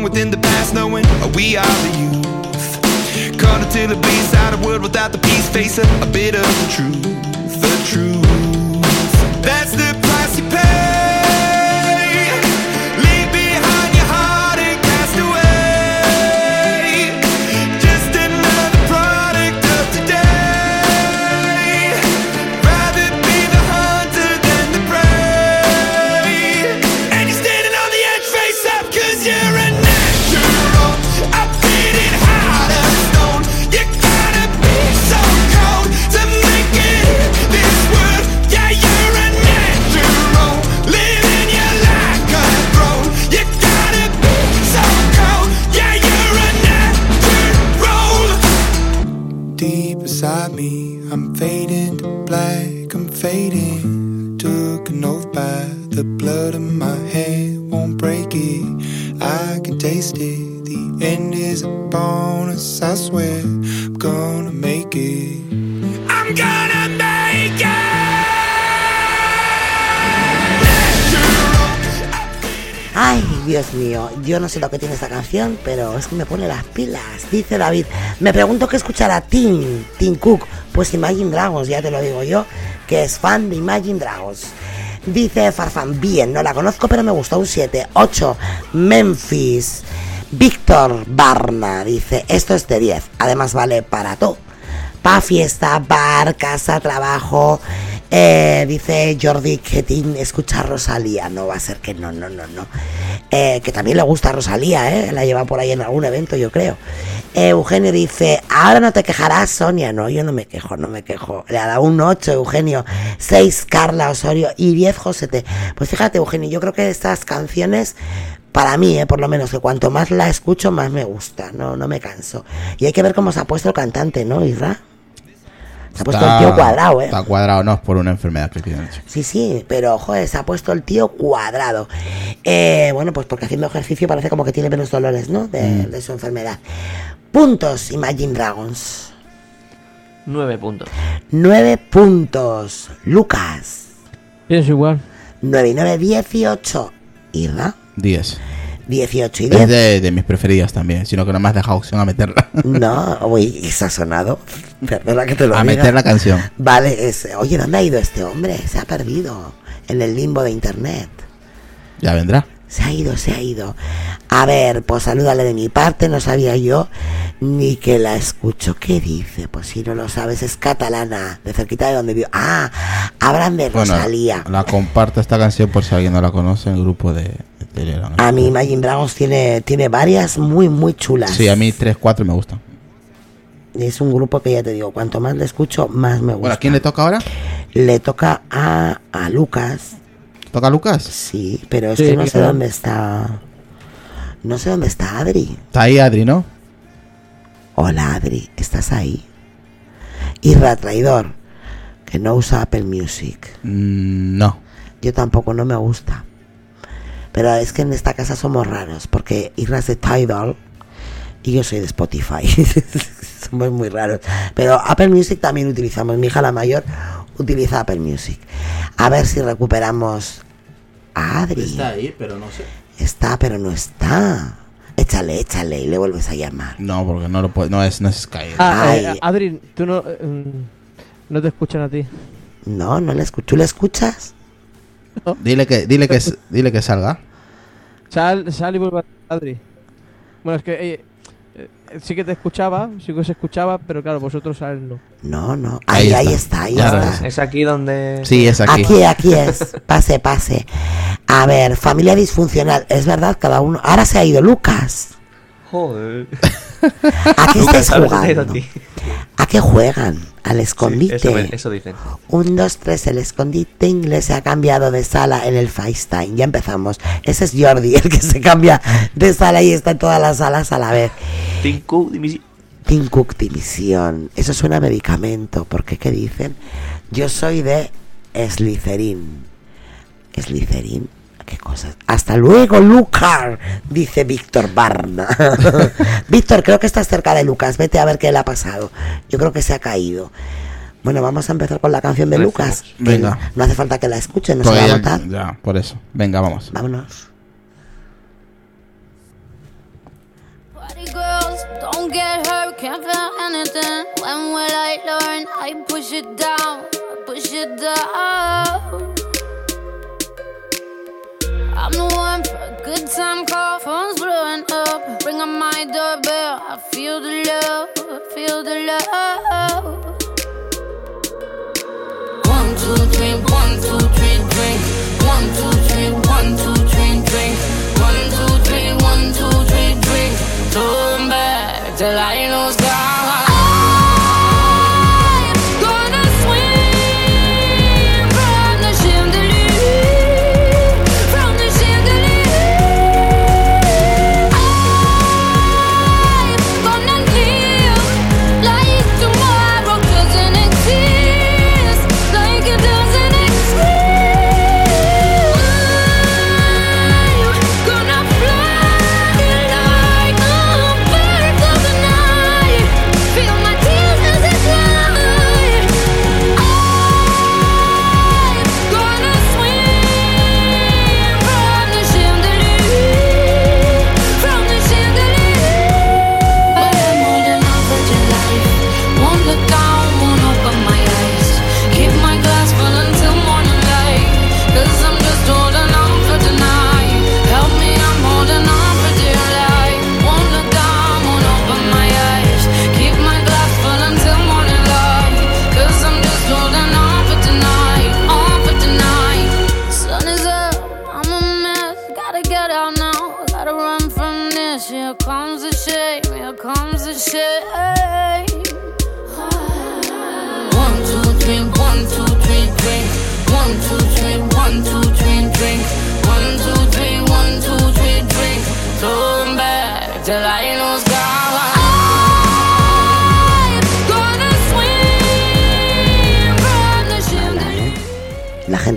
Speaker 12: found within the past, knowing we are the youth. Caught until it bleeds out a world without the peace, face a, a bit of the truth, the truth. That's the price you pay. Is a bonus, I swear. I'm gonna make it. I'm gonna make it.
Speaker 1: Ay, Dios mío, yo no sé lo que tiene esta canción, pero es que me pone las pilas. Dice David, me pregunto qué escuchará Tim, Tim Cook. Pues Imagine Dragons, ya te lo digo yo, que es fan de Imagine Dragons. Dice Farfan, bien, no la conozco, pero me gustó un 7. 8, Memphis. Víctor Barna dice, esto es de 10, además vale para todo. Pa' fiesta, bar, casa, trabajo. Eh, dice Jordi que Tim escucha a Rosalía. No va a ser que no, no, no, no. Eh, que también le gusta a Rosalía, ¿eh? La lleva por ahí en algún evento, yo creo. Eugenio dice, ahora no te quejarás, Sonia. No, yo no me quejo, no me quejo. Le ha dado un 8, Eugenio. 6, Carla Osorio. Y 10, Josete. Pues fíjate, Eugenio, yo creo que estas canciones para mí, eh, por lo menos, que cuanto más la escucho, más me gusta, no, no me canso. Y hay que ver cómo se ha puesto el cantante, ¿no, Isra? Se ha puesto el tío cuadrado, ¿eh?
Speaker 4: Está cuadrado, no, es por una enfermedad que tiene.
Speaker 1: Sí, sí, pero joder, se ha puesto el tío cuadrado. Eh, bueno, pues porque haciendo ejercicio parece como que tiene menos dolores, ¿no? De,
Speaker 3: Mm.
Speaker 1: de su enfermedad. Puntos, Imagine Dragons.
Speaker 3: Nueve puntos.
Speaker 1: Nueve puntos. Lucas.
Speaker 2: Pienso igual.
Speaker 1: 9 y 9, 18. Irra.
Speaker 4: 10.
Speaker 1: 18 y
Speaker 4: Es
Speaker 1: 10.
Speaker 4: de, de mis preferidas también, sino que no me has dejado opción a meterla.
Speaker 1: No, uy, se ha sonado. Perdona que te lo
Speaker 4: A
Speaker 1: diga.
Speaker 4: meter la canción.
Speaker 1: Vale, es, oye, ¿dónde ha ido este hombre? Se ha perdido en el limbo de internet.
Speaker 4: Ya vendrá.
Speaker 1: Se ha ido, se ha ido. A ver, pues salúdale de mi parte, no sabía yo ni que la escucho. ¿Qué dice? Pues si no lo sabes, es catalana, de cerquita de donde vivo. Ah, hablan de
Speaker 4: Bueno,
Speaker 1: Rosalía.
Speaker 4: la comparto esta canción por si alguien no la conoce en el grupo de, de Telegram.
Speaker 1: A mí Imagine Dragons tiene, tiene varias muy, muy chulas.
Speaker 4: Sí, a mí 3, 4 me gustan.
Speaker 1: Es un grupo que ya te digo, cuanto más le escucho, más me gusta.
Speaker 4: Bueno, ¿a quién le toca ahora?
Speaker 1: Le toca a, a Lucas
Speaker 4: ¿Toca Lucas?
Speaker 1: Sí, pero es
Speaker 4: Sí,
Speaker 1: que no sé
Speaker 4: claro.
Speaker 1: dónde está. No sé dónde está Adri.
Speaker 4: Está ahí Adri, ¿no?
Speaker 1: Hola Adri, ¿estás ahí? Irra Traidor, que no usa Apple Music.
Speaker 4: Mm, no.
Speaker 1: Yo tampoco, no me gusta. Pero es que en esta casa somos raros, porque Irra es de Tidal y yo soy de Spotify. somos muy raros. Pero Apple Music también utilizamos. Mi hija la mayor utiliza Apple Music. A ver si recuperamos a Adri.
Speaker 4: Está ahí, pero no sé.
Speaker 1: Está, pero no está. Échale, échale y le vuelves a llamar.
Speaker 4: No, porque no lo puede, no es, no es Sky.
Speaker 2: Ah, eh, Adri, tú no, eh, mm, no te escuchan a ti.
Speaker 1: No, no le escucho. ¿Tú le escuchas?
Speaker 4: Dile que, dile que, dile que salga.
Speaker 2: Sal, sal y vuelve a Adri. Bueno, es que eh, sí que te escuchaba, sí que se escuchaba, pero claro, vosotros a él no.
Speaker 1: No, no. Ahí, ahí está, ahí
Speaker 3: Claro,
Speaker 1: está.
Speaker 3: es, es aquí donde.
Speaker 4: Sí, es aquí.
Speaker 1: Aquí, aquí es. Pase, pase. A ver, familia disfuncional. Es verdad, cada uno. Ahora se ha ido Lucas.
Speaker 3: Joder.
Speaker 1: ¿A qué estáis jugando?
Speaker 3: ti.
Speaker 1: ¿A qué juegan? Al escondite.
Speaker 3: Eso, dicen.
Speaker 1: Un, dos, tres, el escondite inglés se ha cambiado de sala en el FaceTime. Ya empezamos. Ese es Jordi, el que se cambia de sala y está en todas las salas a la vez.
Speaker 3: Tim Cook, dimisi-
Speaker 1: Tim Cook dimisión. Eso suena a medicamento. ¿Por qué? ¿Qué dicen? Yo soy de Slytherin. ¿Slytherin? ¿Qué cosas? Hasta luego, Lucar, dice Víctor Barna. Víctor, creo que estás cerca de Lucas. Vete a ver qué le ha pasado. Yo creo que se ha caído. Bueno, vamos a empezar con la canción de Lucas.
Speaker 4: Venga.
Speaker 1: No hace falta que la escuchen, no se va a
Speaker 4: ya-
Speaker 1: votar.
Speaker 4: ya, por eso. Venga, vamos.
Speaker 1: Vámonos.
Speaker 6: Party girls, don't get hurt, can't feel anything. When will I learn? I push it down, I push it down. I'm the one for a good time call, phone's blowing up. Ring on my doorbell, I feel the love, I feel the love. One, two, three, one, two, three, drink. One, two, three, one, two, three, drink. One, two, three, one, two, three, drink. Till I lose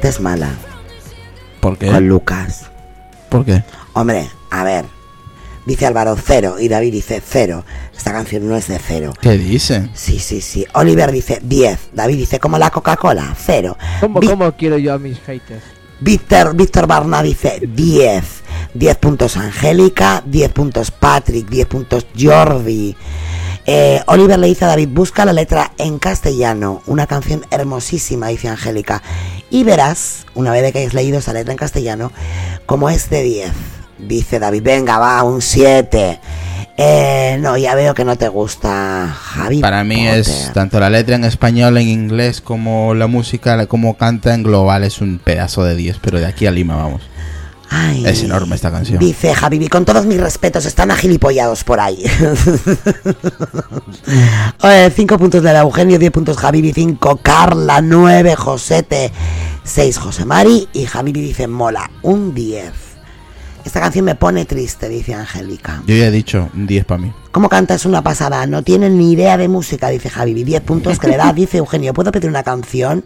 Speaker 1: La gente es mala.
Speaker 4: ¿Por qué?
Speaker 1: Con Lucas.
Speaker 4: ¿Por qué?
Speaker 1: Hombre, a ver. Dice Álvaro cero y David dice cero. Esta canción no es de cero.
Speaker 4: ¿Qué dice?
Speaker 1: Sí, sí, sí. Oliver dice 10. David dice como la Coca-Cola, cero.
Speaker 2: ¿Cómo,
Speaker 1: Vi-
Speaker 2: cómo quiero yo a mis haters?
Speaker 1: Víctor, Víctor Barna dice 10. 10 puntos Angélica, 10 puntos Patrick, 10 puntos Jordi. Eh, Oliver le dice a David, busca la letra en castellano, una canción hermosísima, dice Angélica. Y verás, una vez que hayas leído esa letra en castellano, como es de 10. Dice David, venga, va, un 7. Eh, no, ya veo que no te gusta, Javi.
Speaker 4: Para mí
Speaker 1: Potter.
Speaker 4: es tanto la letra en español, en inglés, como la música, como canta en global, es un pedazo de 10, pero de aquí a Lima vamos.
Speaker 1: Ay.
Speaker 4: Es enorme esta canción.
Speaker 1: Dice Javi, con todos mis respetos, están agilipollados por ahí. 5 puntos de la Eugenio, 10 puntos Javi, 5 Carla, 9 Josete, 6 José Mari y Javi dice mola, un 10. Esta canción me pone triste, dice Angélica.
Speaker 4: Yo ya he dicho un 10 para mí.
Speaker 1: ¿Cómo canta? Es una pasada. No tienen ni idea de música, dice Javi. 10 puntos que le da, dice Eugenio. ¿Puedo pedir una canción?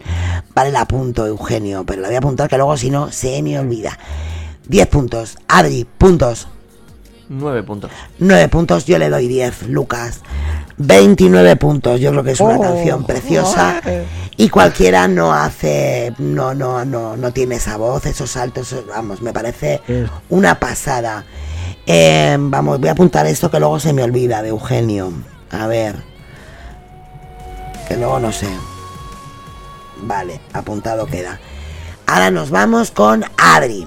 Speaker 1: Vale, la apunto, Eugenio. Pero la voy a apuntar que luego si no se me olvida. 10 puntos. Adri, puntos.
Speaker 3: 9 puntos.
Speaker 1: 9 puntos, yo le doy 10, Lucas. 29 puntos, yo creo que es una
Speaker 3: Oh,
Speaker 1: canción preciosa. Y cualquiera no hace, no, no, no, no tiene esa voz, esos saltos, vamos, me parece una pasada. Eh, vamos, voy a apuntar esto que luego se me olvida de Eugenio. A ver. Que luego no sé. Vale, apuntado queda. Ahora nos vamos con Adri.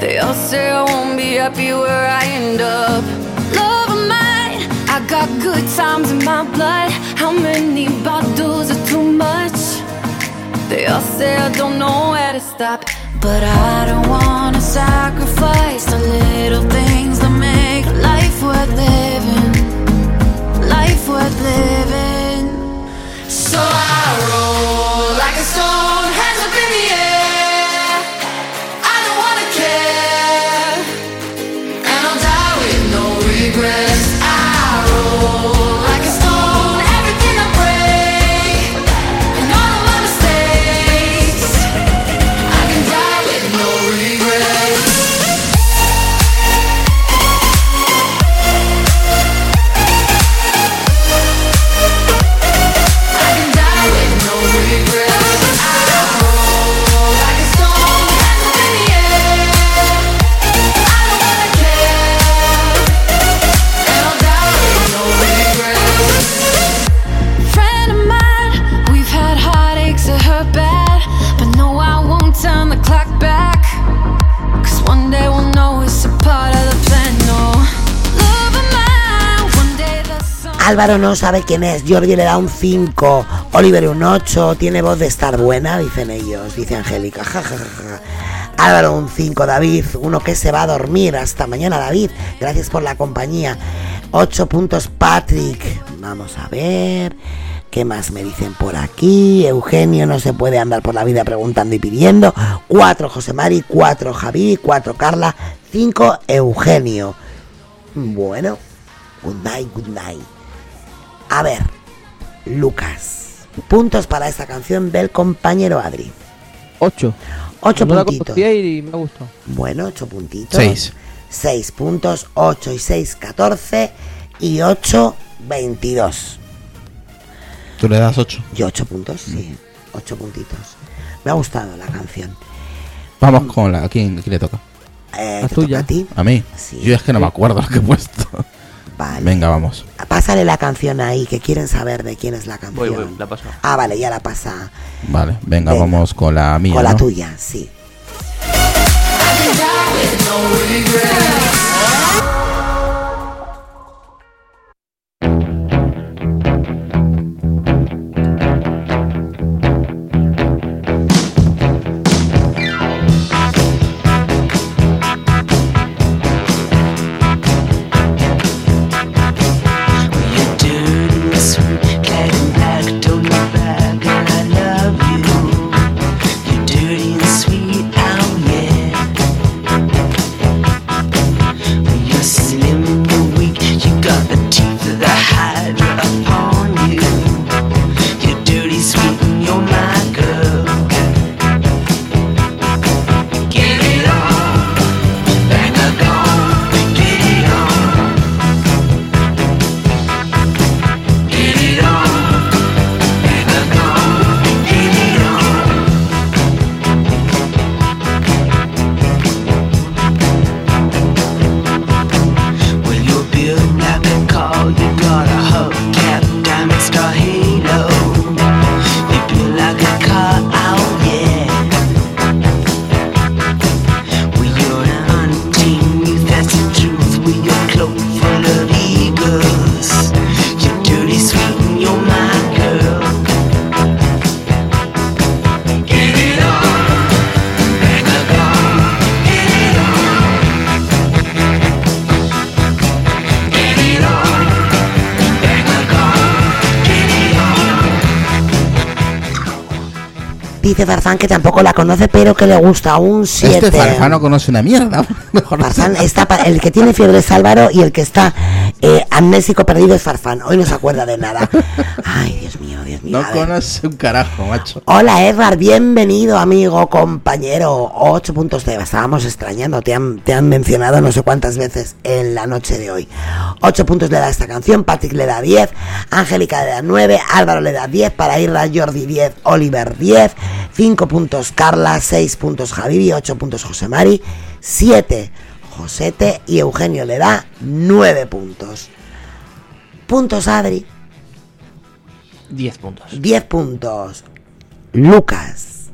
Speaker 11: They all say I won't be happy where I end up. Love of mine, I got good times in my blood. How many bottles are too much? They all say I don't know where to stop. But I don't wanna sacrifice the little things that make life worth living. Life worth living. So I roll like a stone,
Speaker 1: Álvaro no sabe quién es, Jordi le da un 5, Oliver un 8, tiene voz de estar buena, dicen ellos, dice Angélica. Ja, ja, ja, ja. Álvaro un 5, David, uno que se va a dormir. Hasta mañana, David. Gracias por la compañía. 8 puntos, Patrick. Vamos a ver. ¿Qué más me dicen por aquí? Eugenio no se puede andar por la vida preguntando y pidiendo. 4 José Mari, 4 Javi, 4 Carla, 5 Eugenio. Bueno, good night, good night. A ver, Lucas. Puntos para esta canción del compañero Adri.
Speaker 2: 8.
Speaker 1: 8
Speaker 2: no la
Speaker 1: puntitos.
Speaker 2: conocía y me gustó.
Speaker 1: Bueno, 8 puntitos.
Speaker 4: Seis.
Speaker 1: 6 puntos, 8 y 6, 14 y 8, 22.
Speaker 4: Tú le das 8.
Speaker 1: Y 8 puntos, sí. 8 puntitos. Me ha gustado la canción.
Speaker 4: Vamos con la. ¿A quién, a quién le toca?
Speaker 1: Eh,
Speaker 2: La
Speaker 1: ¿te toca
Speaker 2: tuya.
Speaker 1: a ti?
Speaker 4: ¿A mí?
Speaker 1: Sí.
Speaker 4: Yo es que no me acuerdo lo que he puesto.
Speaker 1: Vale.
Speaker 4: Venga, vamos.
Speaker 1: Pásale la canción ahí, que quieren saber de quién es la canción.
Speaker 3: Voy, voy, la paso.
Speaker 1: Ah, vale, ya la pasa.
Speaker 4: Vale, venga,
Speaker 1: Venga.
Speaker 4: vamos con la mía.
Speaker 1: con la
Speaker 4: ¿no?
Speaker 1: tuya, sí. Dice que tampoco la conoce, pero que le gusta un 7.
Speaker 4: Este Farfán no conoce una mierda. Mejor
Speaker 1: Farfán está el que tiene fiebre es Álvaro y el que está eh, amnésico perdido es Farfán. Hoy no se acuerda de nada. Ay, Dios mío, Dios mío.
Speaker 4: no conoce un carajo, macho.
Speaker 1: Hola Edward, bienvenido amigo, compañero. Ocho puntos te estábamos extrañando, te han, te han mencionado no sé cuántas veces en la noche de hoy. Ocho puntos le da esta canción, Patrick le da 10, Angélica le da 9, Álvaro le da 10, para Irra Jordi 10, Oliver 10, 5 puntos Carla, 6 puntos Javivi, 8 puntos José Mari, 7 Josete y Eugenio le da 9 puntos. Puntos Adri,
Speaker 3: 10 puntos.
Speaker 1: 10 puntos. Lucas.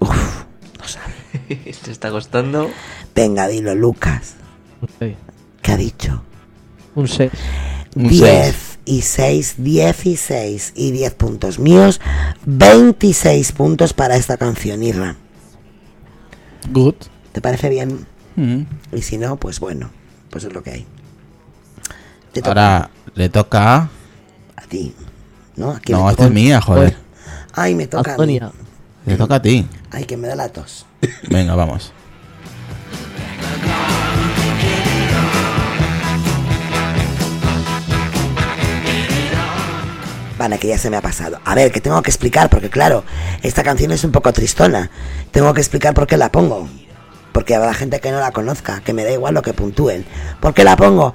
Speaker 1: Uf, no sabe.
Speaker 3: Te está costando.
Speaker 1: Venga, dilo, Lucas. ¿Qué ha dicho?
Speaker 2: Un 6.
Speaker 4: Un
Speaker 1: 10 y 6, 16 y 10 puntos míos, 26 puntos para esta canción, Irra.
Speaker 4: Good.
Speaker 1: ¿Te parece bien?
Speaker 4: Mm.
Speaker 1: Y si no, pues bueno, pues es lo que hay. Te toca
Speaker 4: Ahora le toca a...
Speaker 1: a ti, ¿no? ¿A quién
Speaker 4: No, esta es mía, joder.
Speaker 1: Ay, me toca a mí.
Speaker 2: Antonia.
Speaker 4: Le toca a ti.
Speaker 1: Ay, que me da la tos.
Speaker 4: Venga, vamos.
Speaker 1: Vale, que ya se me ha pasado. A ver, que tengo que explicar, porque claro, esta canción es un poco tristona. Tengo que explicar por qué la pongo. Porque habrá gente que no la conozca, que me da igual lo que puntúen. ¿Por qué la pongo?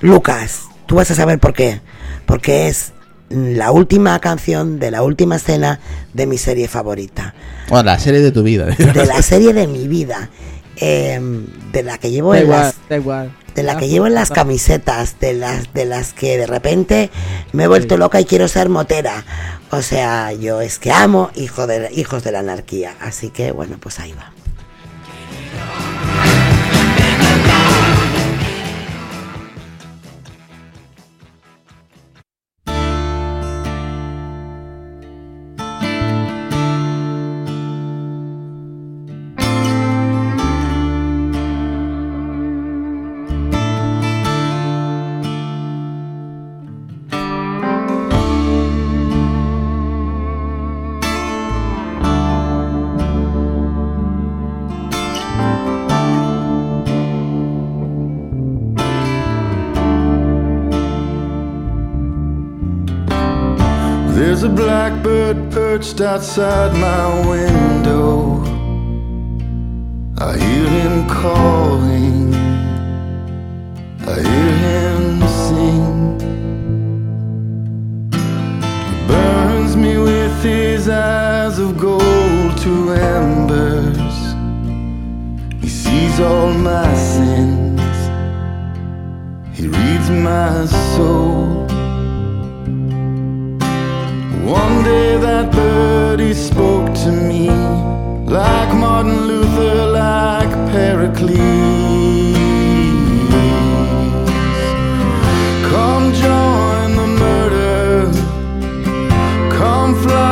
Speaker 1: Lucas, tú vas a saber por qué. Porque es la última canción de la última escena de mi serie favorita.
Speaker 4: Bueno, la serie de tu vida.
Speaker 1: De la serie de mi vida. Em, de la que llevo
Speaker 2: Da
Speaker 1: en
Speaker 2: igual,
Speaker 1: las
Speaker 2: da igual.
Speaker 1: de la que llevo en las camisetas, de las de las que de repente me he vuelto loca y quiero ser motera. O sea, yo es que amo hijo de, hijos de la anarquía. Así que bueno, pues ahí va.
Speaker 16: Perched outside my window. I hear him calling. I hear him sing. He burns me with his eyes of gold to embers. He sees all my sins. He reads my soul. One day that birdie spoke to me like Martin Luther, like Pericles. Come join the murder, come fly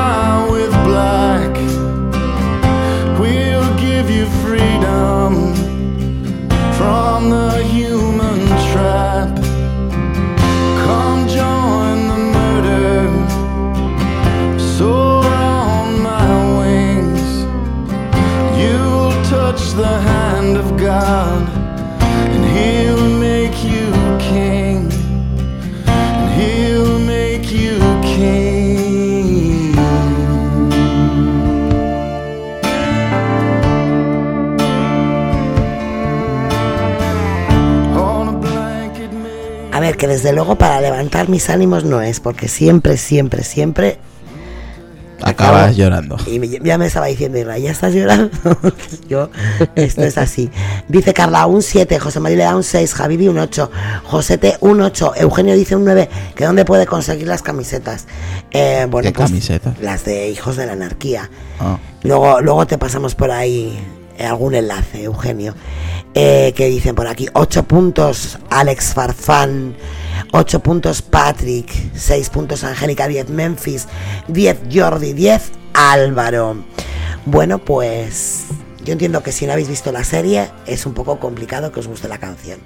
Speaker 16: A
Speaker 1: ver, que desde luego para levantar mis ánimos no es, porque siempre, siempre, siempre
Speaker 4: Acabas llorando.
Speaker 1: Y ya me estaba diciendo, ¿ya estás llorando? Yo, esto es así. Dice Carla, un 7, José María le da un 6, Javivi un 8, Josete un 8, Eugenio dice un 9, que dónde puede conseguir las camisetas. Eh, bueno,
Speaker 4: ¿Qué
Speaker 1: pues,
Speaker 4: camisetas?
Speaker 1: Las de Hijos de la Anarquía.
Speaker 4: Ah.
Speaker 1: Luego, luego te pasamos por ahí eh, algún enlace, Eugenio. Eh, que dicen por aquí, 8 puntos Alex Farfán, 8 puntos Patrick, 6 puntos Angélica, 10 Memphis, 10 Jordi, 10 Álvaro. Bueno, pues yo entiendo que si no habéis visto la serie es un poco complicado que os guste la canción.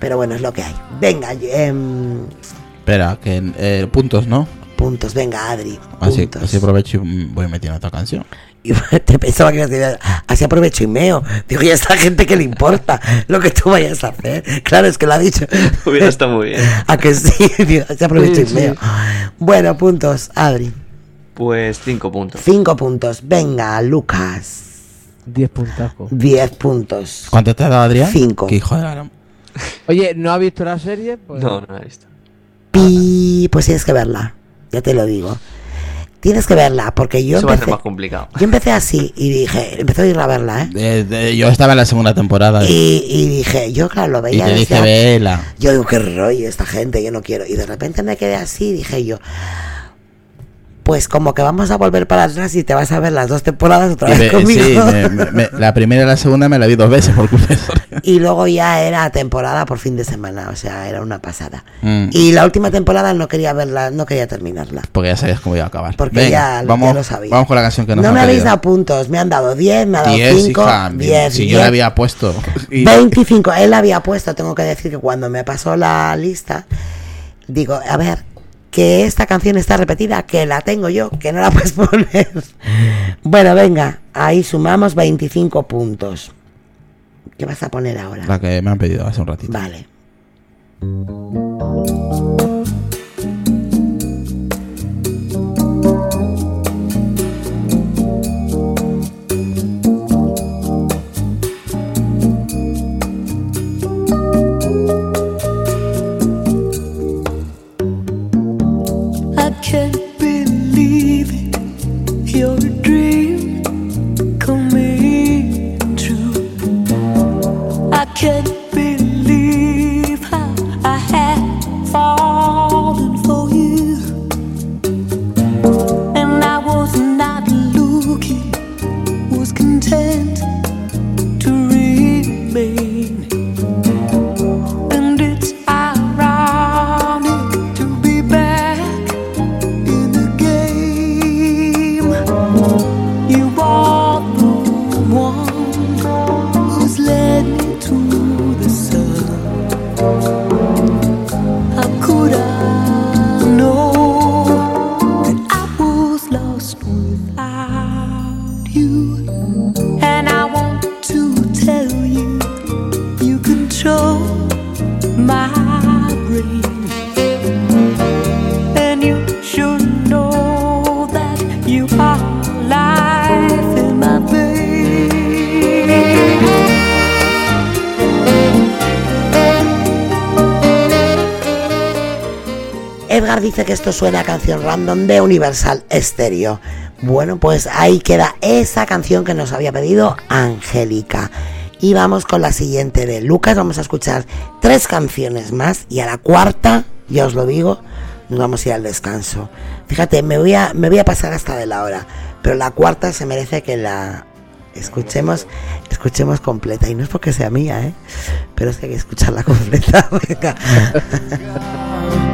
Speaker 1: Pero bueno, es lo que hay. Venga, em,
Speaker 4: Espera, que eh, puntos, ¿no?
Speaker 1: puntos. Venga, Adri.
Speaker 4: Así,
Speaker 1: puntos.
Speaker 4: así aprovecho y voy metiendo otra canción.
Speaker 1: Y te pensaba que ibas a decir, así aprovecho y meo. Digo, y a esta gente que le importa lo que tú vayas a hacer. Claro, es que lo ha dicho.
Speaker 3: Hubiera estado muy bien.
Speaker 1: A que sí, digo, así aprovecho
Speaker 3: Sí,
Speaker 1: y
Speaker 3: sí.
Speaker 1: meo. Bueno, puntos, Adri.
Speaker 3: Pues cinco puntos.
Speaker 1: Cinco puntos. Venga, Lucas.
Speaker 2: 10 puntacos.
Speaker 1: Diez puntos.
Speaker 4: ¿Cuánto te ha dado Adrián?
Speaker 1: Cinco.
Speaker 4: Que hijo de la gran-
Speaker 2: Oye, ¿no ha visto la serie? Pues-
Speaker 3: No, no la he visto.
Speaker 1: Pi, pues tienes que verla. Ya te lo digo. Tienes que verla, porque yo
Speaker 3: Eso va a ser
Speaker 1: empecé,
Speaker 3: más complicado.
Speaker 1: yo empecé así y dije, empecé a ir a verla, ¿eh?
Speaker 4: De- de- yo estaba en la segunda temporada. Y,
Speaker 1: Y, y dije, yo claro, lo
Speaker 4: y
Speaker 1: veía
Speaker 4: te
Speaker 1: desde
Speaker 4: dije, vela.
Speaker 1: Yo digo, qué rollo esta gente, yo no quiero. Y de repente me quedé así, dije yo, pues como que vamos a volver para atrás y te vas a ver las dos temporadas otra vez
Speaker 4: me-
Speaker 1: conmigo.
Speaker 4: sí, me- la primera y la segunda me la vi dos veces por culpa de eso.
Speaker 1: Y luego ya era temporada por fin de semana, o sea, era una pasada.
Speaker 4: Mm.
Speaker 1: Y la última temporada no quería verla, no quería terminarla.
Speaker 4: Porque ya sabías cómo iba a acabar.
Speaker 1: Porque
Speaker 4: Venga,
Speaker 1: ya, lo sabía.
Speaker 4: vamos con la canción que nos
Speaker 1: no
Speaker 4: han
Speaker 1: me habéis dado puntos, me han dado 10, me ha dado
Speaker 4: 10,
Speaker 1: 5,
Speaker 4: hija,
Speaker 1: 10,
Speaker 4: si yo
Speaker 1: 10,
Speaker 4: la había puesto. Y-
Speaker 1: 25. Él había puesto, tengo que decir que cuando me pasó la lista, digo, a ver, que esta canción está repetida, que la tengo yo, que no la puedes poner. Bueno, venga, ahí sumamos 25 puntos. ¿Qué vas a poner ahora?
Speaker 4: La que me han pedido hace un ratito.
Speaker 1: Vale. Esto suena canción random de Universal Stereo. Bueno, pues ahí queda esa canción que nos había pedido Angélica. Y vamos con la siguiente de Lucas. Vamos a escuchar tres canciones más y a la cuarta, ya os lo digo, nos vamos a ir al descanso. Fíjate, me voy a, me voy a pasar hasta de la hora, pero la cuarta se merece que la escuchemos, escuchemos completa. Y no es porque sea mía, ¿eh? pero es que hay que escucharla completa.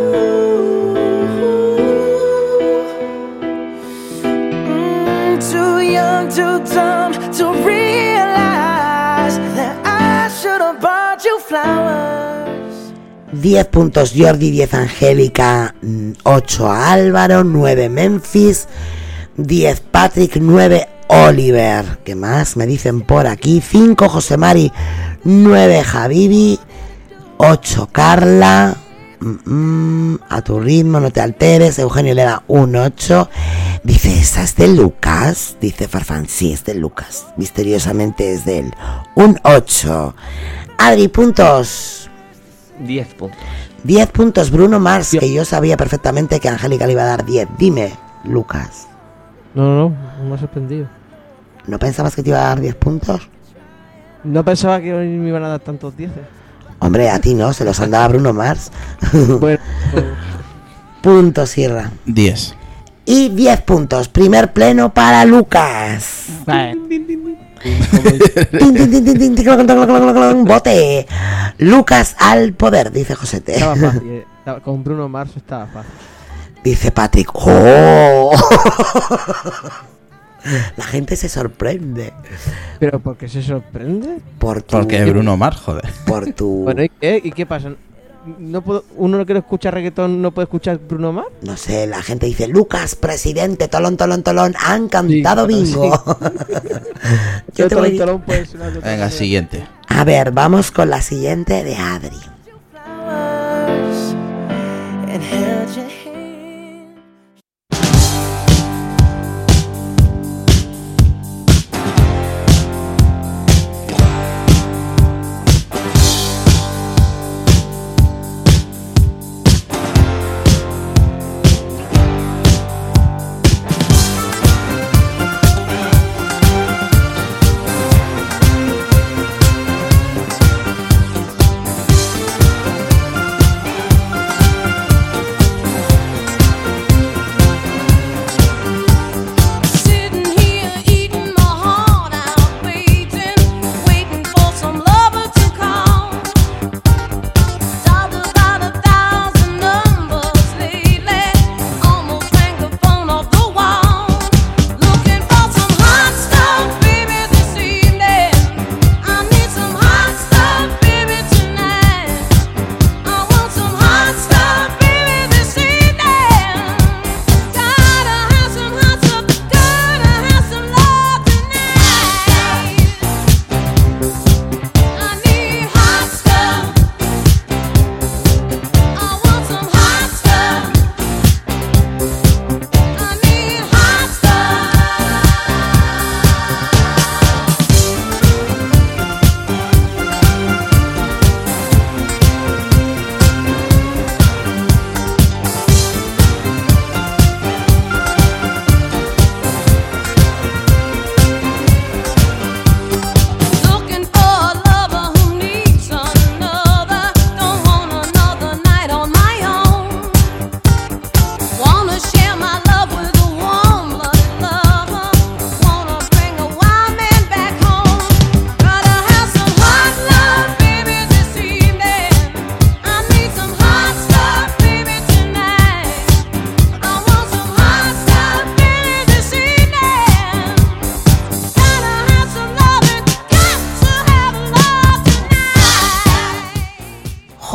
Speaker 17: young, too dumb to realize that I should have bought you flowers.
Speaker 1: 10 puntos Jordi, 10 Angélica, 8 Álvaro, 9 Memphis, 10 Patrick, 9 Oliver. ¿Qué más me dicen por aquí? 5 José Mari, 9 Javibi, 8 Carla. Mm, mm, a tu ritmo, no te alteres. Eugenio le da un 8. Dice, ¿esa es de Lucas? Dice Farfán, sí, es de Lucas. Misteriosamente es de él. Un 8. Adri, puntos.
Speaker 3: 10 puntos.
Speaker 1: 10 puntos Bruno Mars, que yo sabía perfectamente que Angélica le iba a dar 10. Dime, Lucas,
Speaker 2: No, no, no, me ha sorprendido.
Speaker 1: ¿no pensabas que te iba a dar 10 puntos?
Speaker 2: No pensaba que hoy me iban a dar tantos 10.
Speaker 1: Hombre, a ti no, se los han dado a Bruno Mars.
Speaker 2: Bueno,
Speaker 1: Punto, Sierra.
Speaker 4: 10.
Speaker 1: Y 10 puntos. Primer pleno para Lucas.
Speaker 2: vale.
Speaker 1: Bote. Lucas al poder, dice Josete.
Speaker 2: Estaba fácil. eh. Con Bruno Mars estaba fácil.
Speaker 1: Dice Patrick. ¡Oh! La gente se sorprende
Speaker 2: ¿Pero por qué se sorprende?
Speaker 1: por tu,
Speaker 4: Porque Bruno Mars, joder.
Speaker 1: por tu
Speaker 2: Bueno, ¿y qué, ¿Y qué pasa? ¿No puedo, ¿Uno no quiere escuchar reggaetón no puede escuchar Bruno Mars?
Speaker 1: No sé, la gente dice, Lucas, presidente, tolón, tolón, tolón, han cantado
Speaker 2: Sí,
Speaker 1: bingo. Yo te
Speaker 2: Tolón,
Speaker 1: voy-
Speaker 2: tolón puede
Speaker 4: Venga, siguiente.
Speaker 1: A ver, vamos con la siguiente de Adri.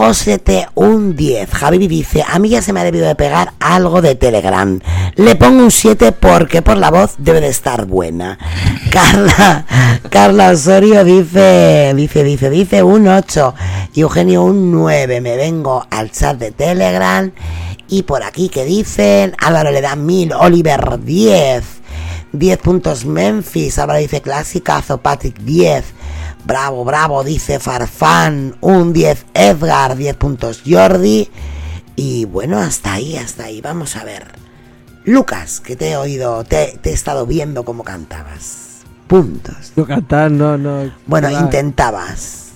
Speaker 1: Josete, un 10. Javi dice, a mí ya se me ha debido de pegar algo de Telegram. Le pongo un 7 porque por la voz debe de estar buena. Carla, Carla Osorio dice, dice, dice, dice un 8. Y Eugenio un 9. Me vengo al chat de Telegram. Y por aquí que dicen, Álvaro le da 1000, Oliver 10. 10 puntos Memphis, ahora dice clasicazo, Patrick 10. Bravo, bravo, dice Farfán, un 10 Edgar, 10 puntos Jordi. Y bueno, hasta ahí, hasta ahí, vamos a ver. Lucas, que te he oído, te, te he estado viendo cómo cantabas. puntos.
Speaker 2: Yo cantar no, no.
Speaker 1: Bueno,
Speaker 2: nada.
Speaker 1: intentabas.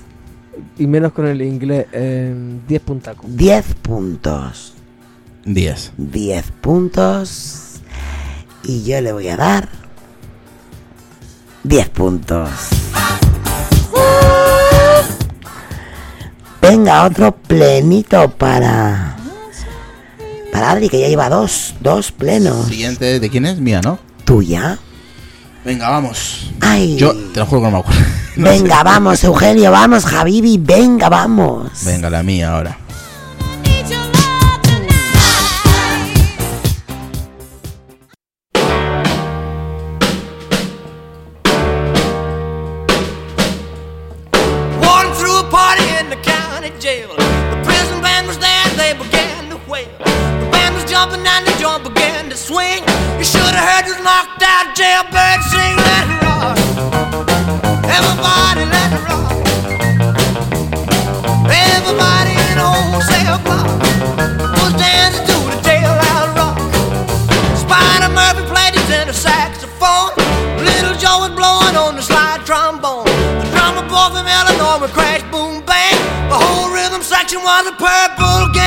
Speaker 2: Y menos con el inglés. eh, 10 puntacos.
Speaker 1: 10 puntos.
Speaker 4: 10.
Speaker 1: 10 puntos. Y yo le voy a dar 10 puntos. Venga, otro plenito para. Para Adri, que ya lleva dos, dos plenos.
Speaker 4: Siguiente, ¿de quién es? Mía, ¿no?
Speaker 1: ¿Tuya?
Speaker 4: Venga, vamos.
Speaker 1: Ay.
Speaker 4: Yo te lo juro que no me acuerdo. No sé.
Speaker 1: Venga, vamos, Eugenio, vamos, Javibi, venga, vamos.
Speaker 4: Venga, la mía ahora.
Speaker 15: Should have heard this knocked out jailbird sing, let rock. Everybody, let it rock. Everybody in the whole cell block was dancing to the jailhouse rock. Spider Murphy played his tenor saxophone. Little Joe was blowing on the slide trombone. The drummer boy from Illinois would crash, boom, bang. The whole rhythm section was a purple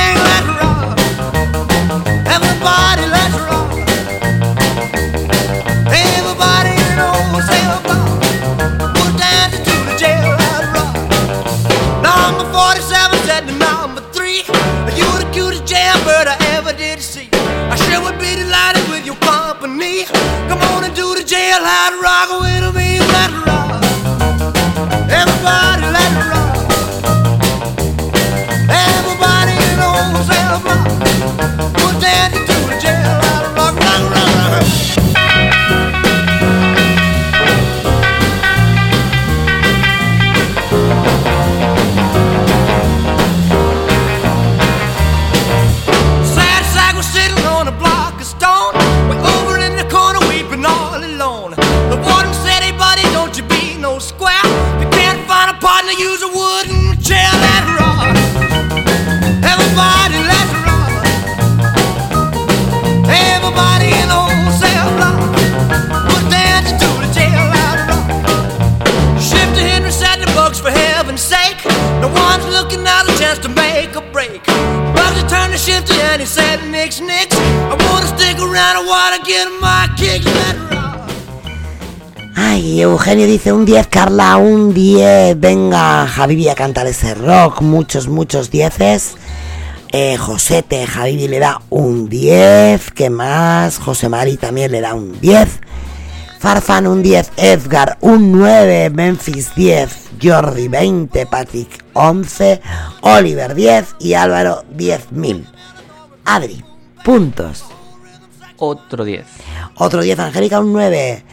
Speaker 15: Come on and do the jailhouse rock with
Speaker 1: Ay, Eugenio dice un 10, Carla un 10. Venga, Javibi a cantar ese rock. Muchos, muchos dieces. Eh, Josete, Javibi le da un 10. ¿Qué más? José Mari también le da un 10. Farfan un 10. Edgar un 9. Memphis 10. Jordi 20. Patrick 11. Oliver 10. Y Álvaro 10.000. Adri, puntos.
Speaker 3: Otro 10.
Speaker 1: Otro 10. Angélica un 9.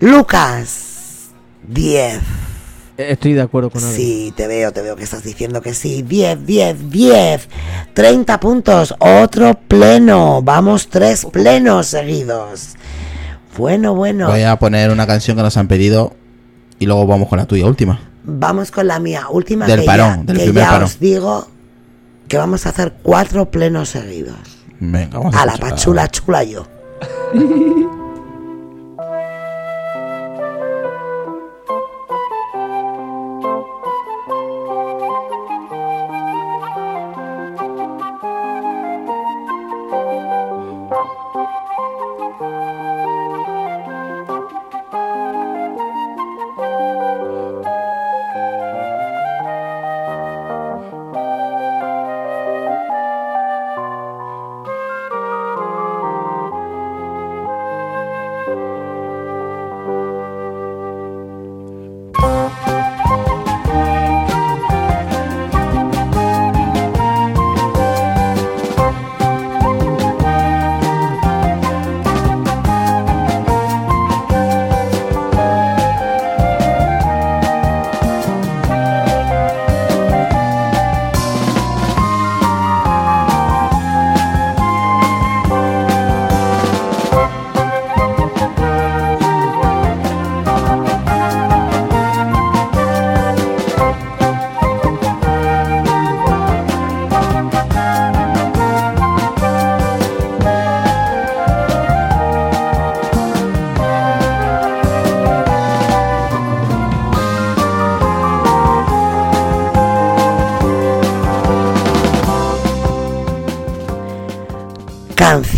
Speaker 1: Lucas 10.
Speaker 2: Estoy de acuerdo con Adri.
Speaker 1: Sí, te veo, te veo que estás diciendo que sí. 10, 10, 10. 30 puntos. Otro pleno. Vamos, tres plenos seguidos. Bueno, bueno.
Speaker 4: Voy a poner una canción que nos han pedido y luego vamos con la tuya última.
Speaker 1: Vamos con la mía. Última
Speaker 4: Del
Speaker 1: que
Speaker 4: parón,
Speaker 1: ya,
Speaker 4: del
Speaker 1: que
Speaker 4: primer
Speaker 1: ya
Speaker 4: parón.
Speaker 1: os digo que vamos a hacer cuatro plenos seguidos.
Speaker 4: Venga, vamos
Speaker 1: A la pachula chula yo.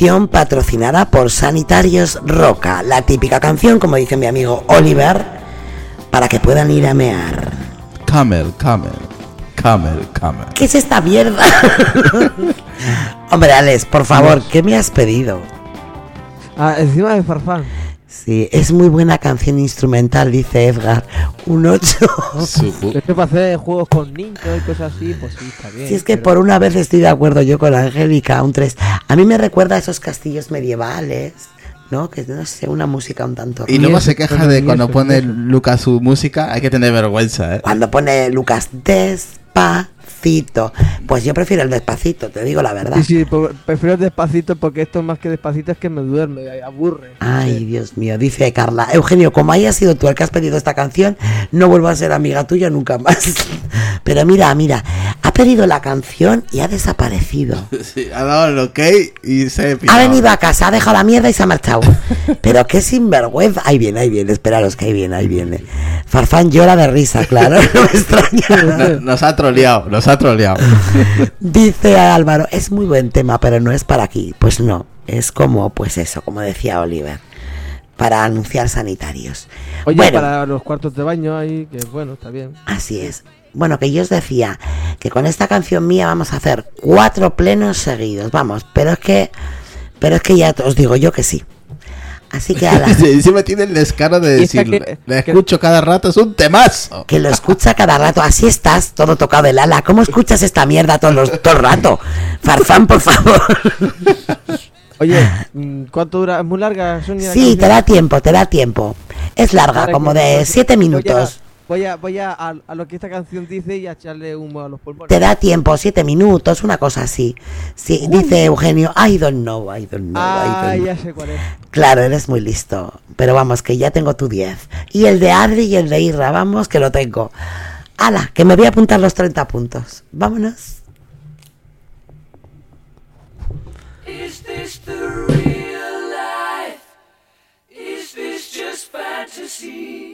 Speaker 1: canción patrocinada por Sanitarios Roca. La típica canción, como dice mi amigo Oliver, para que puedan ir a mear.
Speaker 4: Camel, camel, camel, camel.
Speaker 1: ¿Qué es esta mierda? Hombre, Alex, por favor, ¿qué me has pedido?
Speaker 2: Ah, encima de Farfán.
Speaker 1: Sí, es muy buena canción instrumental, dice Edgar. Un 8.
Speaker 2: Es que para hacer juegos con niños y cosas así, pues sí, está bien.
Speaker 1: Si es que
Speaker 2: pero-
Speaker 1: por una vez estoy de acuerdo yo con Angélica, un 3. A mí me recuerda a esos castillos medievales, ¿no? Que no sé, una música un tanto.
Speaker 4: Y luego se queja de cuando pone Lucas su música, hay que tener vergüenza, ¿eh?
Speaker 1: Cuando pone Lucas despacito. Pues yo prefiero el despacito, te digo la verdad.
Speaker 2: Sí, sí, prefiero despacito porque esto más que despacito es que me duerme, me aburre.
Speaker 1: Ay, Dios mío, dice Carla. Eugenio, como hayas sido tú el que has pedido esta canción, no vuelvo a ser amiga tuya nunca más. Pero mira, mira, ha pedido la canción y ha desaparecido.
Speaker 4: Sí, ha dado el ok y se ha
Speaker 1: Ha venido a casa, ha dejado la mierda y se ha marchado. Pero qué sinvergüenza. Ahí viene, ahí viene, esperaros que ahí viene, ahí viene. Farfán llora de risa, claro, no me extraña.
Speaker 4: No- Nos ha troleado, nos ha troleado.
Speaker 1: Dice Álvaro, es muy buen tema, pero no es para aquí. Pues no, es como, pues eso, como decía Oliver, para anunciar sanitarios.
Speaker 2: Oye,
Speaker 1: bueno,
Speaker 2: para los cuartos de baño ahí, que bueno, está bien.
Speaker 1: así es. Bueno, que yo os decía que con esta canción mía vamos a hacer cuatro plenos seguidos, vamos, pero es que, pero es que ya os digo yo que sí. Así que a la,
Speaker 4: Y encima tiene el descaro de decir,
Speaker 1: que-
Speaker 4: le escucho cada rato, es un temazo.
Speaker 1: que lo escucha cada rato, así estás, todo tocado del ala. ¿Cómo escuchas esta mierda todo, los- todo el rato? Farfán, por favor.
Speaker 2: Oye, mm, ¿cuánto dura? ¿Es muy larga, Sonia? la
Speaker 1: Sí, te da tiempo, te da tiempo. Es larga, como de siete minutos.
Speaker 2: Voy a, voy a, a, a lo que esta canción dice y a echarle humo a los pulmones.
Speaker 1: Te da tiempo, siete minutos, una cosa así. Sí, dice Eugenio, I don't know, I don't know, I
Speaker 2: Ah,
Speaker 1: don't know.
Speaker 2: ya sé cuál es.
Speaker 1: Claro, eres muy listo. Pero vamos, que ya tengo tu 10. Y el de Adri y el de Irra, vamos, que lo tengo. Ala, que me voy a apuntar los 30 puntos. Vámonos.
Speaker 10: Is this the real life? Is this just fantasy?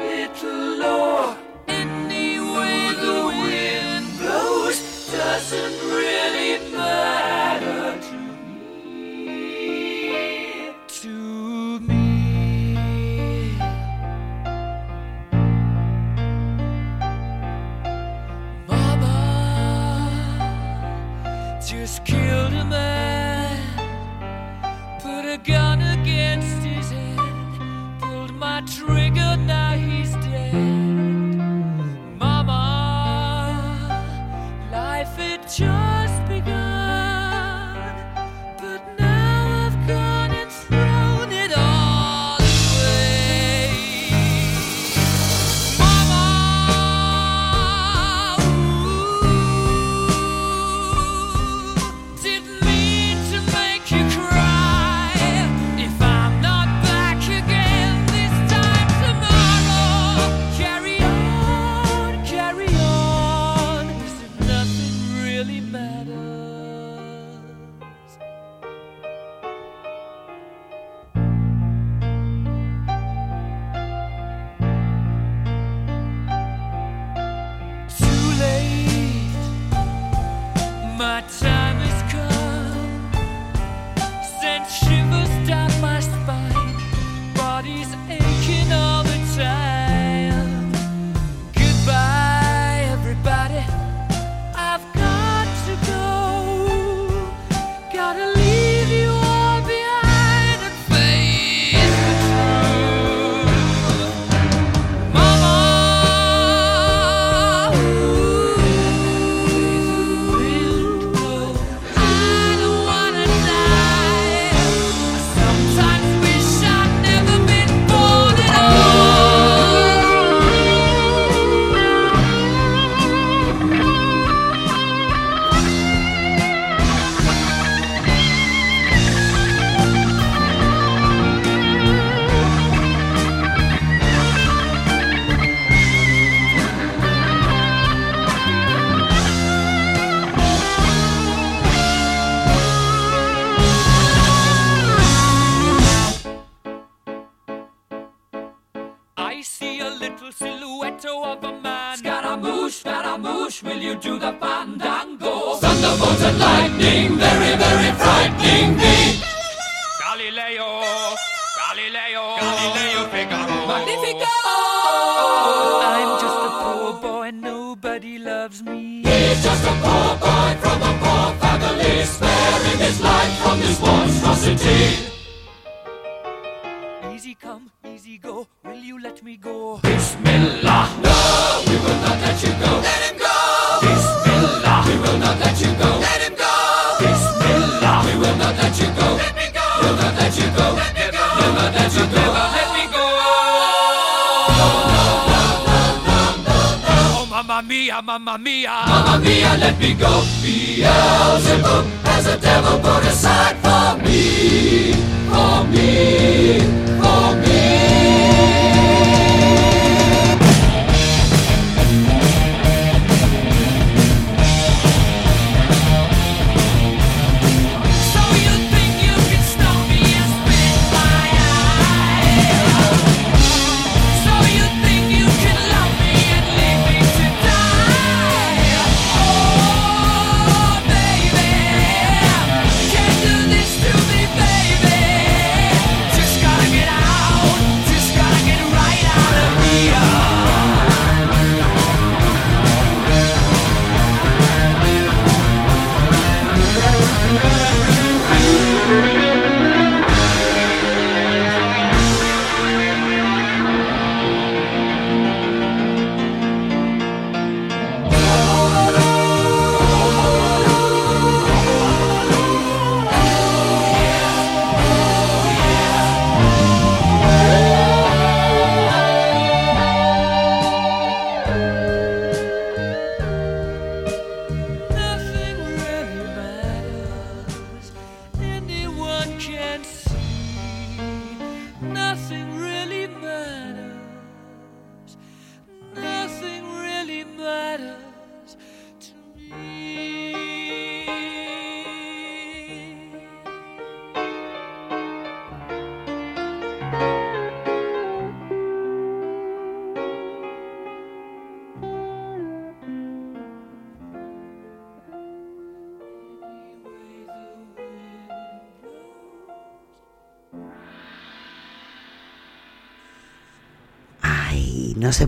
Speaker 10: little low. Any way the wind blows doesn't really matter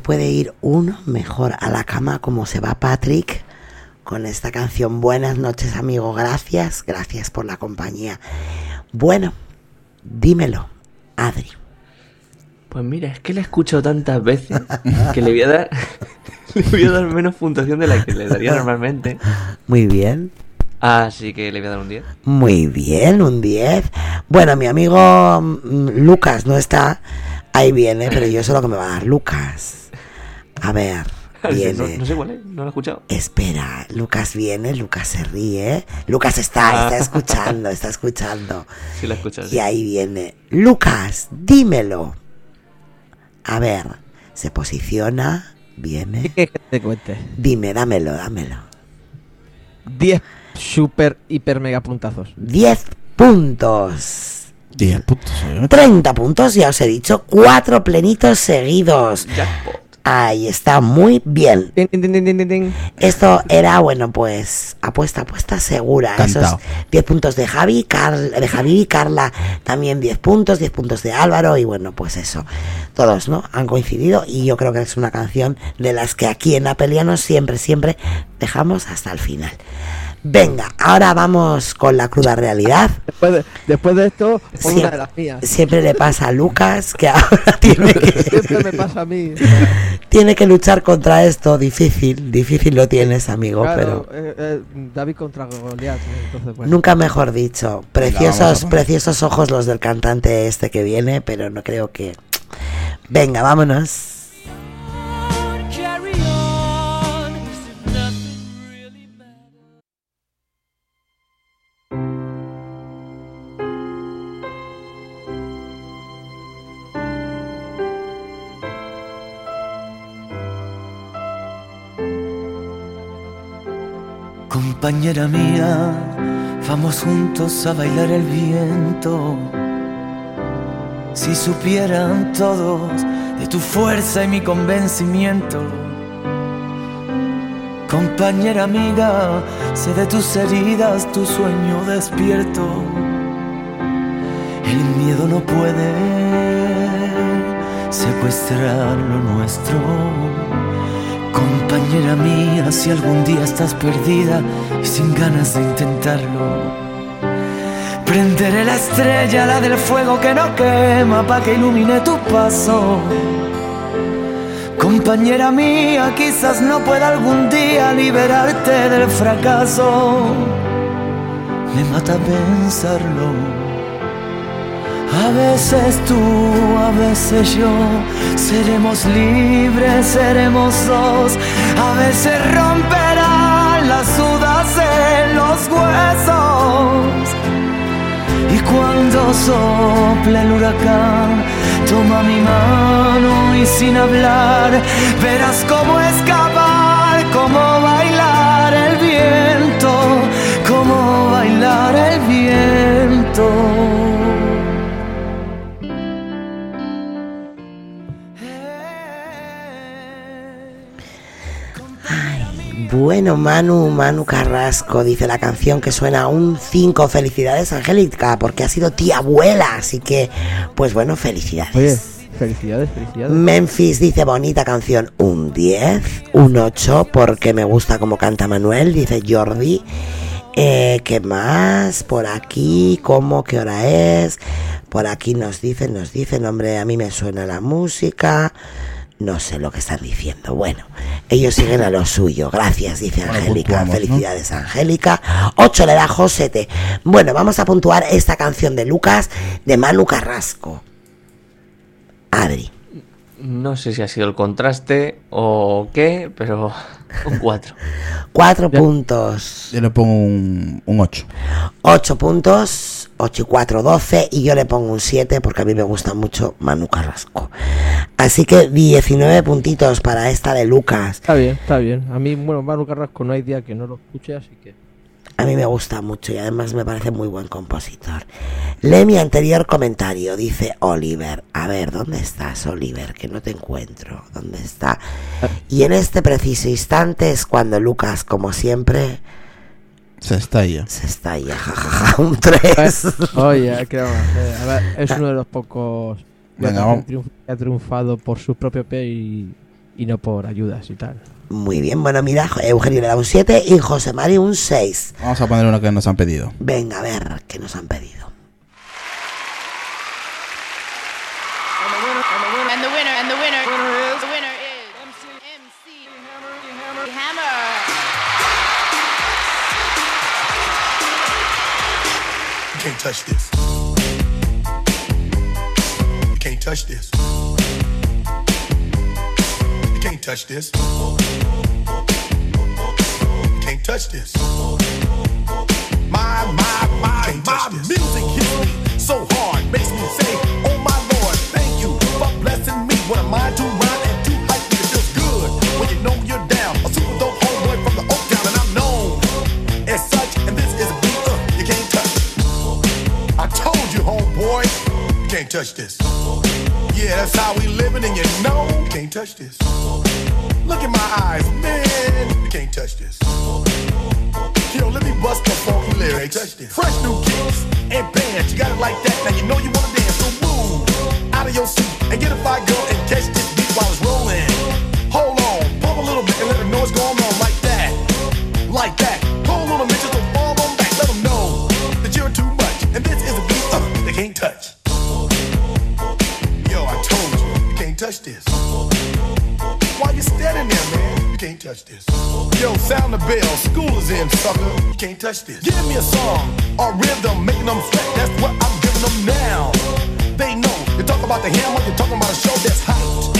Speaker 1: puede ir uno mejor a la cama como se va Patrick con esta canción. Buenas noches, amigo. Gracias, gracias por la compañía. Bueno, dímelo, Adri.
Speaker 3: Pues mira, es que la he escuchado tantas veces que le voy a dar, le voy a dar menos puntuación de la que le daría normalmente.
Speaker 1: Muy bien.
Speaker 3: Así que le voy a dar un 10.
Speaker 1: Muy bien, un 10. Bueno, mi amigo mm, Lucas no está. Ahí viene, pero yo sé lo que me va a dar Lucas. A ver,
Speaker 3: No,
Speaker 1: viene.
Speaker 3: no sé cuál es, no lo he escuchado.
Speaker 1: Espera, Lucas viene, Lucas se ríe. Lucas está, está escuchando, está escuchando.
Speaker 3: Sí, la sí.
Speaker 1: Y ahí viene. Lucas, dímelo. A ver, se posiciona, viene.
Speaker 2: ¿Qué que te cuente?
Speaker 1: Dime, dámelo, dámelo.
Speaker 2: 10 super, hiper, mega puntazos.
Speaker 1: 10 puntos.
Speaker 4: 10 puntos. ¿eh?
Speaker 1: 30 puntos, ya os he dicho. Cuatro plenitos seguidos. Ahí está, muy bien. Esto era, bueno, pues apuesta, apuesta segura.
Speaker 4: Cantao.
Speaker 1: Esos 10 puntos de Javi, Car- de Javi y Carla, también 10 puntos, 10 puntos de Álvaro y bueno, pues eso. Todos, ¿no? Han coincidido y yo creo que es una canción de las que aquí en Apelianos siempre, siempre dejamos hasta el final. Venga, ahora vamos con la cruda realidad.
Speaker 2: Después de, después de esto, una
Speaker 1: Siempre,
Speaker 2: de las mías.
Speaker 1: siempre le pasa a Lucas que ahora tiene que,
Speaker 2: Siempre me pasa a mí.
Speaker 1: tiene que luchar contra esto. Difícil, difícil lo tienes, amigo,
Speaker 2: Claro,
Speaker 1: pero
Speaker 2: eh, eh, David contra Goliat. Entonces, bueno.
Speaker 1: nunca mejor dicho. Preciosos, preciosos ojos los del cantante este que viene, pero no creo que. Venga, vámonos.
Speaker 8: Compañera mía, vamos juntos a bailar el viento. Si supieran todos de tu fuerza y mi convencimiento.
Speaker 17: Compañera amiga, sé de tus heridas, tu sueño despierto. El miedo no puede secuestrar lo nuestro. Compañera mía, si algún día estás perdida y sin ganas de intentarlo, prenderé la estrella, la del fuego que no quema, pa' que ilumine tu paso. Compañera mía, quizás no pueda algún día liberarte del fracaso. Me mata pensarlo. A veces tú, a veces yo, seremos libres, seremos dos. A veces romperán las dudas en los huesos. Y cuando sople el huracán, toma mi mano y sin hablar, verás cómo escapar, cómo bailar el viento, cómo bailar el viento.
Speaker 1: Bueno, Manu, Manu Carrasco dice la canción que suena un 5. Felicidades, Angélica, porque ha sido tía abuela. Así que, pues bueno, felicidades.
Speaker 2: Oye, felicidades, felicidades.
Speaker 1: Memphis dice bonita canción, un 10, un 8, porque me gusta como canta Manuel, dice Jordi. Eh, ¿Qué más? Por aquí, ¿cómo? ¿Qué hora es? Por aquí nos dicen, nos dicen, hombre, a mí me suena la música. No sé lo que están diciendo. Bueno, ellos siguen a lo suyo. Gracias, dice
Speaker 4: Bueno,
Speaker 1: Angélica.
Speaker 4: puntuamos, ¿no?
Speaker 1: Felicidades, Angélica. 8 le da Josete. Bueno, vamos a puntuar esta canción de Lucas de Manu Carrasco. Adri.
Speaker 3: No sé si ha sido el contraste o qué, pero un 4.
Speaker 1: Cuatro puntos.
Speaker 4: Yo le pongo un, un 8.
Speaker 1: 8 puntos, 8 y 4, 12 y yo le pongo un 7 porque a mí me gusta mucho Manu Carrasco. Así que 19 puntitos para esta de Lucas.
Speaker 2: Está bien, está bien. A mí, bueno, Manu Carrasco no hay día que no lo escuche, así que.
Speaker 1: A mí me gusta mucho y además me parece muy buen compositor. Lee mi anterior comentario, dice Oliver. A ver, ¿dónde estás, Oliver? Que no te encuentro. ¿Dónde está? Y en este preciso instante es cuando Lucas, como siempre,
Speaker 4: Se estalla.
Speaker 1: se estalla. Jajaja, un 3.
Speaker 2: Oye. A ver, es uno de los pocos
Speaker 4: Venga,
Speaker 2: que ha que triunfado por su propio pie y, y no por ayudas y tal.
Speaker 1: Muy bien, bueno, mira, Eugenio le da un 7 y José Mari un 6.
Speaker 4: Vamos a poner uno que nos han pedido.
Speaker 1: Venga, a ver, ¿qué nos han pedido?
Speaker 18: Can't touch this. You can't touch this. You can't touch this. You can't touch this. My, my, my, my music hits me so hard, makes me say, can't touch this. Yeah, that's how we living, and you know you can't touch this. Look in my eyes, man, you can't touch this. Yo, let me bust the funky lyrics. Touch this. Fresh new kicks and bands, you got it like that. Now you know you wanna dance, so move out of your seat and get a fire girl and catch this beat while it's rolling. Hold on, pump a little bit and let them know what's going on like that, like that. A minute, just don't fall on back. Let them know that you're too much, and this is a beat uh, they can't touch. Touch this. Why you standing there, man? You can't touch this. Yo, sound the bell. School is in, sucker. You can't touch this. Give me a song or rhythm, making them sweat. That's what I'm giving them now. They know. You talk about the hammer, you're talking about a show that's hyped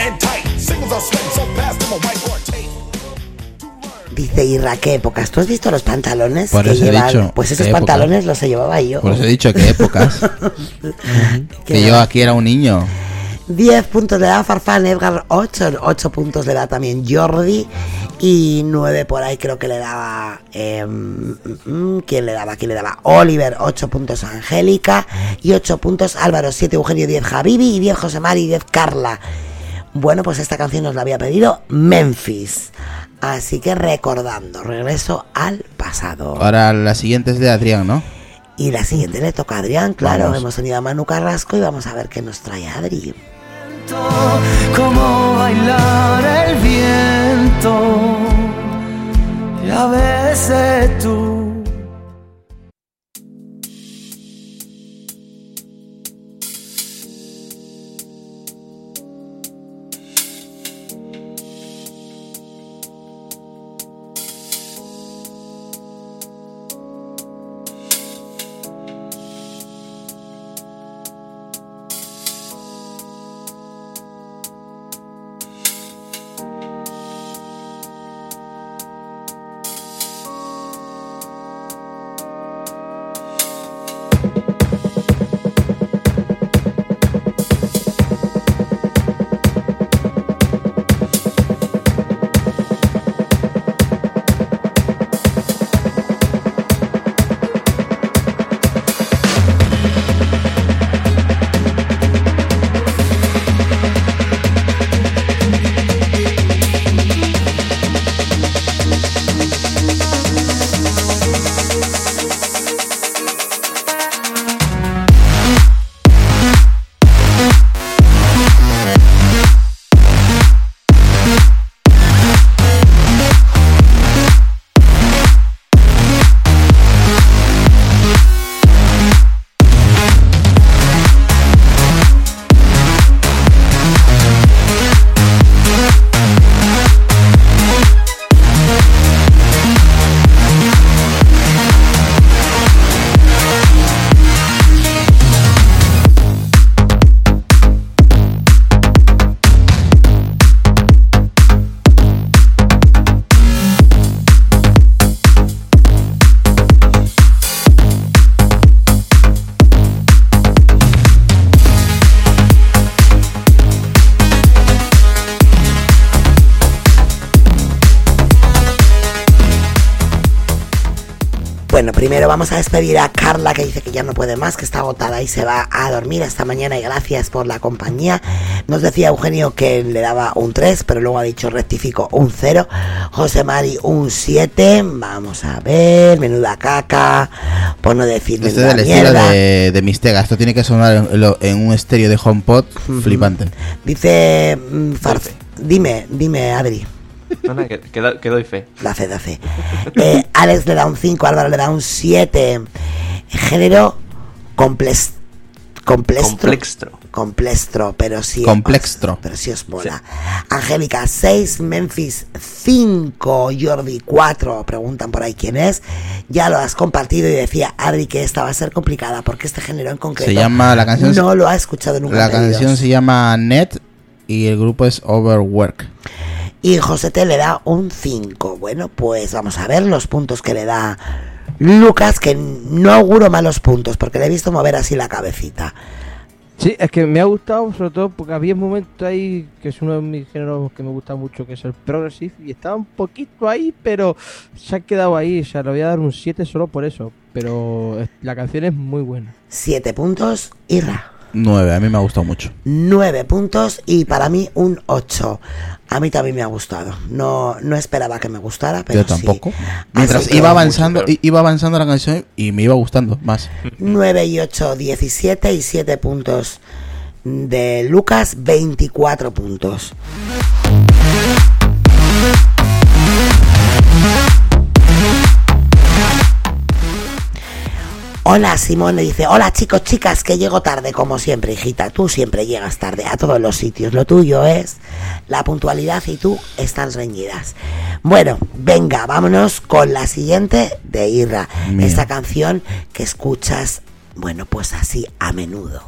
Speaker 18: and tight. Singles are sweating so fast, them a whiteboard tape.
Speaker 1: Dice Irra, ¿qué épocas? ¿Tú has visto los pantalones
Speaker 4: Por
Speaker 1: que
Speaker 4: eso he
Speaker 1: llevan?
Speaker 4: dicho,
Speaker 1: pues esos
Speaker 4: ¿qué época?
Speaker 1: pantalones los llevaba yo.
Speaker 4: Por eso he dicho que épocas. que yo aquí era un niño.
Speaker 1: 10 puntos le da Farfán, Edgar 8, 8 puntos le da también Jordi y 9 por ahí creo que le daba... eh, ¿Quién le daba? ¿Quién le daba? Oliver, 8 puntos Angélica y 8 puntos Álvaro, 7 Eugenio, 10 Javivi y 10 José Mari y 10 Carla. Bueno, pues esta canción nos la había pedido Memphis. Así que recordando, regreso al pasado.
Speaker 4: Ahora la siguiente es de Adrián, ¿no?
Speaker 1: Y la siguiente le toca a Adrián, claro.
Speaker 4: Vamos.
Speaker 1: Hemos tenido a Manu Carrasco y vamos a ver qué nos trae Adri.
Speaker 17: Como bailar el viento. Y a veces tú
Speaker 1: vamos a despedir a Carla que dice que ya no puede más, que está agotada y se va a dormir esta mañana y gracias por la compañía. Nos decía Eugenio que le daba un 3, pero luego ha dicho rectifico un 0. José Mari un 7. Vamos a ver, menuda caca, por no decir
Speaker 4: Este
Speaker 1: menuda
Speaker 4: del estilo de, de Mistega. Esto tiene que sonar en, lo- en un estéreo de HomePod flipante.
Speaker 1: Dice, mm, Farf- dime, dime Adri.
Speaker 3: No, no, que, que do- que doy fe.
Speaker 1: Da fe, da fe. Eh, Alex le da un 5, Álvaro le da un 7. Género complex, complextro.
Speaker 3: Complextro.
Speaker 1: Complextro, pero sí.
Speaker 4: Complextro.
Speaker 1: os- pero sí os mola. Angélica 6, Memphis 5, Jordi 4. Preguntan por ahí quién es. Ya lo has compartido y decía Adri que esta va a ser complicada porque este género en concreto.
Speaker 4: Se llama la canción.
Speaker 1: No lo ha escuchado nunca.
Speaker 4: La canción se llama Net y el grupo es Overwork.
Speaker 1: Y José T le da un 5. Bueno, pues vamos a ver los puntos que le da Lucas, que no auguro malos puntos, porque le he visto mover así la cabecita.
Speaker 2: Sí, es que me ha gustado, sobre todo porque había un momento ahí que es uno de mis géneros que me gusta mucho, que es el progressive, y estaba un poquito ahí, pero se ha quedado ahí. O sea, le voy a dar un 7 solo por eso. Pero la canción es muy buena.
Speaker 1: 7 puntos, Irra.
Speaker 4: 9, a mí me ha gustado mucho.
Speaker 1: 9 puntos y para mí un 8. A mí también me ha gustado. No, no esperaba que me gustara, pero
Speaker 4: Yo tampoco.
Speaker 1: sí.
Speaker 4: Mientras iba avanzando, iba avanzando la canción y me iba gustando más.
Speaker 1: 9 y 8, 17 y 7 puntos de Lucas, 24 puntos. Hola, Simón le dice, hola chicos, chicas, que llego tarde como siempre, hijita. Tú siempre llegas tarde a todos los sitios. Lo tuyo es la puntualidad y tú están reñidas. Bueno, venga, vámonos con la siguiente de Irra.
Speaker 4: Mía.
Speaker 1: Esta canción que escuchas, bueno, pues así a menudo.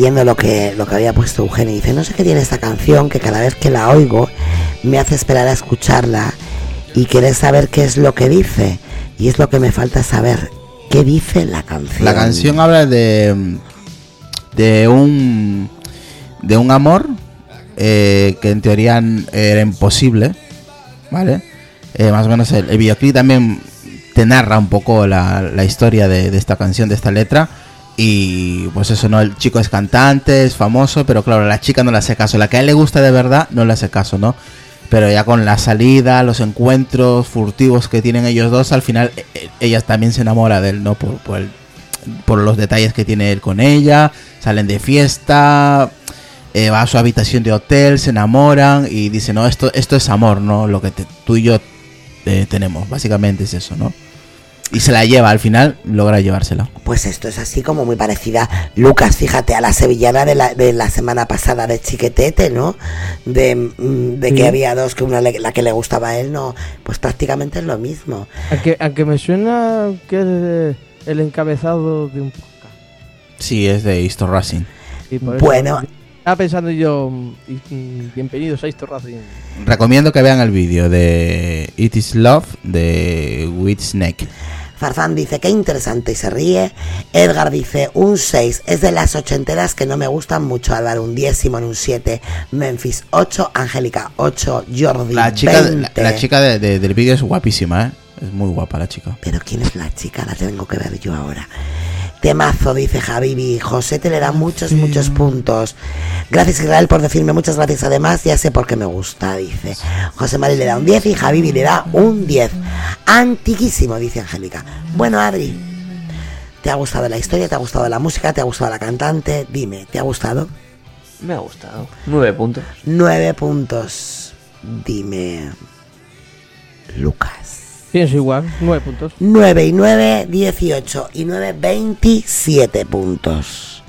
Speaker 1: Leyendo lo que, lo que había puesto Eugenio. Dice, no sé qué tiene esta canción, que cada vez que la oigo me hace esperar a escucharla y querer saber qué es lo que dice. Y es lo que me falta saber. ¿Qué dice la canción?
Speaker 4: La canción habla de de un de un amor eh, que en teoría era imposible, ¿vale? Eh, más o menos el, videoclip también te narra un poco la, la historia de esta canción, de esta letra. Y pues eso, ¿no? El chico es cantante, es famoso, pero claro, la chica no le hace caso. La que a él le gusta de verdad no le hace caso, ¿no? Pero ya con la salida, los encuentros furtivos que tienen ellos dos, al final e- e- ella también se enamora de él, ¿no? Por, por, los detalles que tiene él con ella, salen de fiesta, eh, va a su habitación de hotel, se enamoran y dice, no, esto, esto es amor, ¿no? Lo que tú y yo eh, tenemos, básicamente es eso, ¿no? Y se la lleva, al final logra llevársela.
Speaker 1: Pues esto es así como muy parecida, Lucas, fíjate, a la sevillana de la, de la semana pasada de Chiquetete, ¿no? De, mm, de que
Speaker 2: Sí.
Speaker 1: había dos, que una le- la que le gustaba a él, no. Pues prácticamente es lo mismo.
Speaker 2: Aunque, aunque me suena que es el encabezado de un
Speaker 4: Sí, es de Easter Racing.
Speaker 1: Bueno.
Speaker 2: Estaba pensando yo, mm, bienvenidos a Easter Racing.
Speaker 4: Recomiendo que vean el vídeo de It Is Love de With Snake.
Speaker 1: Farfán dice, qué interesante y se ríe. Edgar dice, un 6. Es de las ochenteras que no me gustan mucho. Álvaro, un 10. Simón, un 7. Memphis, 8. Angélica, 8. Jordi,
Speaker 4: La chica,
Speaker 1: 20.
Speaker 4: la, la chica de- de- del vídeo es guapísima, ¿eh? Es muy guapa la chica.
Speaker 1: Pero ¿quién es la chica? La tengo que ver yo ahora. Temazo, dice Javibi. José te le da muchos, muchos puntos. Gracias Israel por decirme muchas gracias. Además, ya sé por qué me gusta, dice. José Mari le da un 10 y Javibi le da un 10. Antiquísimo, dice Angélica. Bueno, Adri, ¿te ha gustado la historia? ¿Te ha gustado la música? ¿Te ha gustado la cantante? Dime, ¿te ha gustado?
Speaker 3: Me ha gustado. Nueve puntos.
Speaker 1: Nueve puntos. Dime, Lucas.
Speaker 2: Pienso igual, nueve puntos.
Speaker 1: 9 y 9, 18 y 9, 27 puntos.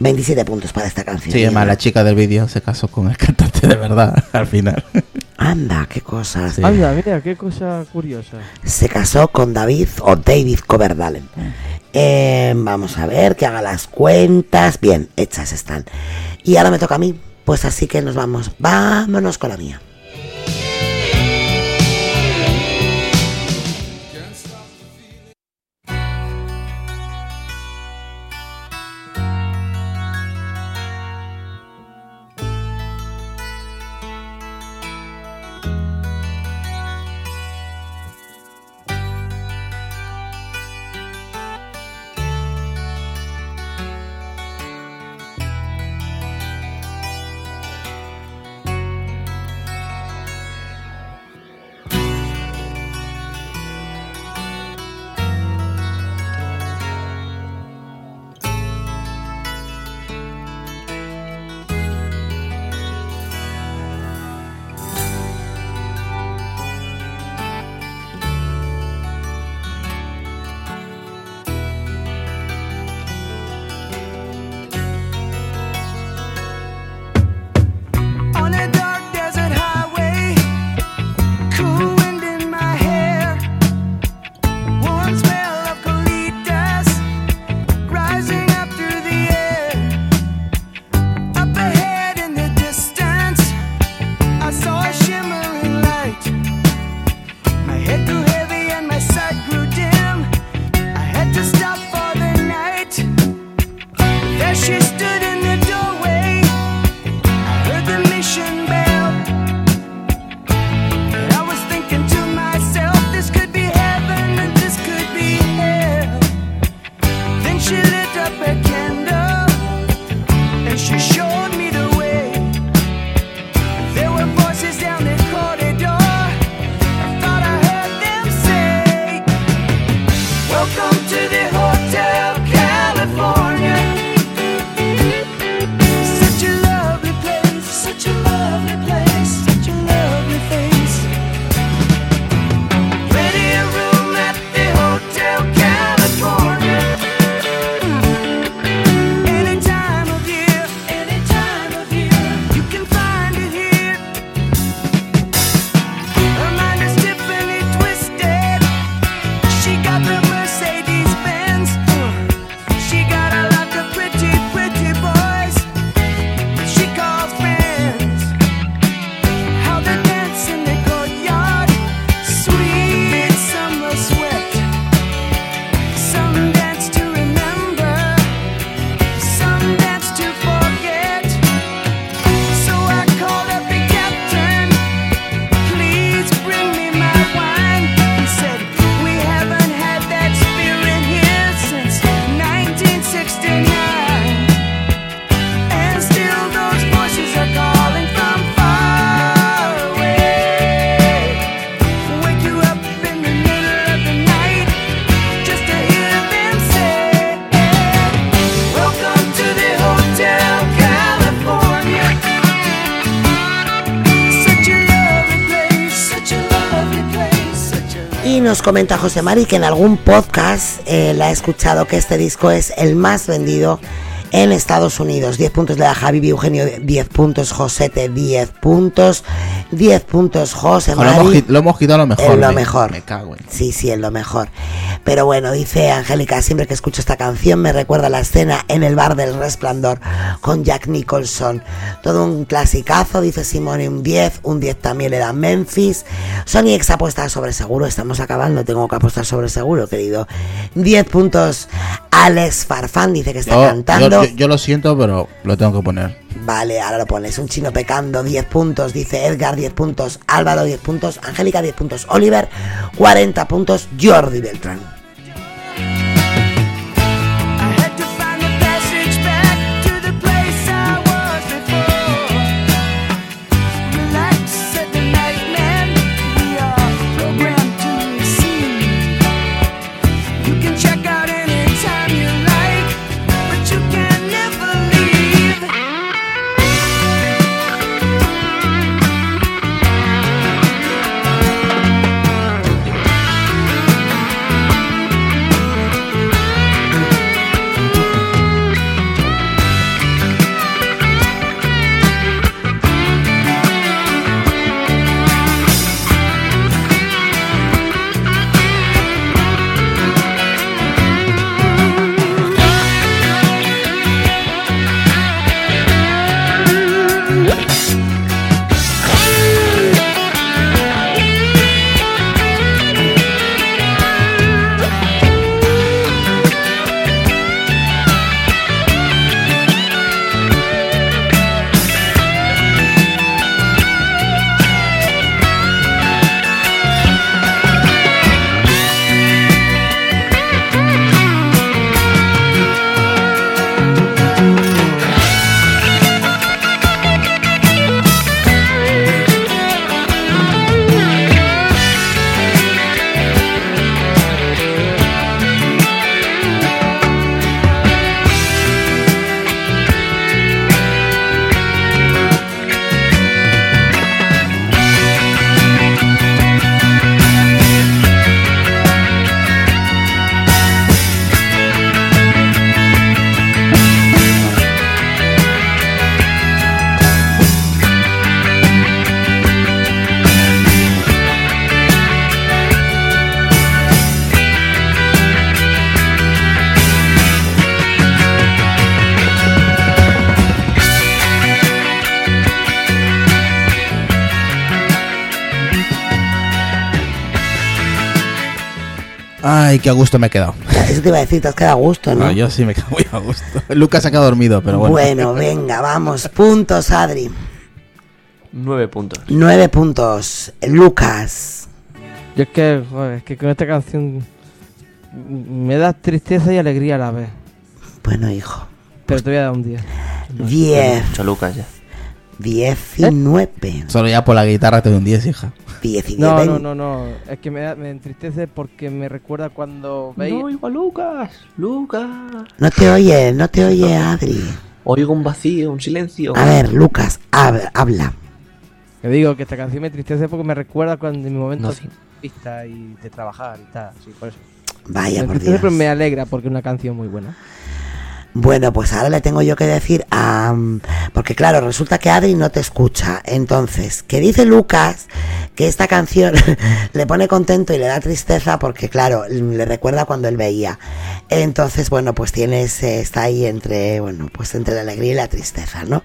Speaker 1: 27 puntos para esta canción.
Speaker 4: Sí, además la chica del vídeo se casó con el cantante de verdad al final.
Speaker 1: Anda, qué cosas.
Speaker 4: Sí.
Speaker 2: Anda, mira, qué cosa curiosa.
Speaker 1: Se casó con David o David Coverdalen. Eh, vamos a ver que haga las cuentas. Bien, hechas están. Y ahora me toca a mí. Pues así que nos vamos. Vámonos con la mía. Nos comenta José Mari que en algún podcast eh, la ha escuchado que este disco es el más vendido en Estados Unidos. 10 puntos le da Javi Eugenio, 10 puntos Josete, 10 puntos, 10 puntos José
Speaker 4: lo, hemos, lo hemos quitado lo mejor.
Speaker 1: En lo
Speaker 4: me-
Speaker 1: mejor.
Speaker 4: Me cago en.
Speaker 1: Sí, sí, en lo mejor. Pero bueno, dice Angélica, siempre que escucho esta canción me recuerda la escena en el bar del resplandor con Jack Nicholson. Todo un clasicazo, dice Simone, un 10, un 10 también le da Memphis. Sony X apuesta sobre seguro, estamos acabando, tengo que apostar sobre seguro, querido. 10 puntos Alex Farfán, dice que está
Speaker 4: Yo,
Speaker 1: cantando.
Speaker 4: yo- yo- yo lo siento, pero lo tengo que poner.
Speaker 1: Vale, ahora lo pones. Un chino pecando, 10 puntos, dice Edgar, 10 puntos, Álvaro, 10 puntos, Angélica, 10 puntos, Oliver, 40 puntos, Jordi Beltrán.
Speaker 4: Qué a gusto me he quedado.
Speaker 1: Eso te iba a decir, te has quedado a gusto, ¿no?
Speaker 4: No, yo sí me quedo muy a gusto. Lucas se ha quedado dormido, pero bueno.
Speaker 1: Bueno, venga, vamos. Puntos, Adri.
Speaker 3: 9 puntos.
Speaker 1: Nueve puntos. Lucas.
Speaker 2: Yo es que, joder, es que con esta canción me da tristeza y alegría a la vez.
Speaker 1: Bueno, hijo.
Speaker 2: Pero te voy a dar un 10.
Speaker 1: Diez.
Speaker 3: Mucho Lucas ya.
Speaker 1: Diecinueve.
Speaker 4: Solo ya por la guitarra te doy un 10, hija.
Speaker 1: Diecinueve.
Speaker 2: No, no, no, no. Es que me, da- me entristece porque me recuerda cuando veis.
Speaker 3: No oigo a Lucas. Lucas.
Speaker 1: No te oye, no te oye, Adri.
Speaker 3: Oigo un vacío, un silencio.
Speaker 1: A ver, Lucas, hab- habla.
Speaker 2: Que digo que esta canción me entristece porque me recuerda cuando en mi momento
Speaker 3: No,
Speaker 2: de
Speaker 3: sí.
Speaker 2: vista y de trabajar y tal. Sí, por eso.
Speaker 1: Vaya,
Speaker 2: me
Speaker 1: por Dios.
Speaker 2: pero me alegra porque es una canción muy buena.
Speaker 1: Bueno, pues ahora le tengo yo que decir a... Porque claro, resulta que Adri no te escucha. Entonces, que dice Lucas que esta canción le pone contento y le da tristeza porque claro, le recuerda cuando él veía. Entonces, bueno, pues tienes... está ahí entre, bueno, pues entre la alegría y la tristeza, ¿no?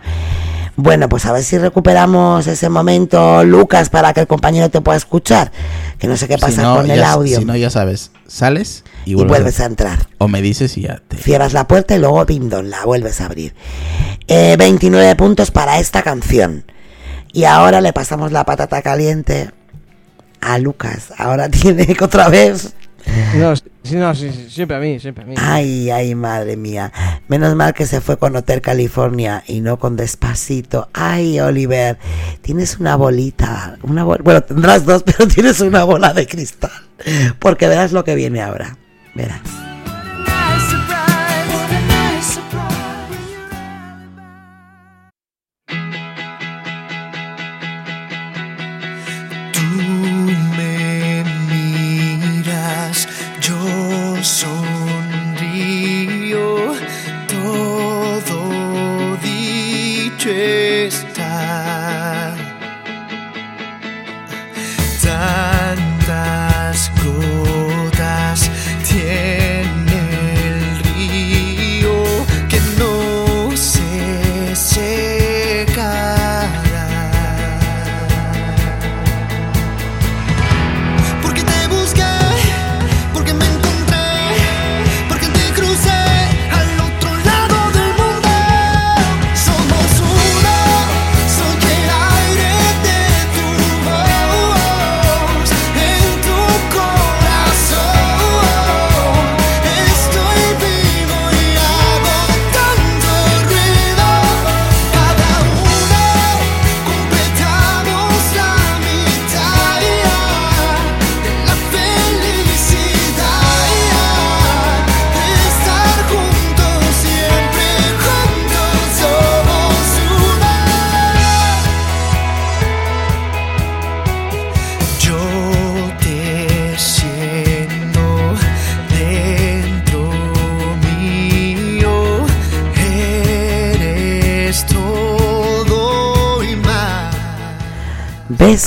Speaker 1: Bueno, pues a ver si recuperamos ese momento, Lucas, para que el compañero te pueda escuchar. Que no sé qué pasa
Speaker 4: Si no,
Speaker 1: con el audio.
Speaker 4: Si no, ya sabes, sales y
Speaker 1: y
Speaker 4: vuelves,
Speaker 1: a entrar.
Speaker 4: O me dices y ya te.
Speaker 1: Cierras la puerta y luego pindón, la vuelves a abrir. Eh, 29 puntos para esta canción. Y ahora le pasamos la patata caliente a Lucas. Ahora tiene que otra vez.
Speaker 2: No, sí, no, sí, sí, siempre a mí, siempre a mí.
Speaker 1: Ay, ay, madre mía. Menos mal que se fue con Hotel California y no con Despacito. Ay, Oliver, tienes una bolita. Una bol- bueno, tendrás dos, pero tienes una bola de cristal. Porque verás lo que viene ahora. Verás.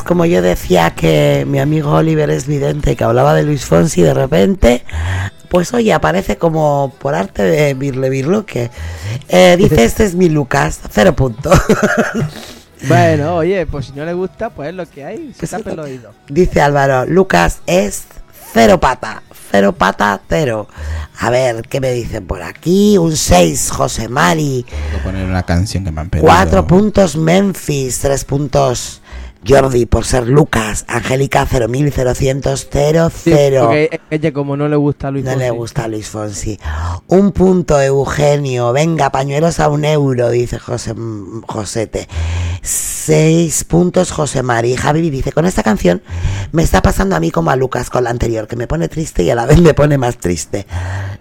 Speaker 1: Como yo decía que mi amigo Oliver es vidente, que hablaba de Luis Fonsi de repente? Pues oye, aparece como por arte de Birle Birloque. Eh, dice, este es mi Lucas, cero punto.
Speaker 2: Bueno, oye, pues si no le gusta, pues es lo que hay. Se tapa el oído.
Speaker 1: Dice Álvaro, Lucas es cero pata, cero pata, cero. A ver, ¿qué me dicen por aquí? Un 6, José Mari.
Speaker 4: A poner una canción que me han pedido.
Speaker 1: 4 puntos Memphis, 3 puntos Jordi por ser Lucas, Angélica 0.000, 000,
Speaker 2: Sí,
Speaker 1: 0.
Speaker 2: porque ella como no le gusta a Luis
Speaker 1: No le gusta a Luis Fonsi. Un punto, Eugenio. Venga, pañuelos a un euro, dice José, Josete. Seis puntos, José Mari. Javi dice, con esta canción me está pasando a mí como a Lucas con la anterior, que me pone triste y a la vez me pone más triste.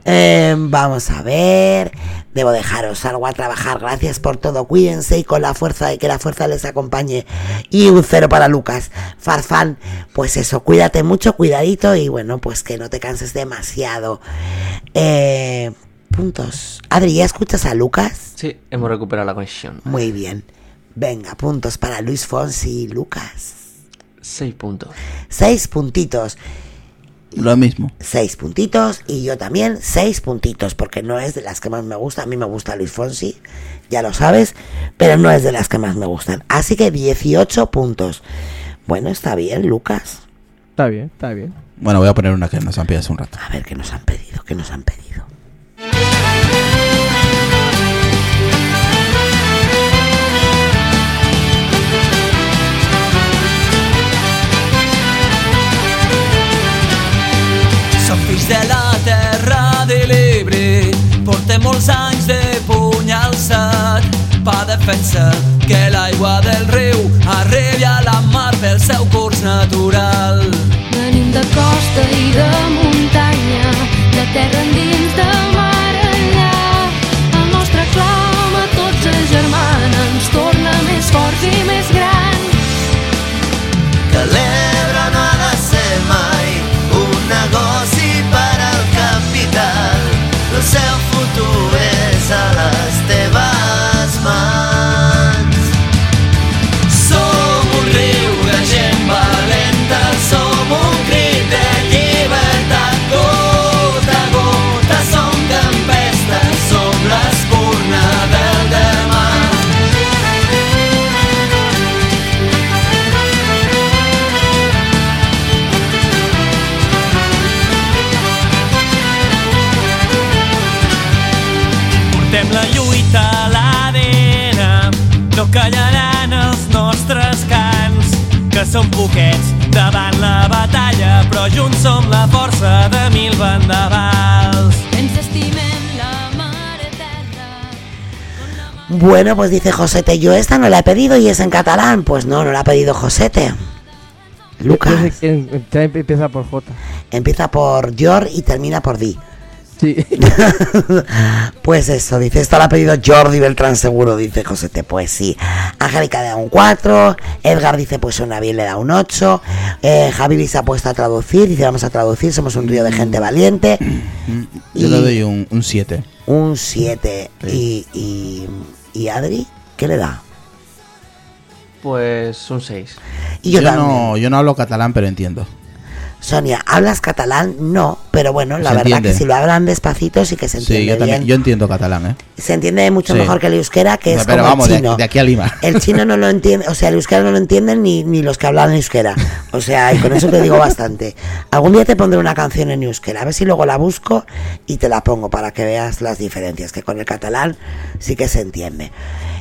Speaker 1: Eh, vamos a ver. Debo dejaros, salgo a trabajar. Gracias por todo. Cuídense y con la fuerza de que la fuerza les acompañe. Y un cero para Lucas. Farfán, pues eso, cuídate mucho, cuidadito y bueno, pues que no te canses demasiado. Eh, puntos. Adri, ¿ya escuchas a Lucas?
Speaker 3: Sí, hemos recuperado la conexión.
Speaker 1: Muy bien. Venga, puntos para Luis Fonsi y Lucas.
Speaker 3: Seis puntos.
Speaker 1: Seis puntitos.
Speaker 4: Lo mismo.
Speaker 1: Seis puntitos y yo también seis puntitos porque no es de las que más me gusta. A mí me gusta Luis Fonsi, ya lo sabes, pero no es de las que más me gustan. Así que 18 puntos. Bueno, está bien, Lucas.
Speaker 2: Está bien, está bien.
Speaker 4: Bueno, voy a poner una que nos han pedido hace un rato.
Speaker 1: A ver qué nos han pedido, qué nos han pedido.
Speaker 19: De la terra de l'Ebre, portem molts anys de puny alçat per defensar que l'aigua del riu arribi a la mar pel seu curs natural.
Speaker 11: Venim de costa i de muntanya, de terra endins, de mar enllà. El nostre clam a tots es germana, ens torna més forts i més grans.
Speaker 10: Que El
Speaker 19: som poquets davant la batalla, però junts som la força de mil vendavals.
Speaker 11: Ens estimem la mare.
Speaker 1: Bueno, pues dice Josete, yo esta no la he pedido y es en catalán. Pues no, no la ha pedido Josete. Lucas.
Speaker 2: Sé quién- ya empieza por J.
Speaker 1: Empieza por Yor y termina por Di.
Speaker 2: Sí.
Speaker 1: pues eso, dice, esto lo ha pedido Jordi Beltrán seguro, dice Josete, pues sí. Angélica le da un 4, Edgar dice, pues suena bien, le da un 8, eh, Javi se ha puesto a traducir, dice, vamos a traducir, somos un río de gente valiente,
Speaker 4: Yo le doy un 7.
Speaker 1: un 7. Y, y, y Adri, ¿qué le da?
Speaker 3: Pues un 6.
Speaker 1: Y yo,
Speaker 4: no, yo no hablo catalán, pero entiendo.
Speaker 1: Sonia, ¿hablas catalán? No, pero bueno, la
Speaker 4: Se
Speaker 1: verdad
Speaker 4: entiende.
Speaker 1: que si lo hablan despacito sí que se entiende
Speaker 4: Sí, yo también,
Speaker 1: bien.
Speaker 4: yo entiendo catalán, ¿eh?
Speaker 1: Se entiende mucho
Speaker 4: Sí.
Speaker 1: mejor que el euskera, que es
Speaker 4: Pero
Speaker 1: como
Speaker 4: vamos,
Speaker 1: el chino.
Speaker 4: de aquí a Lima.
Speaker 1: El chino no lo entiende, o sea, el euskera no lo entienden ni, ni los que hablan euskera. O sea, y con eso te digo bastante. Algún día te pondré una canción en euskera, a ver si luego la busco y te la pongo para que veas las diferencias, que con el catalán sí que se entiende.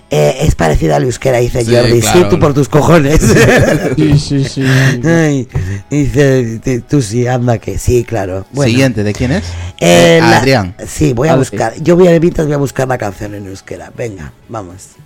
Speaker 1: Eh, es parecido al euskera, dice
Speaker 4: Sí,
Speaker 1: Jordi. Sí, tú por tus cojones.
Speaker 2: Sí, sí, sí.
Speaker 1: Ay, dice, tú sí, anda que sí, claro. Bueno.
Speaker 4: Siguiente, ¿de quién es?
Speaker 1: Eh,
Speaker 4: Eh,
Speaker 1: la-
Speaker 4: Adrián.
Speaker 1: Sí, voy a
Speaker 4: Adri.
Speaker 1: buscar. Yo voy a mientras voy a buscar la canción en euskera. Venga, vamos.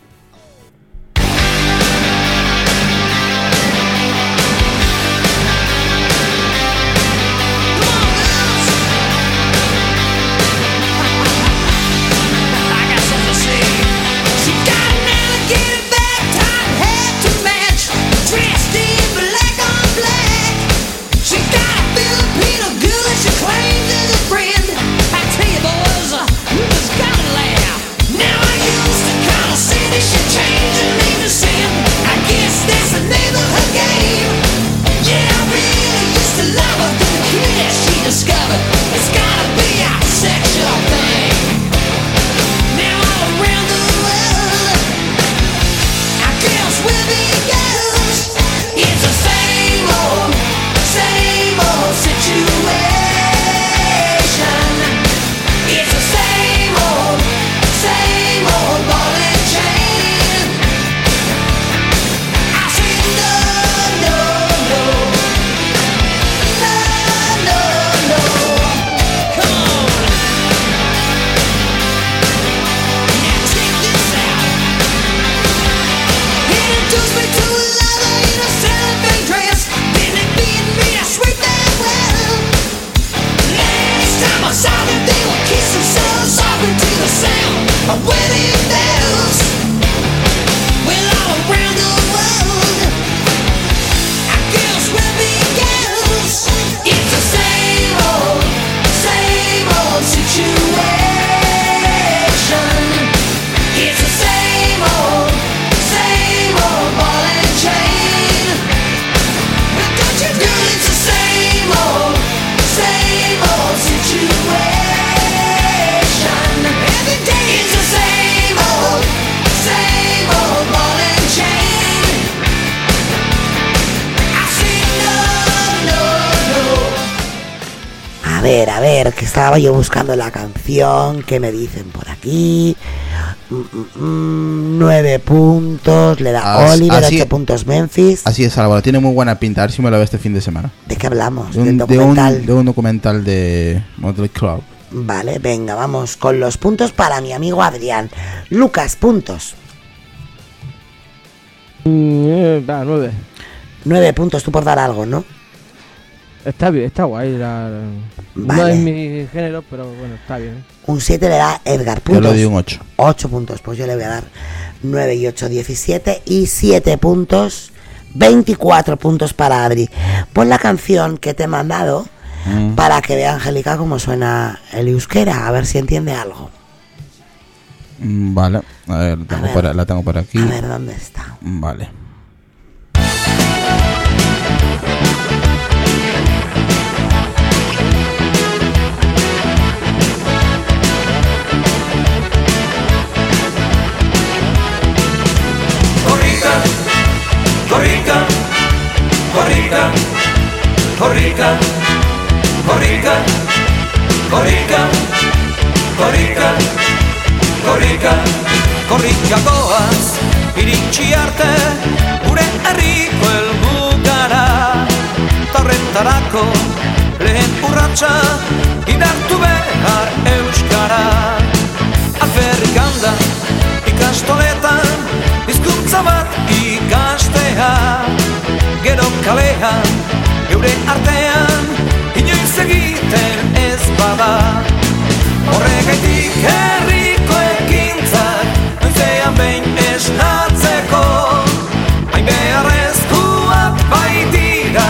Speaker 1: Estaba yo buscando la canción. ¿Qué me dicen por aquí? Mm, mm, mm, nueve puntos, le da
Speaker 4: As-
Speaker 1: Oliver,
Speaker 4: así-
Speaker 1: ocho puntos Memphis.
Speaker 4: Así es, Álvaro. Tiene muy buena pinta. A ver si me lo veo este fin de semana.
Speaker 1: ¿De qué hablamos?
Speaker 4: De un,
Speaker 1: Del
Speaker 4: de un-
Speaker 1: documental.
Speaker 4: de un documental de Motley Club.
Speaker 1: Vale, venga, vamos con los puntos para mi amigo Adrián. Lucas, puntos.
Speaker 2: Mm, eh, va, nueve.
Speaker 1: Nueve puntos, tú por dar algo, ¿no?
Speaker 2: Está bien, está guay. la- No
Speaker 1: Vale.
Speaker 2: es mi género, pero bueno, está bien.
Speaker 1: Un 7 le da Edgar,
Speaker 4: Yo
Speaker 1: puntos.
Speaker 4: le doy un 8.
Speaker 1: 8 puntos, pues yo le voy a dar 9 y 8, 17 y 7 puntos, 24 puntos para Adri. Pon la canción que te he mandado
Speaker 4: Mm.
Speaker 1: para que vea Angélica cómo suena el euskera, a ver si entiende algo.
Speaker 4: Mm, Vale. A ver, la tengo,
Speaker 1: ver.
Speaker 4: por, la tengo por aquí.
Speaker 1: A ver dónde está.
Speaker 4: Vale.
Speaker 20: Korrika, korrika, korrika, korrika, korrika, korrika,
Speaker 10: korrika goaz, iritsi arte, gure herriko elmugara, torrentarako lehen urratxa, idartu behar euskara. Alferrikanda, ikastoletan, bizkuntza bat ikastea, Kalean, geure artean, inoiz egiten ez bada. Horregaitik herriko ekintzak Noizean behin esnatzeko Hain beharrezkoak baitira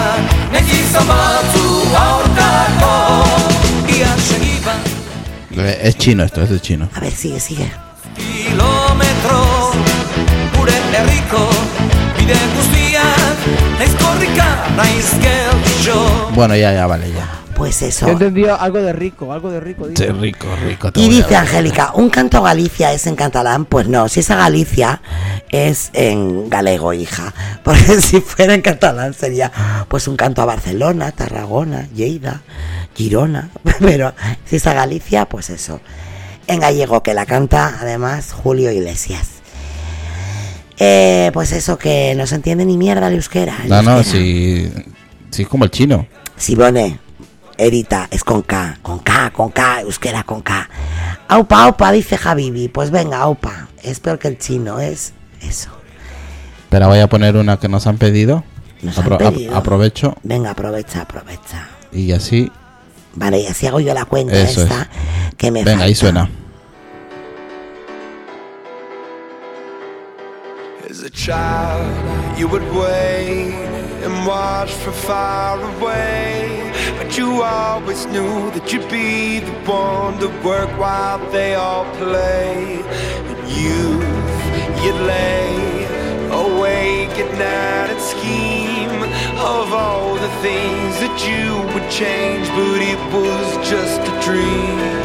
Speaker 10: Nahi izan batzu aurkako Ia segiban
Speaker 4: Eh, Es chino esto, es de chino.
Speaker 1: A ver, sigue, sigue.
Speaker 10: kilometro Gure herriko
Speaker 4: Bueno, ya, ya, vale, ya.
Speaker 1: Pues eso.
Speaker 2: Yo he entendido algo de rico, algo de rico.
Speaker 4: Sí, rico, rico.
Speaker 1: Y dice. Angélica, ¿un canto a Galicia es en catalán? Pues no, si es a Galicia es en galego, hija. Porque si fuera en catalán sería pues un canto a Barcelona, Tarragona, Lleida, Girona. Pero si es a Galicia, pues eso. En gallego, que la canta además Julio Iglesias. Eh, pues eso, que no se entiende ni mierda el euskera. el
Speaker 4: No, no, sí. Sí, es como el chino.
Speaker 1: Sibone, Erita, es con K, con K, con K, euskera con K. Aupa, aupa, dice Javibi. Pues venga, aupa. Es peor que el chino, es eso.
Speaker 4: Pero voy a poner una que nos han pedido.
Speaker 1: Nos han
Speaker 4: Apro-
Speaker 1: pedido.
Speaker 4: aprovecho
Speaker 1: Venga, aprovecha, aprovecha.
Speaker 4: y así.
Speaker 1: Vale, y así hago yo la cuenta
Speaker 4: Eso
Speaker 1: esta que me
Speaker 4: Venga, ahí
Speaker 1: falta.
Speaker 4: suena.
Speaker 12: As a child, you would wait and watch from far away. But you always knew that you'd be the one to work while they all play. In youth, you'd lay awake at night and scheme of all the things that you would change, but it was just a dream.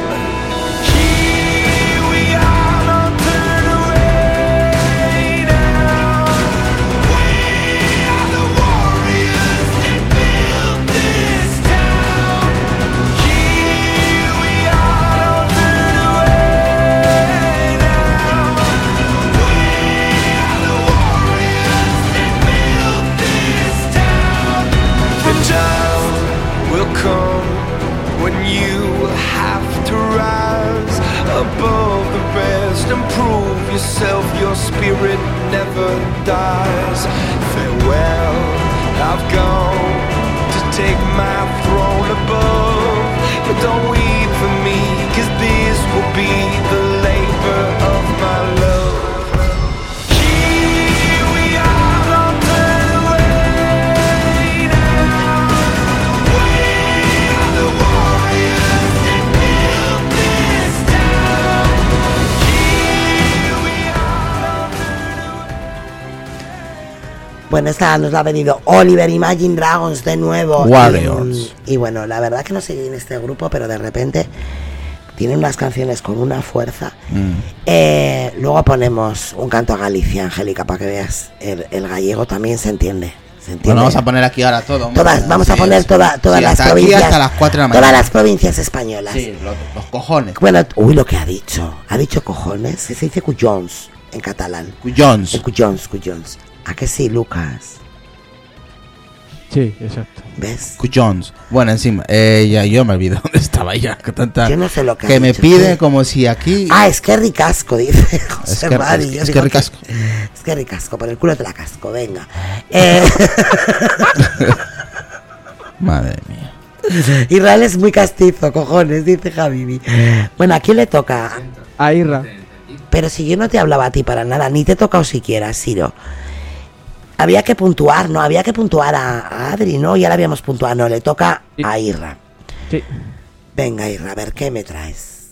Speaker 1: Bueno, esta nos la ha venido Oliver Imagine Dragons de nuevo.
Speaker 4: Warriors.
Speaker 1: Y, y bueno, la verdad que no seguí en este grupo, pero de repente tienen unas canciones con una fuerza.
Speaker 4: Mm.
Speaker 1: Eh, luego ponemos un canto a Galicia, Angélica, para que veas. El, el gallego también se entiende. ¿Se entiende?
Speaker 4: Bueno, vamos a poner aquí ahora todo. hombre.
Speaker 1: Todas, vamos a poner
Speaker 4: sí.
Speaker 1: toda- todas
Speaker 4: Sí,
Speaker 1: las
Speaker 4: hasta aquí
Speaker 1: provincias.
Speaker 4: hasta las 4 de la
Speaker 1: Todas
Speaker 4: mañana.
Speaker 1: las provincias españolas.
Speaker 4: Sí, lo- los cojones.
Speaker 1: Bueno, uy, lo que ha dicho. Ha dicho cojones. Se dice cuyons en catalán.
Speaker 4: Cuyons.
Speaker 1: Eh, Cuyons, cuyons. ¿A que sí, Lucas?
Speaker 2: Sí, exacto.
Speaker 1: ¿Ves?
Speaker 4: Cuyons. Bueno, encima, eh, ya yo me olvido dónde estaba ya. Que, tanta,
Speaker 1: Yo no sé lo que
Speaker 4: que me
Speaker 1: dicho,
Speaker 4: pide
Speaker 1: sí.
Speaker 4: como si aquí.
Speaker 1: Ah, es que ricasco, dice José
Speaker 4: que-
Speaker 1: Mari.
Speaker 4: es- es que ricasco.
Speaker 1: Es que ricasco, por el culo te la casco, venga. Eh,
Speaker 4: Madre mía.
Speaker 1: Israel es muy castizo, cojones, dice Javibi. Bueno, ¿a quién le toca?
Speaker 2: A Irra.
Speaker 1: Pero si yo no te hablaba a ti para nada, ni te he tocado siquiera, Siro. Había que puntuar, ¿no? Había que puntuar a, a Adri, ¿no? Ya la habíamos puntuado, no, le toca a Irra.
Speaker 2: Sí.
Speaker 1: Venga, Irra, a ver, ¿qué me traes?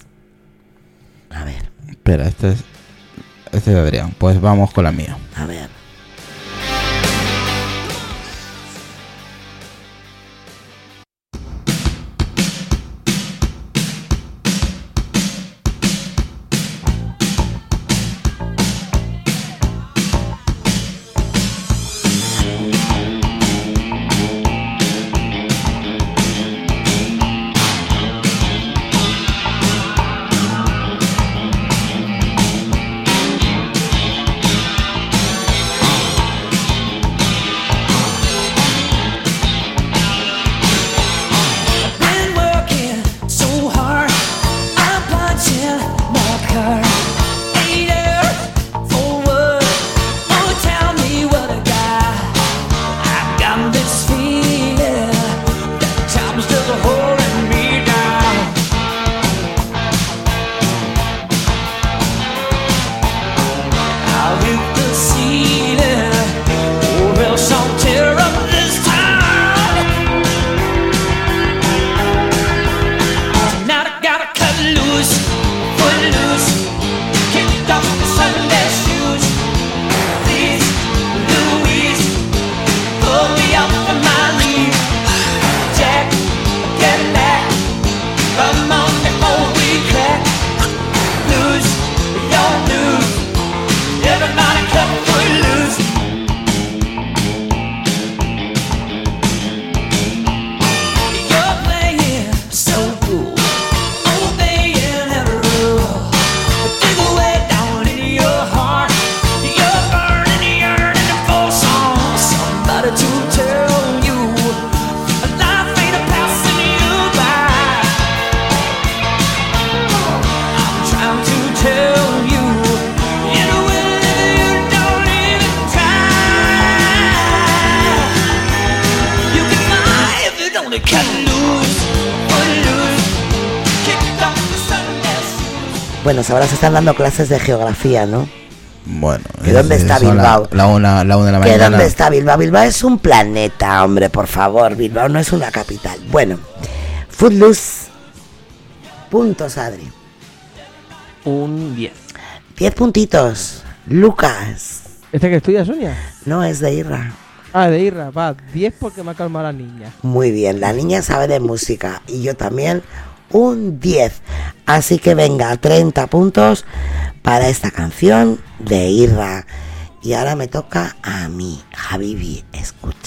Speaker 1: A ver,
Speaker 4: Espera, este es. Este es de Adrián. Pues vamos con la mía.
Speaker 1: a ver. Están dando clases de geografía, ¿no?
Speaker 4: Bueno.
Speaker 1: ¿Que dónde está
Speaker 4: la-
Speaker 1: Bilbao?
Speaker 4: La, una, la una de la
Speaker 1: ¿Que
Speaker 4: mañana.
Speaker 1: dónde está Bilbao? Bilbao es un planeta, hombre, por favor. Bilbao no es una capital. Bueno, Footloose. Puntos, Adri.
Speaker 3: Un 10.
Speaker 1: 10 puntitos. Lucas.
Speaker 2: ¿Esta que estudia, Sonia?
Speaker 1: No, es de Irra.
Speaker 2: Ah, de Irra, va. 10 porque me ha calmado la niña.
Speaker 1: Muy bien, la niña sabe de música y yo también un 10. Así que venga, 30 puntos para esta canción de Irra. Y ahora me toca a mí, Habibi, escucha.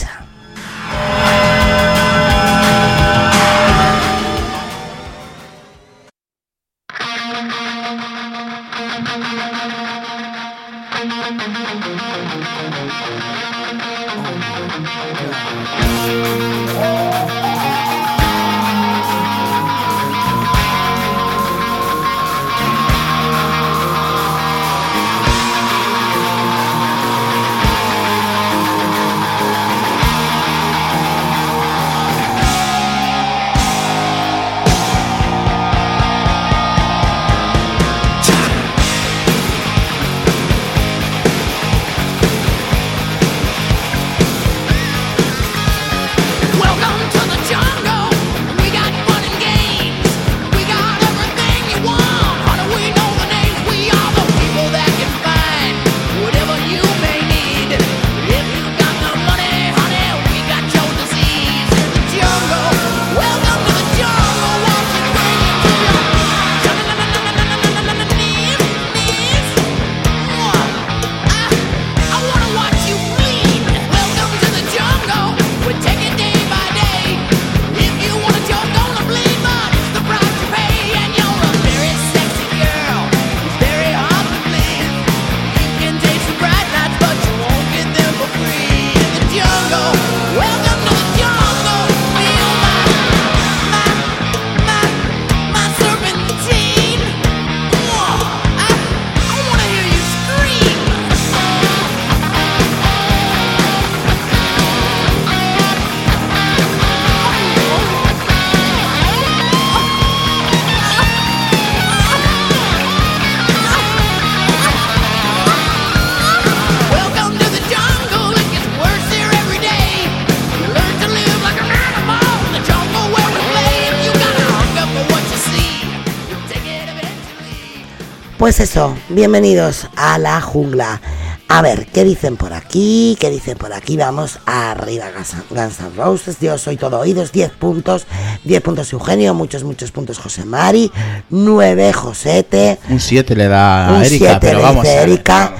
Speaker 1: Pues eso, bienvenidos a la jungla. A ver, ¿qué dicen por aquí? ¿Qué dicen por aquí? Vamos arriba, Guns N' Roses. Yo soy todo oídos, 10 puntos. 10 puntos Eugenio, muchos, muchos puntos José Mari. 9 Josete.
Speaker 4: Un 7 le da a Erika,
Speaker 1: 7
Speaker 4: pero
Speaker 1: le
Speaker 4: vamos a ver,
Speaker 1: Erika. A ver,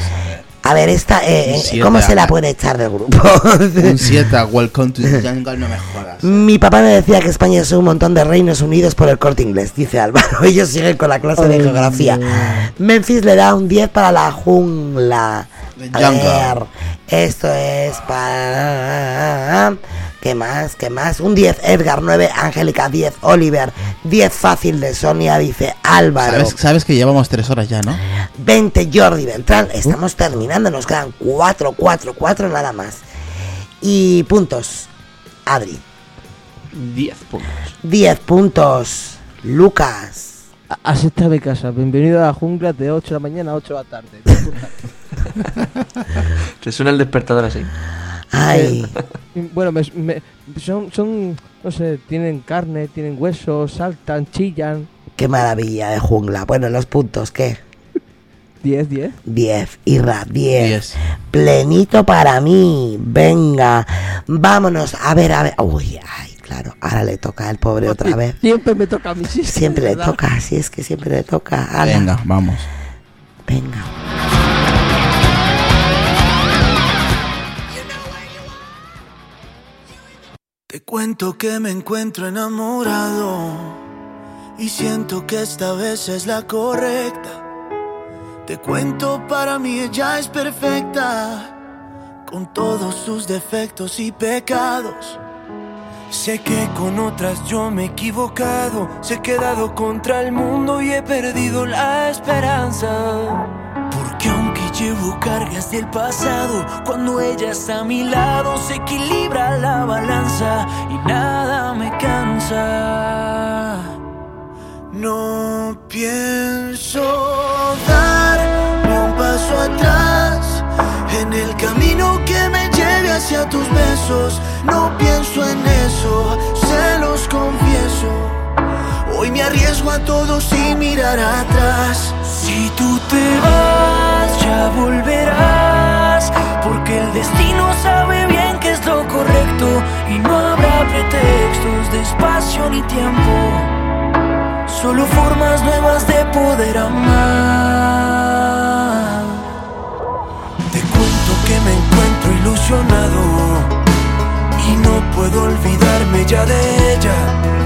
Speaker 1: esta, eh,
Speaker 4: Un
Speaker 1: eh,
Speaker 4: siete
Speaker 1: ¿cómo
Speaker 4: a-
Speaker 1: se la puede echar del grupo?
Speaker 4: Un 7 a Welcome to the Jungle, no me jodas.
Speaker 1: Mi papá me decía que España es un montón de reinos unidos por el corte inglés, dice Álvaro. Ellos siguen con la clase de geografía. Memphis le da un 10 para la jungla. A ver, esto es para... ¿Qué más? ¿Qué más? Un 10 Edgar, 9 Angélica, 10 Oliver, 10 fácil de Sonia, dice Álvaro.
Speaker 4: ¿Sabes, sabes que llevamos 3 horas ya, ¿no?
Speaker 1: 20 Jordi Beltrán. Estamos terminando, nos quedan 4, 4, 4 nada más. Y puntos. Adri.
Speaker 3: 10 puntos.
Speaker 1: 10 puntos. Lucas.
Speaker 2: Así está mi casa. Bienvenido a la jungla de 8 de la mañana a 8 de la tarde.
Speaker 3: Te suena el despertador así.
Speaker 1: Ay.
Speaker 2: Y, Bueno, me- me- son, son, no sé, tienen carne, tienen huesos, saltan, chillan.
Speaker 1: Qué maravilla de jungla. Bueno, los puntos, ¿qué?
Speaker 2: 10, 10.
Speaker 1: 10. Irra, 10. Plenito para mí. Venga. Vámonos. A ver, a ver. Uy, ay, claro. Ahora le toca al pobre otra vez.
Speaker 2: Siempre me toca a mí, sí.
Speaker 1: Siempre le toca, así es que siempre le toca. Ala.
Speaker 4: Venga, vamos.
Speaker 1: Venga.
Speaker 8: Te cuento que me encuentro enamorado y siento que esta vez es la correcta. Te cuento para mí ella es perfecta con todos sus defectos y pecados. Sé que con otras yo me he equivocado, se he quedado contra el mundo y he perdido la esperanza. Porque
Speaker 17: llevo cargas del pasado. Cuando ella está a mi lado, se equilibra la balanza y nada me cansa.
Speaker 8: No pienso dar ni un paso atrás en el camino que me lleve hacia tus besos. No pienso en eso, se los confieso. Hoy me arriesgo a todo sin mirar atrás.
Speaker 17: Si tú te vas, ya volverás. Porque el destino sabe bien que es lo correcto. Y no habrá pretextos de espacio ni tiempo. Solo formas nuevas de poder amar. Te cuento que me encuentro ilusionado. Y no puedo olvidarme ya de ella.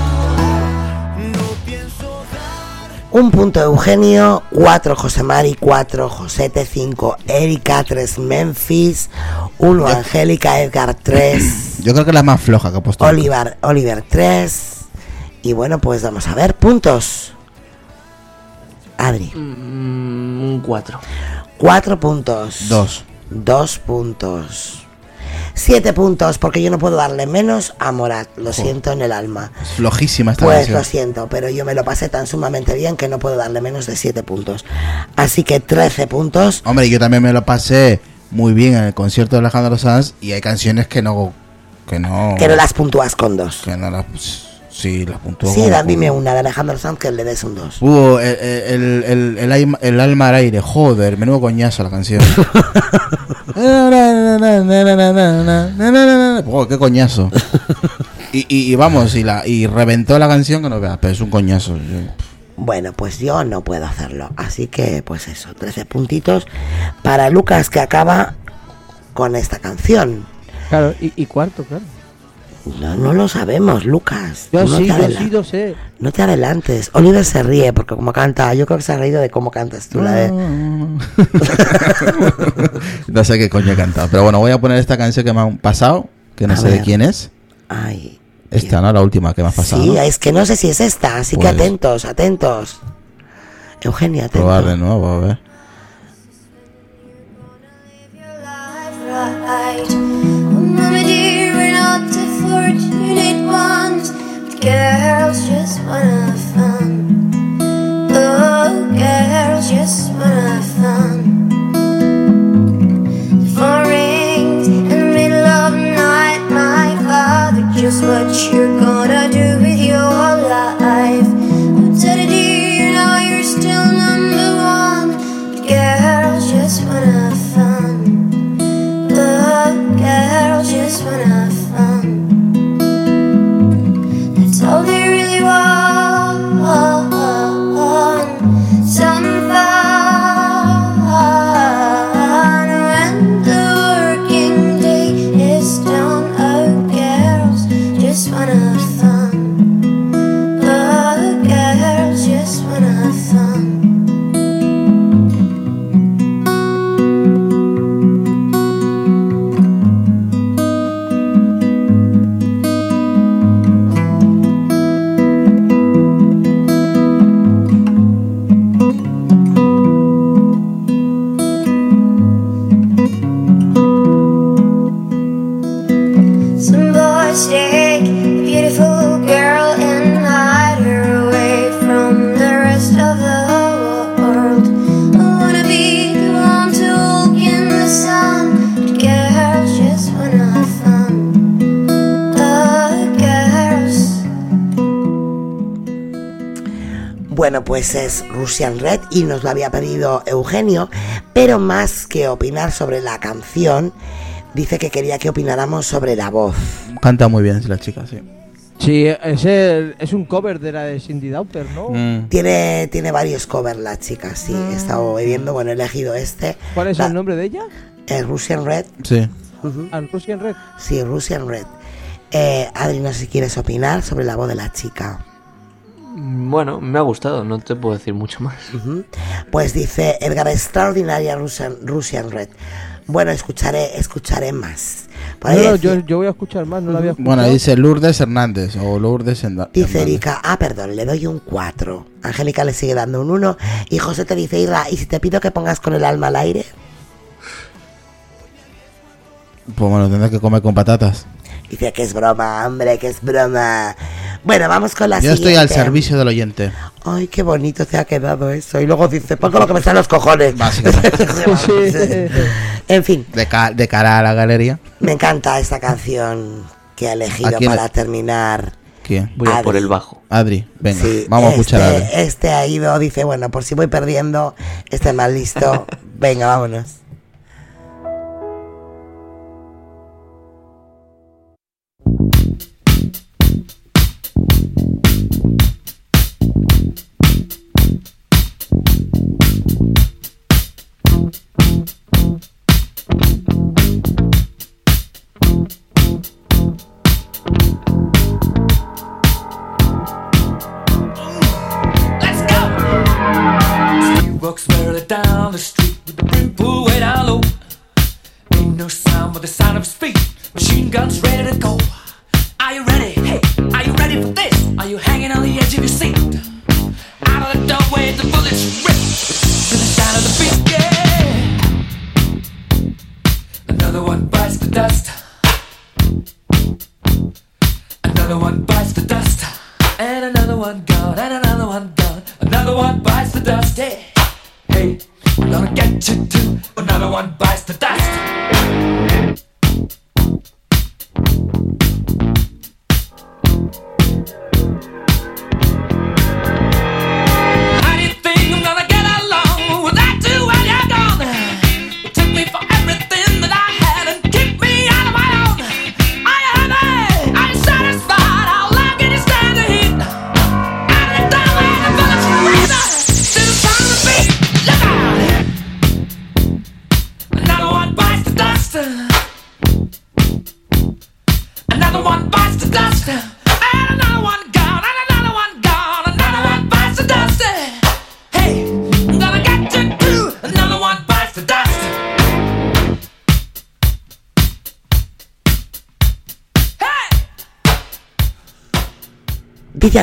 Speaker 1: Un punto Eugenio, 4 José Mari, 4 Josete, 5 Erika, 3 Memphis, 1 Angélica, Edgar 3,
Speaker 4: Yo creo que es la más floja que ha puesto.
Speaker 1: Oliver, Oliver 3. Y bueno, pues vamos a ver, puntos. Adri.
Speaker 3: Mm, un 4.
Speaker 1: 4 puntos.
Speaker 4: Dos.
Speaker 1: 2 puntos. 7 puntos, porque yo no puedo darle menos a Morat. Lo siento en el alma.
Speaker 4: Es flojísima esta
Speaker 1: Pues
Speaker 4: canción.
Speaker 1: lo siento, pero yo me lo pasé tan sumamente bien que no puedo darle menos de 7 puntos. Así que 13 puntos.
Speaker 4: Hombre, yo también me lo pasé muy bien en el concierto de Alejandro Sanz y hay canciones que no. Que no.
Speaker 1: Que no las puntúas con 2.
Speaker 4: Que no las. Sí, las puntúo.
Speaker 1: Sí, dime una de Alejandro Sanz que le des un 2.
Speaker 4: Uh, el, el, el, el, el alma al aire, joder, menudo coñazo la canción. oh, qué coñazo. Y, y, y vamos, y, la, y reventó la canción que no veas, pero es un coñazo.
Speaker 1: Bueno, pues yo no puedo hacerlo. Así que, pues eso, 13 puntitos para Lucas que acaba con esta canción.
Speaker 2: Claro, y, y cuarto, claro.
Speaker 1: No, no lo sabemos, Lucas.
Speaker 2: Yo
Speaker 1: no
Speaker 2: sí,
Speaker 1: te
Speaker 2: yo sí, lo sé.
Speaker 1: No te adelantes. Oliver se ríe porque como canta, yo creo que se ha reído de cómo cantas tú la de...
Speaker 4: no sé qué coño he cantado. Pero bueno, voy a poner esta canción que me han pasado, que no
Speaker 1: A
Speaker 4: sé de
Speaker 1: ver.
Speaker 4: quién es.
Speaker 1: Ay.
Speaker 4: Esta, ¿no? La última que me has pasado.
Speaker 1: Sí,
Speaker 4: ¿no?
Speaker 1: es que no sé si es esta, así
Speaker 4: Pues-
Speaker 1: que atentos, atentos. Eugenia, atento.
Speaker 4: Probar de nuevo, a ver.
Speaker 21: Wanna have fun. Oh, girls just wanna have fun. Rings in the middle of night. My father, just what you're gonna do
Speaker 1: Bueno, pues es Russian Red y nos lo había pedido Eugenio, pero más que opinar sobre la canción, dice que quería que opináramos sobre la voz.
Speaker 4: Canta muy bien la chica, sí.
Speaker 2: Sí, es, el- es un cover de la de Cindy Dauper, ¿no?
Speaker 4: Mm.
Speaker 1: Tiene, tiene varios covers la chica, sí. He estado viendo, bueno, he elegido este.
Speaker 2: ¿Cuál es
Speaker 1: La-
Speaker 2: el nombre de ella?
Speaker 1: eh, Russian Red.
Speaker 4: Sí.
Speaker 2: ¿Al Russian Red?
Speaker 1: Sí, Russian Red. Eh, Adri, no sé si quieres opinar sobre la voz de la chica.
Speaker 3: Bueno, me ha gustado, no te puedo decir mucho más.
Speaker 1: Pues dice Edgar, extraordinaria Russian, Russian Red. Bueno, escucharé, escucharé más.
Speaker 2: No, yo, yo voy a escuchar más, no la había escuchado.
Speaker 4: Bueno, dice Lourdes Hernández o Lourdes Herna-
Speaker 1: Dice
Speaker 4: Hernández.
Speaker 1: Erika, ah, perdón, le doy un 4. Angélica le sigue dando un 1. Y José te dice, Irra, ¿y si te pido que pongas con el alma al aire?
Speaker 4: Pues bueno, tendrás que comer con patatas.
Speaker 1: Dice que es broma, hombre, que es broma. Bueno, vamos con la
Speaker 4: Yo
Speaker 1: siguiente.
Speaker 4: estoy al servicio del oyente.
Speaker 1: Ay, qué bonito te ha quedado eso. Y luego dice, pongo lo que me están los cojones. en fin,
Speaker 4: De, ca- de cara a la galería.
Speaker 1: me encanta esta canción que ha elegido
Speaker 4: ¿A quién
Speaker 1: para terminar.
Speaker 4: ¿Quién?
Speaker 3: Voy a por el bajo.
Speaker 4: Adri, venga,
Speaker 1: Sí,
Speaker 4: vamos a escuchar a Adri.
Speaker 1: este, este ha ido, dice, bueno, por si voy perdiendo, este más listo. Venga, vámonos.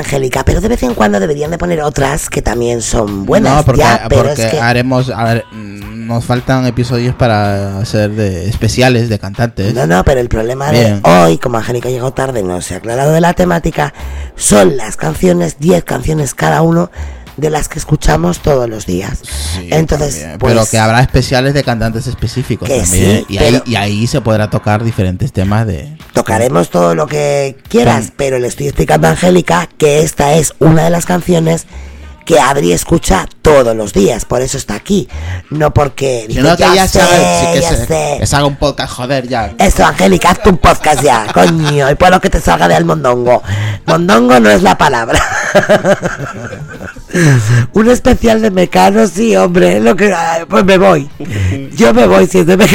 Speaker 1: Angélica, pero de vez en cuando deberían de poner otras que también son buenas.
Speaker 4: no, porque,
Speaker 1: ya, pero
Speaker 4: porque
Speaker 1: es que
Speaker 4: haremos. a ver, nos faltan episodios para hacer de especiales de cantantes.
Speaker 1: No, no, pero el problema
Speaker 4: Bien.
Speaker 1: de hoy, como Angélica llegó tarde no se ha aclarado de la temática, son las canciones, 10 canciones cada uno de las que escuchamos todos los días. Entonces,
Speaker 4: También,
Speaker 1: pues,
Speaker 4: pero que habrá especiales de cantantes específicos también.
Speaker 1: sí,
Speaker 4: y, ahí,
Speaker 1: pero-
Speaker 4: y ahí se podrá tocar diferentes temas de.
Speaker 1: tocaremos todo lo que quieras, pero le estoy explicando a Angélica que esta es una de las canciones que Adri escucha todos los días, por eso está aquí, no porque dice,
Speaker 4: no, que
Speaker 1: "Ya
Speaker 4: ya,
Speaker 1: sé,
Speaker 4: haga- sí, que
Speaker 1: ya
Speaker 4: se,
Speaker 1: sé".
Speaker 4: que se haga un podcast, joder, ya.
Speaker 1: Eso, Angélica, hazte un podcast ya, coño, y por lo que te salga de al mondongo. Mondongo no es la palabra. un especial de Mecano, sí, hombre, lo que, ay, pues me voy. Yo me voy si es de Mecano.